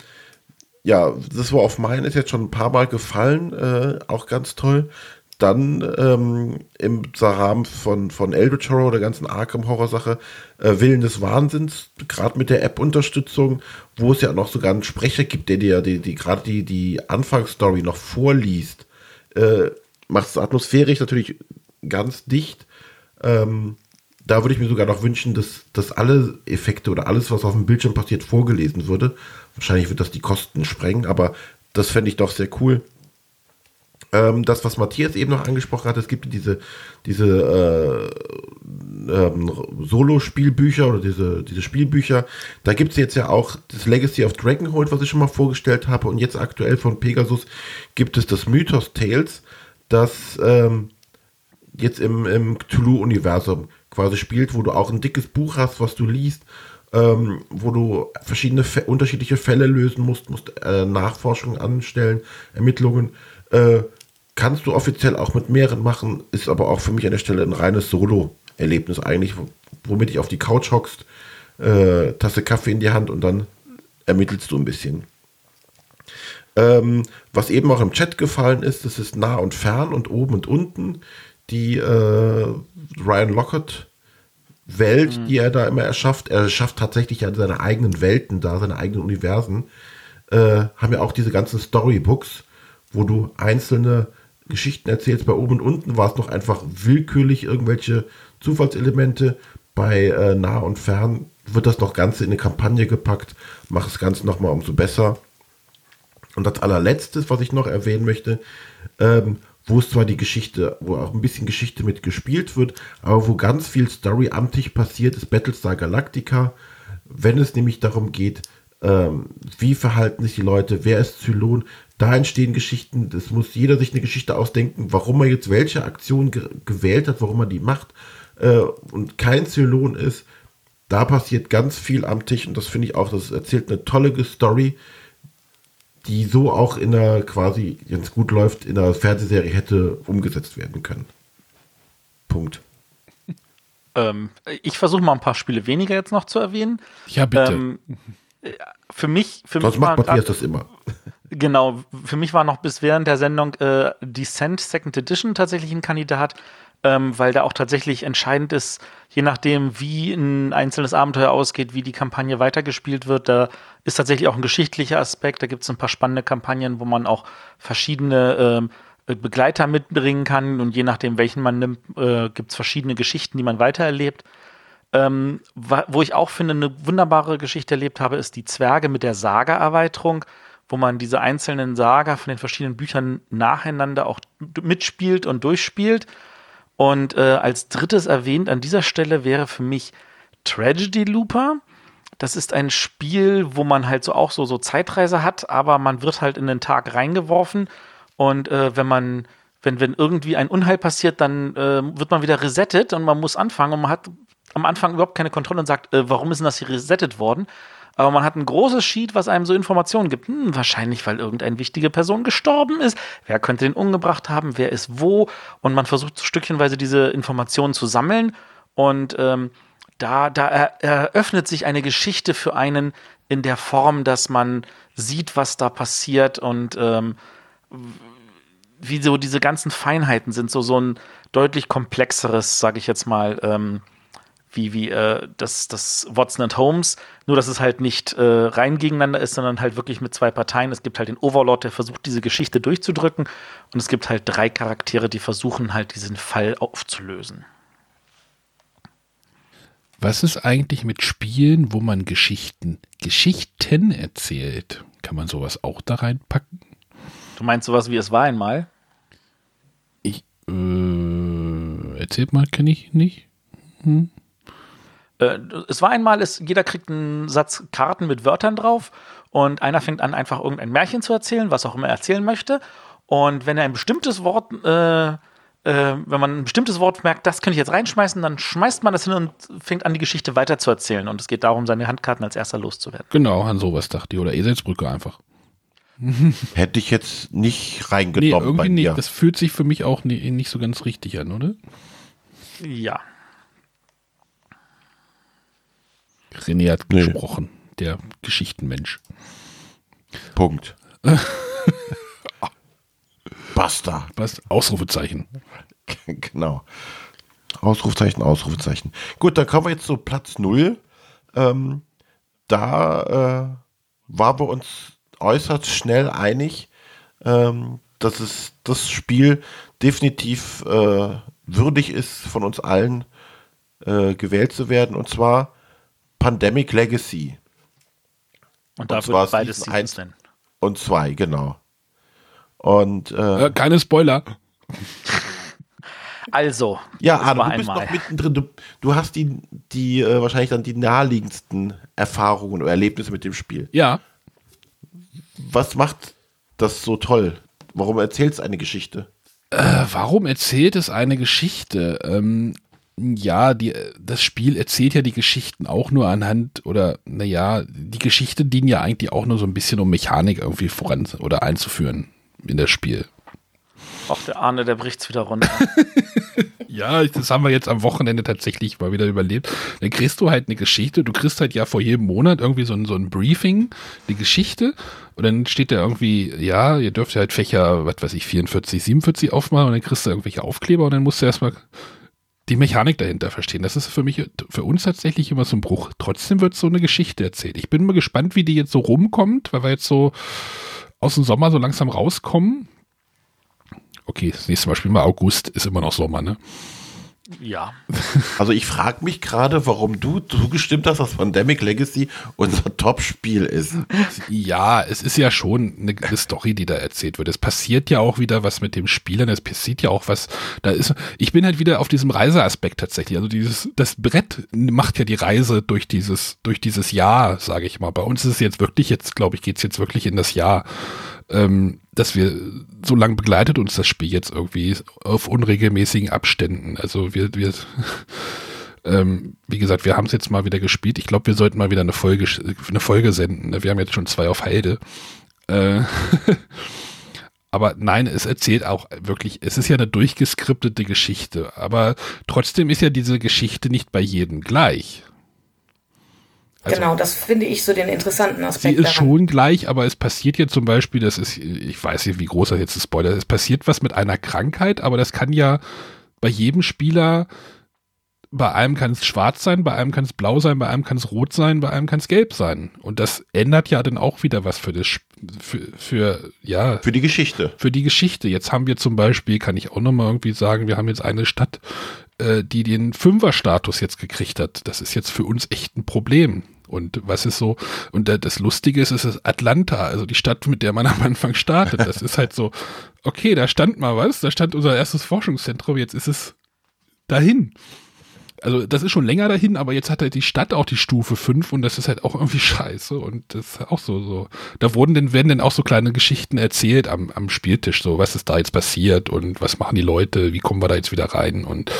ja, das war auf meinen ist jetzt schon ein paar Mal gefallen, äh, auch ganz toll. Dann ähm, im Rahmen von, von Eldritch Horror, der ganzen Arkham-Horror-Sache, äh, Willen des Wahnsinns, gerade mit der App-Unterstützung, wo es ja noch sogar einen Sprecher gibt, der dir die, die, gerade die, die Anfangsstory noch vorliest, äh, macht es atmosphärisch natürlich ganz dicht. Ähm, da würde ich mir sogar noch wünschen, dass, dass alle Effekte oder alles, was auf dem Bildschirm passiert, vorgelesen würde. Wahrscheinlich wird das die Kosten sprengen, aber das fände ich doch sehr cool. Ähm, das, was Matthias eben noch angesprochen hat, es gibt diese, diese äh, ähm, Solo-Spielbücher oder diese, diese Spielbücher. Da gibt es jetzt ja auch das Legacy of Dragonhold, was ich schon mal vorgestellt habe. Und jetzt aktuell von Pegasus gibt es das Mythos Tales, das ähm, jetzt im, im Cthulhu-Universum quasi spielt, wo du auch ein dickes Buch hast, was du liest, ähm, wo du verschiedene unterschiedliche Fälle lösen musst, musst äh, Nachforschungen anstellen, Ermittlungen. Äh, kannst du offiziell auch mit mehreren machen, ist aber auch für mich an der Stelle ein reines Solo-Erlebnis eigentlich, womit ich auf die Couch hockst, äh, Tasse Kaffee in die Hand und dann ermittelst du ein bisschen. Ähm, was eben auch im Chat gefallen ist, das ist nah und fern und oben und unten die äh, Ryan Lockett Welt, mhm. die er da immer erschafft. Er schafft tatsächlich ja seine eigenen Welten da, seine eigenen Universen. Äh, haben ja auch diese ganzen Storybooks, wo du einzelne Geschichten erzählst. Bei oben und unten war es noch einfach willkürlich irgendwelche Zufallselemente. Bei äh, nah und fern wird das noch Ganze in eine Kampagne gepackt, macht das Ganze nochmal umso besser. Und das allerletzte, was ich noch erwähnen möchte, ähm, wo es zwar die Geschichte, wo auch ein bisschen Geschichte mit gespielt wird, aber wo ganz viel Story amtlich passiert, ist Battlestar Galactica, wenn es nämlich darum geht, ähm, wie verhalten sich die Leute, wer ist Zylon, da entstehen Geschichten, das muss jeder sich eine Geschichte ausdenken, warum er jetzt welche Aktion ge gewählt hat, warum er die macht äh, und kein Zylon ist, da passiert ganz viel am Tisch und das finde ich auch, das erzählt eine tolle Story, die so auch in der quasi, wenn es gut läuft, in der Fernsehserie hätte umgesetzt werden können. Punkt. Ähm, ich versuche mal ein paar Spiele weniger jetzt noch zu erwähnen. Ja, bitte. Ähm, für mich, für Sonst mich macht Matthias das immer. Genau, für mich war noch bis während der Sendung äh, Descent Second Edition tatsächlich ein Kandidat, ähm, weil da auch tatsächlich entscheidend ist, je nachdem, wie ein einzelnes Abenteuer ausgeht, wie die Kampagne weitergespielt wird. Da ist tatsächlich auch ein geschichtlicher Aspekt. Da gibt es ein paar spannende Kampagnen, wo man auch verschiedene äh, Begleiter mitbringen kann und je nachdem, welchen man nimmt, äh, gibt es verschiedene Geschichten, die man weitererlebt. Ähm, wo ich auch finde, eine wunderbare Geschichte erlebt habe, ist die Zwerge mit der Saga-Erweiterung, wo man diese einzelnen Saga von den verschiedenen Büchern nacheinander auch mitspielt und durchspielt. Und äh, als drittes erwähnt an dieser Stelle wäre für mich Tragedy Looper. Das ist ein Spiel, wo man halt so auch so, so Zeitreise hat, aber man wird halt in den Tag reingeworfen und äh, wenn man, wenn, wenn irgendwie ein Unheil passiert, dann äh, wird man wieder resettet und man muss anfangen und man hat am Anfang überhaupt keine Kontrolle und sagt, äh, warum ist denn das hier resettet worden? Aber man hat ein großes Sheet, was einem so Informationen gibt. Hm, wahrscheinlich, weil irgendeine wichtige Person gestorben ist. Wer könnte den umgebracht haben? Wer ist wo? Und man versucht stückchenweise diese Informationen zu sammeln. Und ähm, da, da eröffnet sich eine Geschichte für einen in der Form, dass man sieht, was da passiert und ähm, wie so diese ganzen Feinheiten sind, so, so ein deutlich komplexeres, sage ich jetzt mal, ähm, wie, wie äh, das, das Watson and Holmes, nur dass es halt nicht äh, rein gegeneinander ist, sondern halt wirklich mit zwei Parteien. Es gibt halt den Overlord, der versucht, diese Geschichte durchzudrücken und es gibt halt drei Charaktere, die versuchen halt diesen Fall aufzulösen. Was ist eigentlich mit Spielen, wo man Geschichten, Geschichten erzählt? Kann man sowas auch da reinpacken? Du meinst sowas wie es war einmal? Ich, äh, erzählt mal, kenne ich nicht. Hm. Äh, es war einmal, ist, jeder kriegt einen Satz Karten mit Wörtern drauf und einer fängt an, einfach irgendein Märchen zu erzählen, was auch immer er erzählen möchte. Und wenn er ein bestimmtes Wort äh, äh, wenn man ein bestimmtes Wort merkt, das könnte ich jetzt reinschmeißen, dann schmeißt man das hin und fängt an, die Geschichte weiterzuerzählen. Und es geht darum, seine Handkarten als erster loszuwerden. Genau, an sowas dachte ich. Oder Eselsbrücke einfach. Hätte ich jetzt nicht reingenommen. Nee, irgendwie nicht. Das fühlt sich für mich auch nie, nicht so ganz richtig an, oder? Ja. René hat nee. gesprochen, der Geschichtenmensch. Punkt. Basta. Was? Ausrufezeichen. genau. Ausrufezeichen, Ausrufezeichen. Gut, dann kommen wir jetzt zu Platz 0. Ähm, da äh, waren wir uns äußerst schnell einig, ähm, dass es das Spiel definitiv äh, würdig ist, von uns allen äh, gewählt zu werden, und zwar Pandemic Legacy. Und da wird beides Seasons nennen. Und zwei, genau. Und äh, äh, keine Spoiler. Also. Ja, Arno, du bist einmal. noch mittendrin. Du, du hast die, die äh, wahrscheinlich dann die naheliegendsten Erfahrungen oder Erlebnisse mit dem Spiel. Ja. Was macht das so toll? Warum erzählt es eine Geschichte? Äh, warum erzählt es eine Geschichte? Ähm, ja, die, das Spiel erzählt ja die Geschichten auch nur anhand, oder naja, die Geschichte dienen ja eigentlich auch nur so ein bisschen, um Mechanik irgendwie voran oder einzuführen in das Spiel. Auch der Arne, der bricht's wieder runter. ja, das haben wir jetzt am Wochenende tatsächlich mal wieder überlebt. Dann kriegst du halt eine Geschichte. Du kriegst halt ja vor jedem Monat irgendwie so ein, so ein Briefing, die Geschichte. Und dann steht da irgendwie, ja, ihr dürft halt Fächer, was weiß ich, 44, 47 aufmachen und dann kriegst du irgendwelche Aufkleber und dann musst du erstmal die Mechanik dahinter verstehen. Das ist für mich, für uns tatsächlich immer so ein Bruch. Trotzdem wird so eine Geschichte erzählt. Ich bin mal gespannt, wie die jetzt so rumkommt, weil wir jetzt so aus dem Sommer so langsam rauskommen. Okay, das nächste Mal spielen wir August, ist immer noch Sommer, ne? Ja. Also ich frage mich gerade, warum du zugestimmt hast, dass Pandemic Legacy unser Top-Spiel ist. Ja, es ist ja schon eine, eine, Story, die da erzählt wird. Es passiert ja auch wieder was mit dem Spielern, es passiert ja auch was. Da ist, ich bin halt wieder auf diesem Reiseaspekt tatsächlich. Also dieses, das Brett macht ja die Reise durch dieses, durch dieses Jahr, sage ich mal. Bei uns ist es jetzt wirklich, jetzt glaube ich, geht es jetzt wirklich in das Jahr ähm, dass wir so lange begleitet uns das Spiel jetzt irgendwie auf unregelmäßigen Abständen. Also wir, wir ähm, wie gesagt, wir haben es jetzt mal wieder gespielt. Ich glaube, wir sollten mal wieder eine Folge, eine Folge senden. Wir haben jetzt schon zwei auf Heide. Äh, aber nein, es erzählt auch wirklich, es ist ja eine durchgeskriptete Geschichte, aber trotzdem ist ja diese Geschichte nicht bei jedem gleich. Also, genau, das finde ich so den interessanten Aspekt. Sie ist daran. schon gleich, aber es passiert jetzt zum Beispiel, das ist, ich weiß nicht, wie groß das jetzt ist, Spoiler, es passiert was mit einer Krankheit, aber das kann ja bei jedem Spieler bei einem kann es schwarz sein, bei einem kann es blau sein, bei einem kann es rot sein, bei einem kann es gelb sein. Und das ändert ja dann auch wieder was für das, für, für, ja. Für die Geschichte. Für die Geschichte. Jetzt haben wir zum Beispiel, kann ich auch nochmal irgendwie sagen, wir haben jetzt eine Stadt, äh, die den Fünfer-Status jetzt gekriegt hat. Das ist jetzt für uns echt ein Problem. Und was ist so, und das Lustige ist, es ist Atlanta, also die Stadt, mit der man am Anfang startet. Das ist halt so, okay, da stand mal was, da stand unser erstes Forschungszentrum, jetzt ist es dahin also das ist schon länger dahin, aber jetzt hat halt die Stadt auch die Stufe 5 und das ist halt auch irgendwie scheiße und das ist auch so, so. Da wurden denn, werden dann auch so kleine Geschichten erzählt am, am Spieltisch, so was ist da jetzt passiert und was machen die Leute, wie kommen wir da jetzt wieder rein und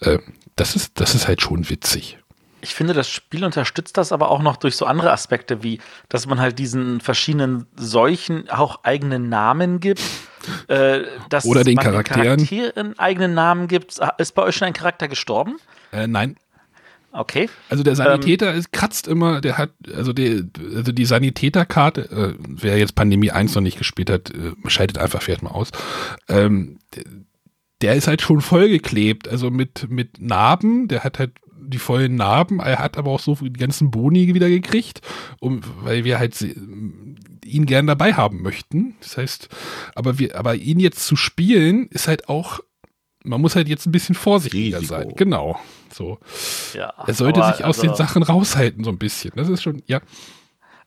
äh, das ist, das ist halt schon witzig. Ich finde, das Spiel unterstützt das aber auch noch durch so andere Aspekte, wie dass man halt diesen verschiedenen Seuchen auch eigenen Namen gibt. Äh, dass Oder den Charakteren. Den Charakteren eigenen Namen gibt. Ist bei euch schon ein Charakter gestorben? Äh, nein. Okay. Also der Sanitäter ähm, kratzt immer, der hat, also, die, also die Sanitäterkarte, äh, wer jetzt Pandemie 1 noch nicht gespielt hat, äh, scheidet einfach vielleicht mal aus. Ähm, der ist halt schon vollgeklebt, also mit, mit Narben, der hat halt die vollen Narben, er hat aber auch so die ganzen Boni wieder gekriegt, um, weil wir halt ihn gern dabei haben möchten. Das heißt, aber wir, aber ihn jetzt zu spielen, ist halt auch man muss halt jetzt ein bisschen vorsichtiger Risiko. sein. Genau. So. Ja, er sollte sich aus also, den Sachen raushalten, so ein bisschen. Das ist schon, ja.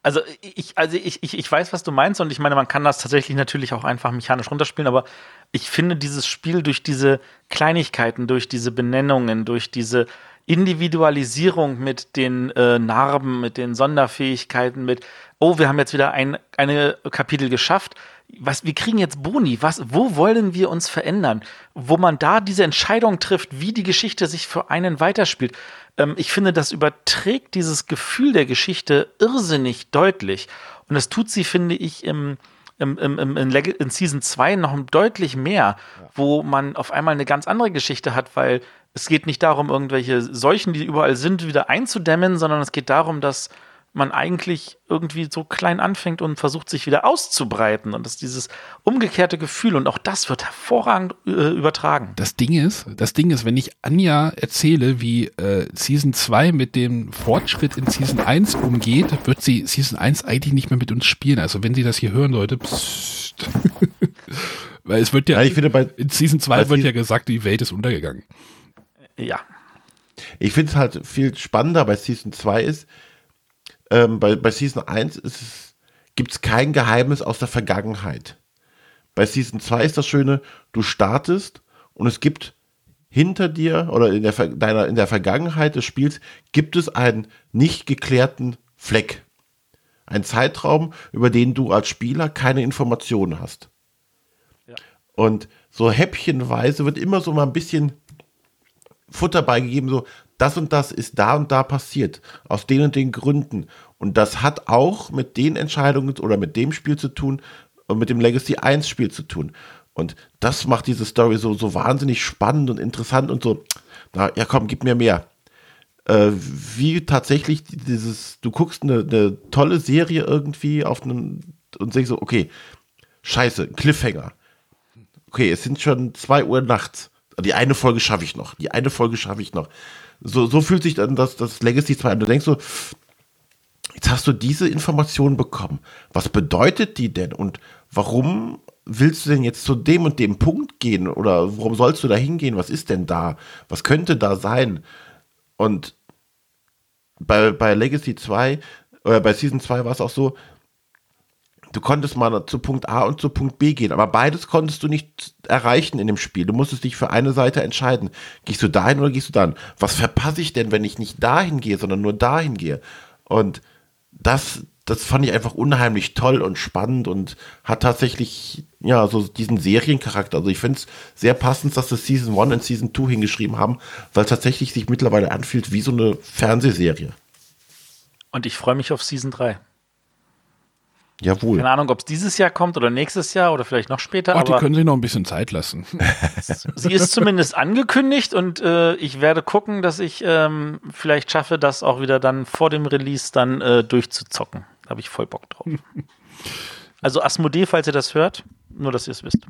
Also ich, also ich, ich, ich weiß, was du meinst, und ich meine, man kann das tatsächlich natürlich auch einfach mechanisch runterspielen, aber ich finde dieses Spiel durch diese Kleinigkeiten, durch diese Benennungen, durch diese Individualisierung mit den äh, Narben, mit den Sonderfähigkeiten, mit, oh, wir haben jetzt wieder ein eine Kapitel geschafft, was, wir kriegen jetzt Boni, was, wo wollen wir uns verändern? Wo man da diese Entscheidung trifft, wie die Geschichte sich für einen weiterspielt. Ähm, ich finde, das überträgt dieses Gefühl der Geschichte irrsinnig deutlich. Und das tut sie, finde ich, im, im, im, im, in Season 2 noch deutlich mehr, wo man auf einmal eine ganz andere Geschichte hat, weil es geht nicht darum, irgendwelche Seuchen, die überall sind, wieder einzudämmen, sondern es geht darum, dass man eigentlich irgendwie so klein anfängt und versucht sich wieder auszubreiten. Und das ist dieses umgekehrte Gefühl und auch das wird hervorragend äh, übertragen. Das Ding ist, das Ding ist, wenn ich Anja erzähle, wie äh, Season 2 mit dem Fortschritt in Season 1 umgeht, wird sie Season 1 eigentlich nicht mehr mit uns spielen. Also wenn sie das hier hören, Leute, pssst. Weil es wird ja, ja ich finde bei, in Season 2 wird ja gesagt, die Welt ist untergegangen. Ja. Ich finde es halt viel spannender bei Season 2 ist, ähm, bei, bei Season 1 gibt es kein Geheimnis aus der Vergangenheit. Bei Season 2 ist das Schöne, du startest und es gibt hinter dir oder in der, deiner, in der Vergangenheit des Spiels gibt es einen nicht geklärten Fleck. Ein Zeitraum, über den du als Spieler keine Informationen hast. Ja. Und so häppchenweise wird immer so mal ein bisschen Futter beigegeben, so, das und das ist da und da passiert, aus den und den Gründen. Und das hat auch mit den Entscheidungen oder mit dem Spiel zu tun und mit dem Legacy 1 Spiel zu tun. Und das macht diese Story so, so wahnsinnig spannend und interessant und so, na, ja komm, gib mir mehr. Äh, wie tatsächlich dieses, du guckst eine, eine tolle Serie irgendwie auf einem und denkst so, okay, scheiße, Cliffhanger. Okay, es sind schon zwei Uhr nachts. Die eine Folge schaffe ich noch. Die eine Folge schaffe ich noch. So, so fühlt sich dann das, das Legacy 2 an. Du denkst so, jetzt hast du diese Informationen bekommen. Was bedeutet die denn? Und warum willst du denn jetzt zu dem und dem Punkt gehen? Oder warum sollst du da hingehen? Was ist denn da? Was könnte da sein? Und bei, bei Legacy 2 oder bei Season 2 war es auch so, du konntest mal zu Punkt A und zu Punkt B gehen, aber beides konntest du nicht erreichen in dem Spiel. Du musstest dich für eine Seite entscheiden. Gehst du dahin oder gehst du dahin? Was verpasse ich denn, wenn ich nicht dahin gehe, sondern nur dahin gehe? Und das, das fand ich einfach unheimlich toll und spannend und hat tatsächlich, ja, so diesen Seriencharakter. Also ich finde es sehr passend, dass das Season 1 und Season 2 hingeschrieben haben, weil es tatsächlich sich mittlerweile anfühlt wie so eine Fernsehserie. Und ich freue mich auf Season 3. Jawohl. Keine Ahnung, ob es dieses Jahr kommt oder nächstes Jahr oder vielleicht noch später. Ach, die können sich noch ein bisschen Zeit lassen. sie ist zumindest angekündigt und äh, ich werde gucken, dass ich ähm, vielleicht schaffe, das auch wieder dann vor dem Release dann äh, durchzuzocken. Da habe ich voll Bock drauf. Also Asmodee, falls ihr das hört, nur dass ihr es wisst.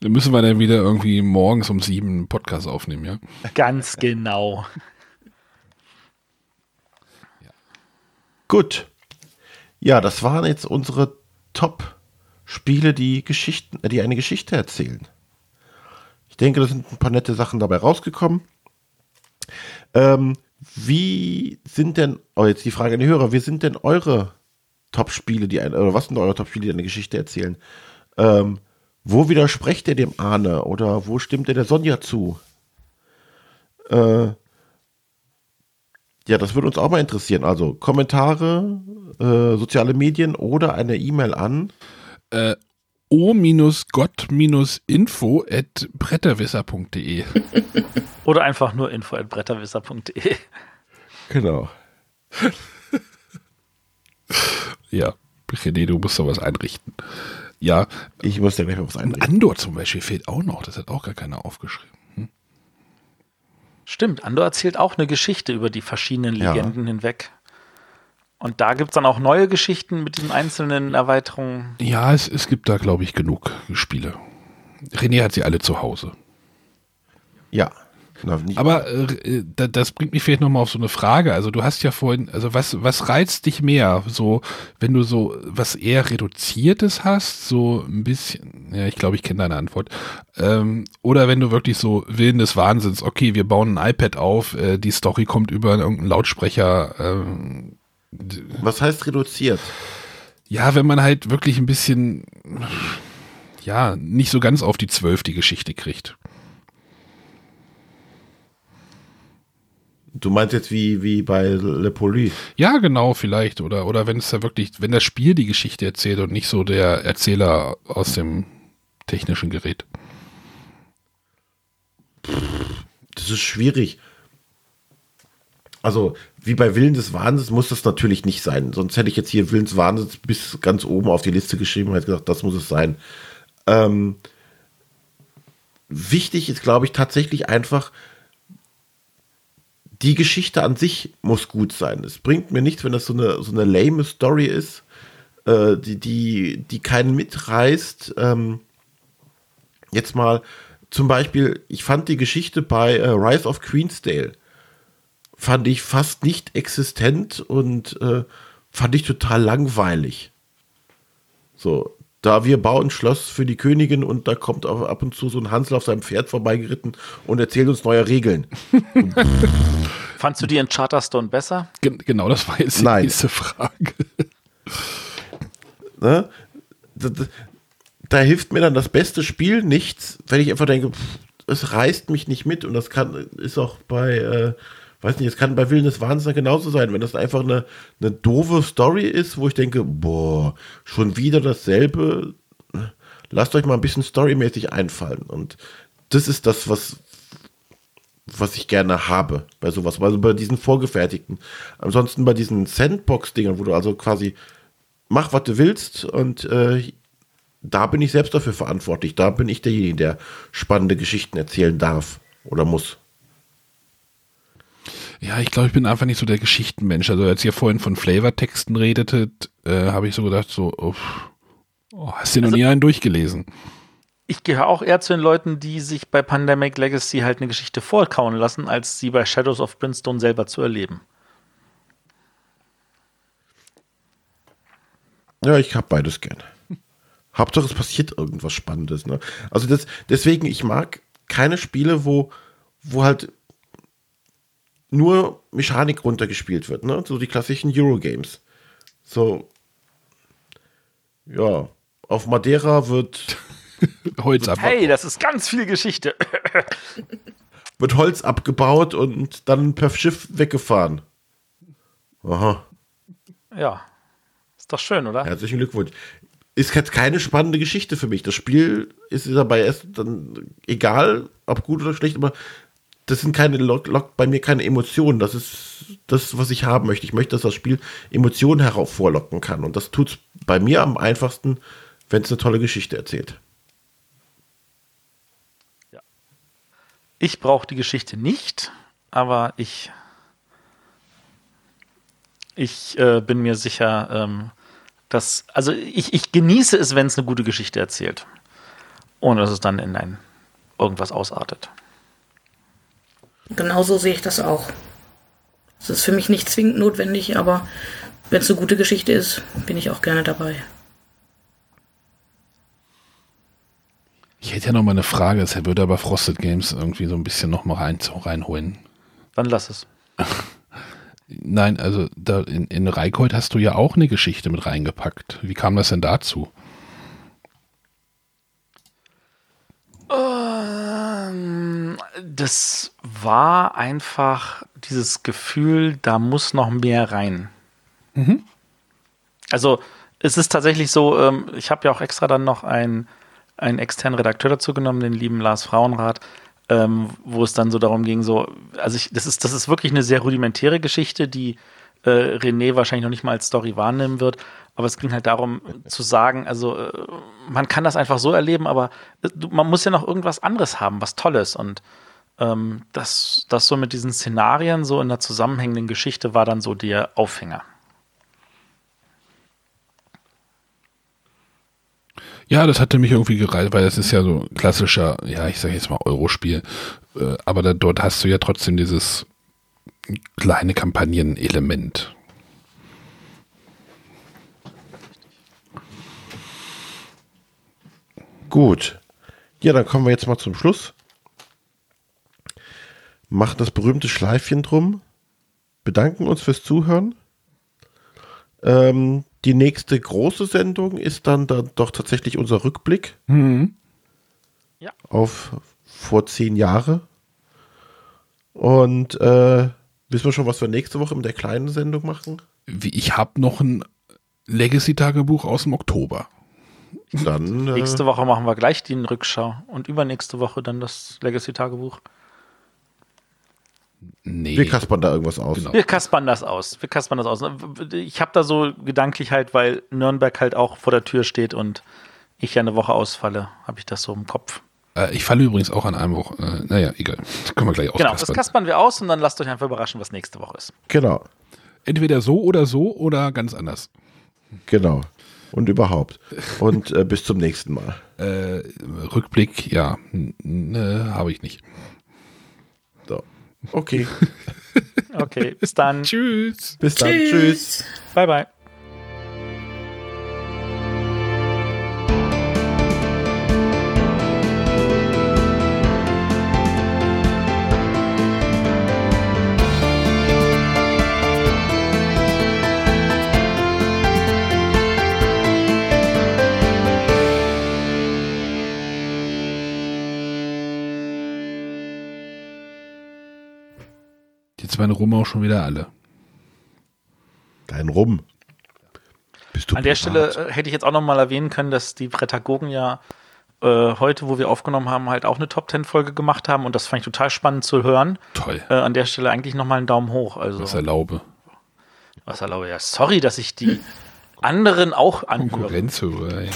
Dann müssen wir dann wieder irgendwie morgens um sieben einen Podcast aufnehmen, ja? Ganz genau. Gut. Ja, das waren jetzt unsere Top-Spiele, die Geschichten, äh, die eine Geschichte erzählen. Ich denke, da sind ein paar nette Sachen dabei rausgekommen. Ähm, wie sind denn, oh, jetzt die Frage an die Hörer, wie sind denn eure Top-Spiele, die ein, oder was sind eure Top-Spiele, die eine Geschichte erzählen? Ähm, wo widersprecht ihr dem Arne oder wo stimmt ihr der Sonja zu? Äh, ja, das würde uns auch mal interessieren. Also Kommentare, äh, soziale Medien oder eine E-Mail an. Äh, o-gott-info at bretterwisser.de Oder einfach nur info at bretterwisser.de. Genau. Ja, René, du musst sowas einrichten. Ja, Ich muss ja gleich mal was einrichten. Andor zum Beispiel fehlt auch noch. Das hat auch gar keiner aufgeschrieben. Stimmt, Andor erzählt auch eine Geschichte über die verschiedenen Ja. Legenden hinweg. Und da gibt es dann auch neue Geschichten mit den einzelnen Erweiterungen. Ja, es, es gibt da, glaube ich, genug Spiele. René hat sie alle zu Hause. Ja. Na, nicht, Aber äh, da- das bringt mich vielleicht nochmal auf so eine Frage. Also du hast ja vorhin, also was, was reizt dich mehr? So, wenn du so was eher Reduziertes hast, so ein bisschen, ja, ich glaube, ich kenne deine Antwort. Ähm, oder wenn du wirklich so Willen des Wahnsinns, okay, wir bauen ein iPad auf, äh, die Story kommt über irgendeinen Lautsprecher. Ähm, was heißt reduziert? ja, wenn man halt wirklich ein bisschen, ja, nicht so ganz auf die Zwölf die Geschichte kriegt. Du meinst jetzt wie, wie bei Le Poli. Ja, genau, vielleicht. Oder, oder wenn es da wirklich, wenn das Spiel die Geschichte erzählt und nicht so der Erzähler aus dem technischen Gerät. Das ist schwierig. Also, wie bei Willen des Wahnsinns muss das natürlich nicht sein. Sonst hätte ich jetzt hier Willen des Wahnsinns bis ganz oben auf die Liste geschrieben und hätte gesagt, das muss es sein. Ähm, wichtig ist, glaube ich, tatsächlich einfach, die Geschichte an sich muss gut sein. Es bringt mir nichts, wenn das so eine, so eine lame Story ist, äh, die, die, die keinen mitreißt. Ähm, jetzt mal zum Beispiel, ich fand die Geschichte bei äh, Rise of Queensdale fand ich fast nicht existent und äh, fand ich total langweilig. So, da wir bauen ein Schloss für die Königin und da kommt auch ab und zu so ein Hansel auf seinem Pferd vorbeigeritten und erzählt uns neue Regeln. Fandst du die in Charterstone besser? Gen genau, das war jetzt die Nein. nächste Frage. Ne? Da, da, da hilft mir dann das beste Spiel nichts, wenn ich einfach denke, pff, es reißt mich nicht mit und das kann, ist auch bei, äh, weiß nicht, es kann bei Willen des Wahnsinns genauso sein, wenn das einfach eine, eine doofe Story ist, wo ich denke, boah, schon wieder dasselbe, lasst euch mal ein bisschen storymäßig einfallen und das ist das, was was ich gerne habe bei sowas, also bei diesen vorgefertigten. Ansonsten bei diesen Sandbox-Dingern, wo du also quasi mach, was du willst und äh, da bin ich selbst dafür verantwortlich. Da bin ich derjenige, der spannende Geschichten erzählen darf oder muss. Ja, ich glaube, ich bin einfach nicht so der Geschichtenmensch. Also als ihr vorhin von Flavortexten redetet, äh, habe ich so gedacht, so, uff, oh, hast du noch Also- nie einen durchgelesen? Ich gehöre auch eher zu den Leuten, die sich bei Pandemic Legacy halt eine Geschichte vorkauen lassen, als sie bei Shadows of Brimstone selber zu erleben. Ja, ich habe beides gern. Hauptsache es passiert irgendwas Spannendes. Ne? Also das, deswegen, ich mag keine Spiele, wo, wo halt nur Mechanik runtergespielt wird. Ne? So die klassischen Eurogames. So, ja, auf Madeira wird, Holz ab. Hey, das ist ganz viel Geschichte. wird Holz abgebaut und dann per Schiff weggefahren. Aha. ja. Ist doch schön, oder? Herzlichen Glückwunsch. Ist jetzt keine spannende Geschichte für mich. Das Spiel ist dabei erst dann egal, ob gut oder schlecht, aber das sind keine, lockt lock bei mir keine Emotionen. Das ist das, was ich haben möchte. Ich möchte, dass das Spiel Emotionen hervorlocken kann. Und das tut es bei mir am einfachsten, wenn es eine tolle Geschichte erzählt. Ich brauche die Geschichte nicht, aber ich, ich äh, bin mir sicher, ähm, dass, also ich, ich genieße es, wenn es eine gute Geschichte erzählt. ohne dass es dann in ein irgendwas ausartet. Genauso sehe ich das auch. Es ist für mich nicht zwingend notwendig, aber wenn es eine gute Geschichte ist, bin ich auch gerne dabei. Ich hätte ja noch mal eine Frage, das würde aber Frosted Games irgendwie so ein bisschen noch mal rein, reinholen. Dann lass es. Nein, also da in, in Reikold hast du ja auch eine Geschichte mit reingepackt. Wie kam das denn dazu? Ähm, das war einfach dieses Gefühl, da muss noch mehr rein. Also es ist tatsächlich so, ähm, ich habe ja auch extra dann noch einen, einen externen Redakteur dazu genommen, den lieben Lars Frauenrath, ähm, wo es dann so darum ging, so, also ich, das ist, das ist wirklich eine sehr rudimentäre Geschichte, die äh, René wahrscheinlich noch nicht mal als Story wahrnehmen wird. Aber es ging halt darum zu sagen, also äh, man kann das einfach so erleben, aber äh, man muss ja noch irgendwas anderes haben, was Tolles. Und ähm, das, das so mit diesen Szenarien, so in der zusammenhängenden Geschichte, war dann so der Aufhänger. Ja, das hatte mich irgendwie gereizt, weil es ist ja so ein klassischer, ja, ich sage jetzt mal Eurospiel, äh, aber da, dort hast du ja trotzdem dieses kleine Kampagnenelement. Gut. Ja, dann kommen wir jetzt mal zum Schluss. Machen das berühmte Schleifchen drum. Bedanken uns fürs Zuhören. Ähm, die nächste große Sendung ist dann, dann doch tatsächlich unser Rückblick Ja. auf vor zehn Jahre. Und äh, wissen wir schon, was wir nächste Woche mit der kleinen Sendung machen? Wie, ich habe noch ein Legacy-Tagebuch aus dem Oktober. Dann äh, Nächste Woche machen wir gleich die Rückschau und übernächste Woche dann das Legacy-Tagebuch. Nee. wir kaspern da irgendwas aus. Genau. Wir kaspern das aus. Wir kaspern das aus. Ich habe da so gedanklich halt, weil Nürnberg halt auch vor der Tür steht und ich ja eine Woche ausfalle, habe ich das so im Kopf. Äh, ich falle übrigens auch an einem Woche. Äh, naja, egal. Das können wir gleich Genau, das auskaspern. kaspern wir aus und dann lasst euch einfach überraschen, was nächste Woche ist. Genau, Entweder so oder so oder ganz anders. genau. Und überhaupt. Und äh, bis zum nächsten Mal. Äh, Rückblick, ja, äh, habe ich nicht. So. Okay. Okay, bis dann. Tschüss. Bis dann. Tschüss. Bye, bye. Waren Rum auch schon wieder alle. Dein Rum. Bist du An der privat? Stelle äh, hätte ich jetzt auch noch mal erwähnen können, dass die Prädagogen ja äh, heute, wo wir aufgenommen haben, halt auch eine Top-10-Folge gemacht haben und das fand ich total spannend zu hören. Toll. Äh, an der Stelle eigentlich noch mal einen Daumen hoch. Also, Das erlaube. was erlaube ja. Sorry, dass ich die anderen auch anhöre. Konkurrenz höre. ey.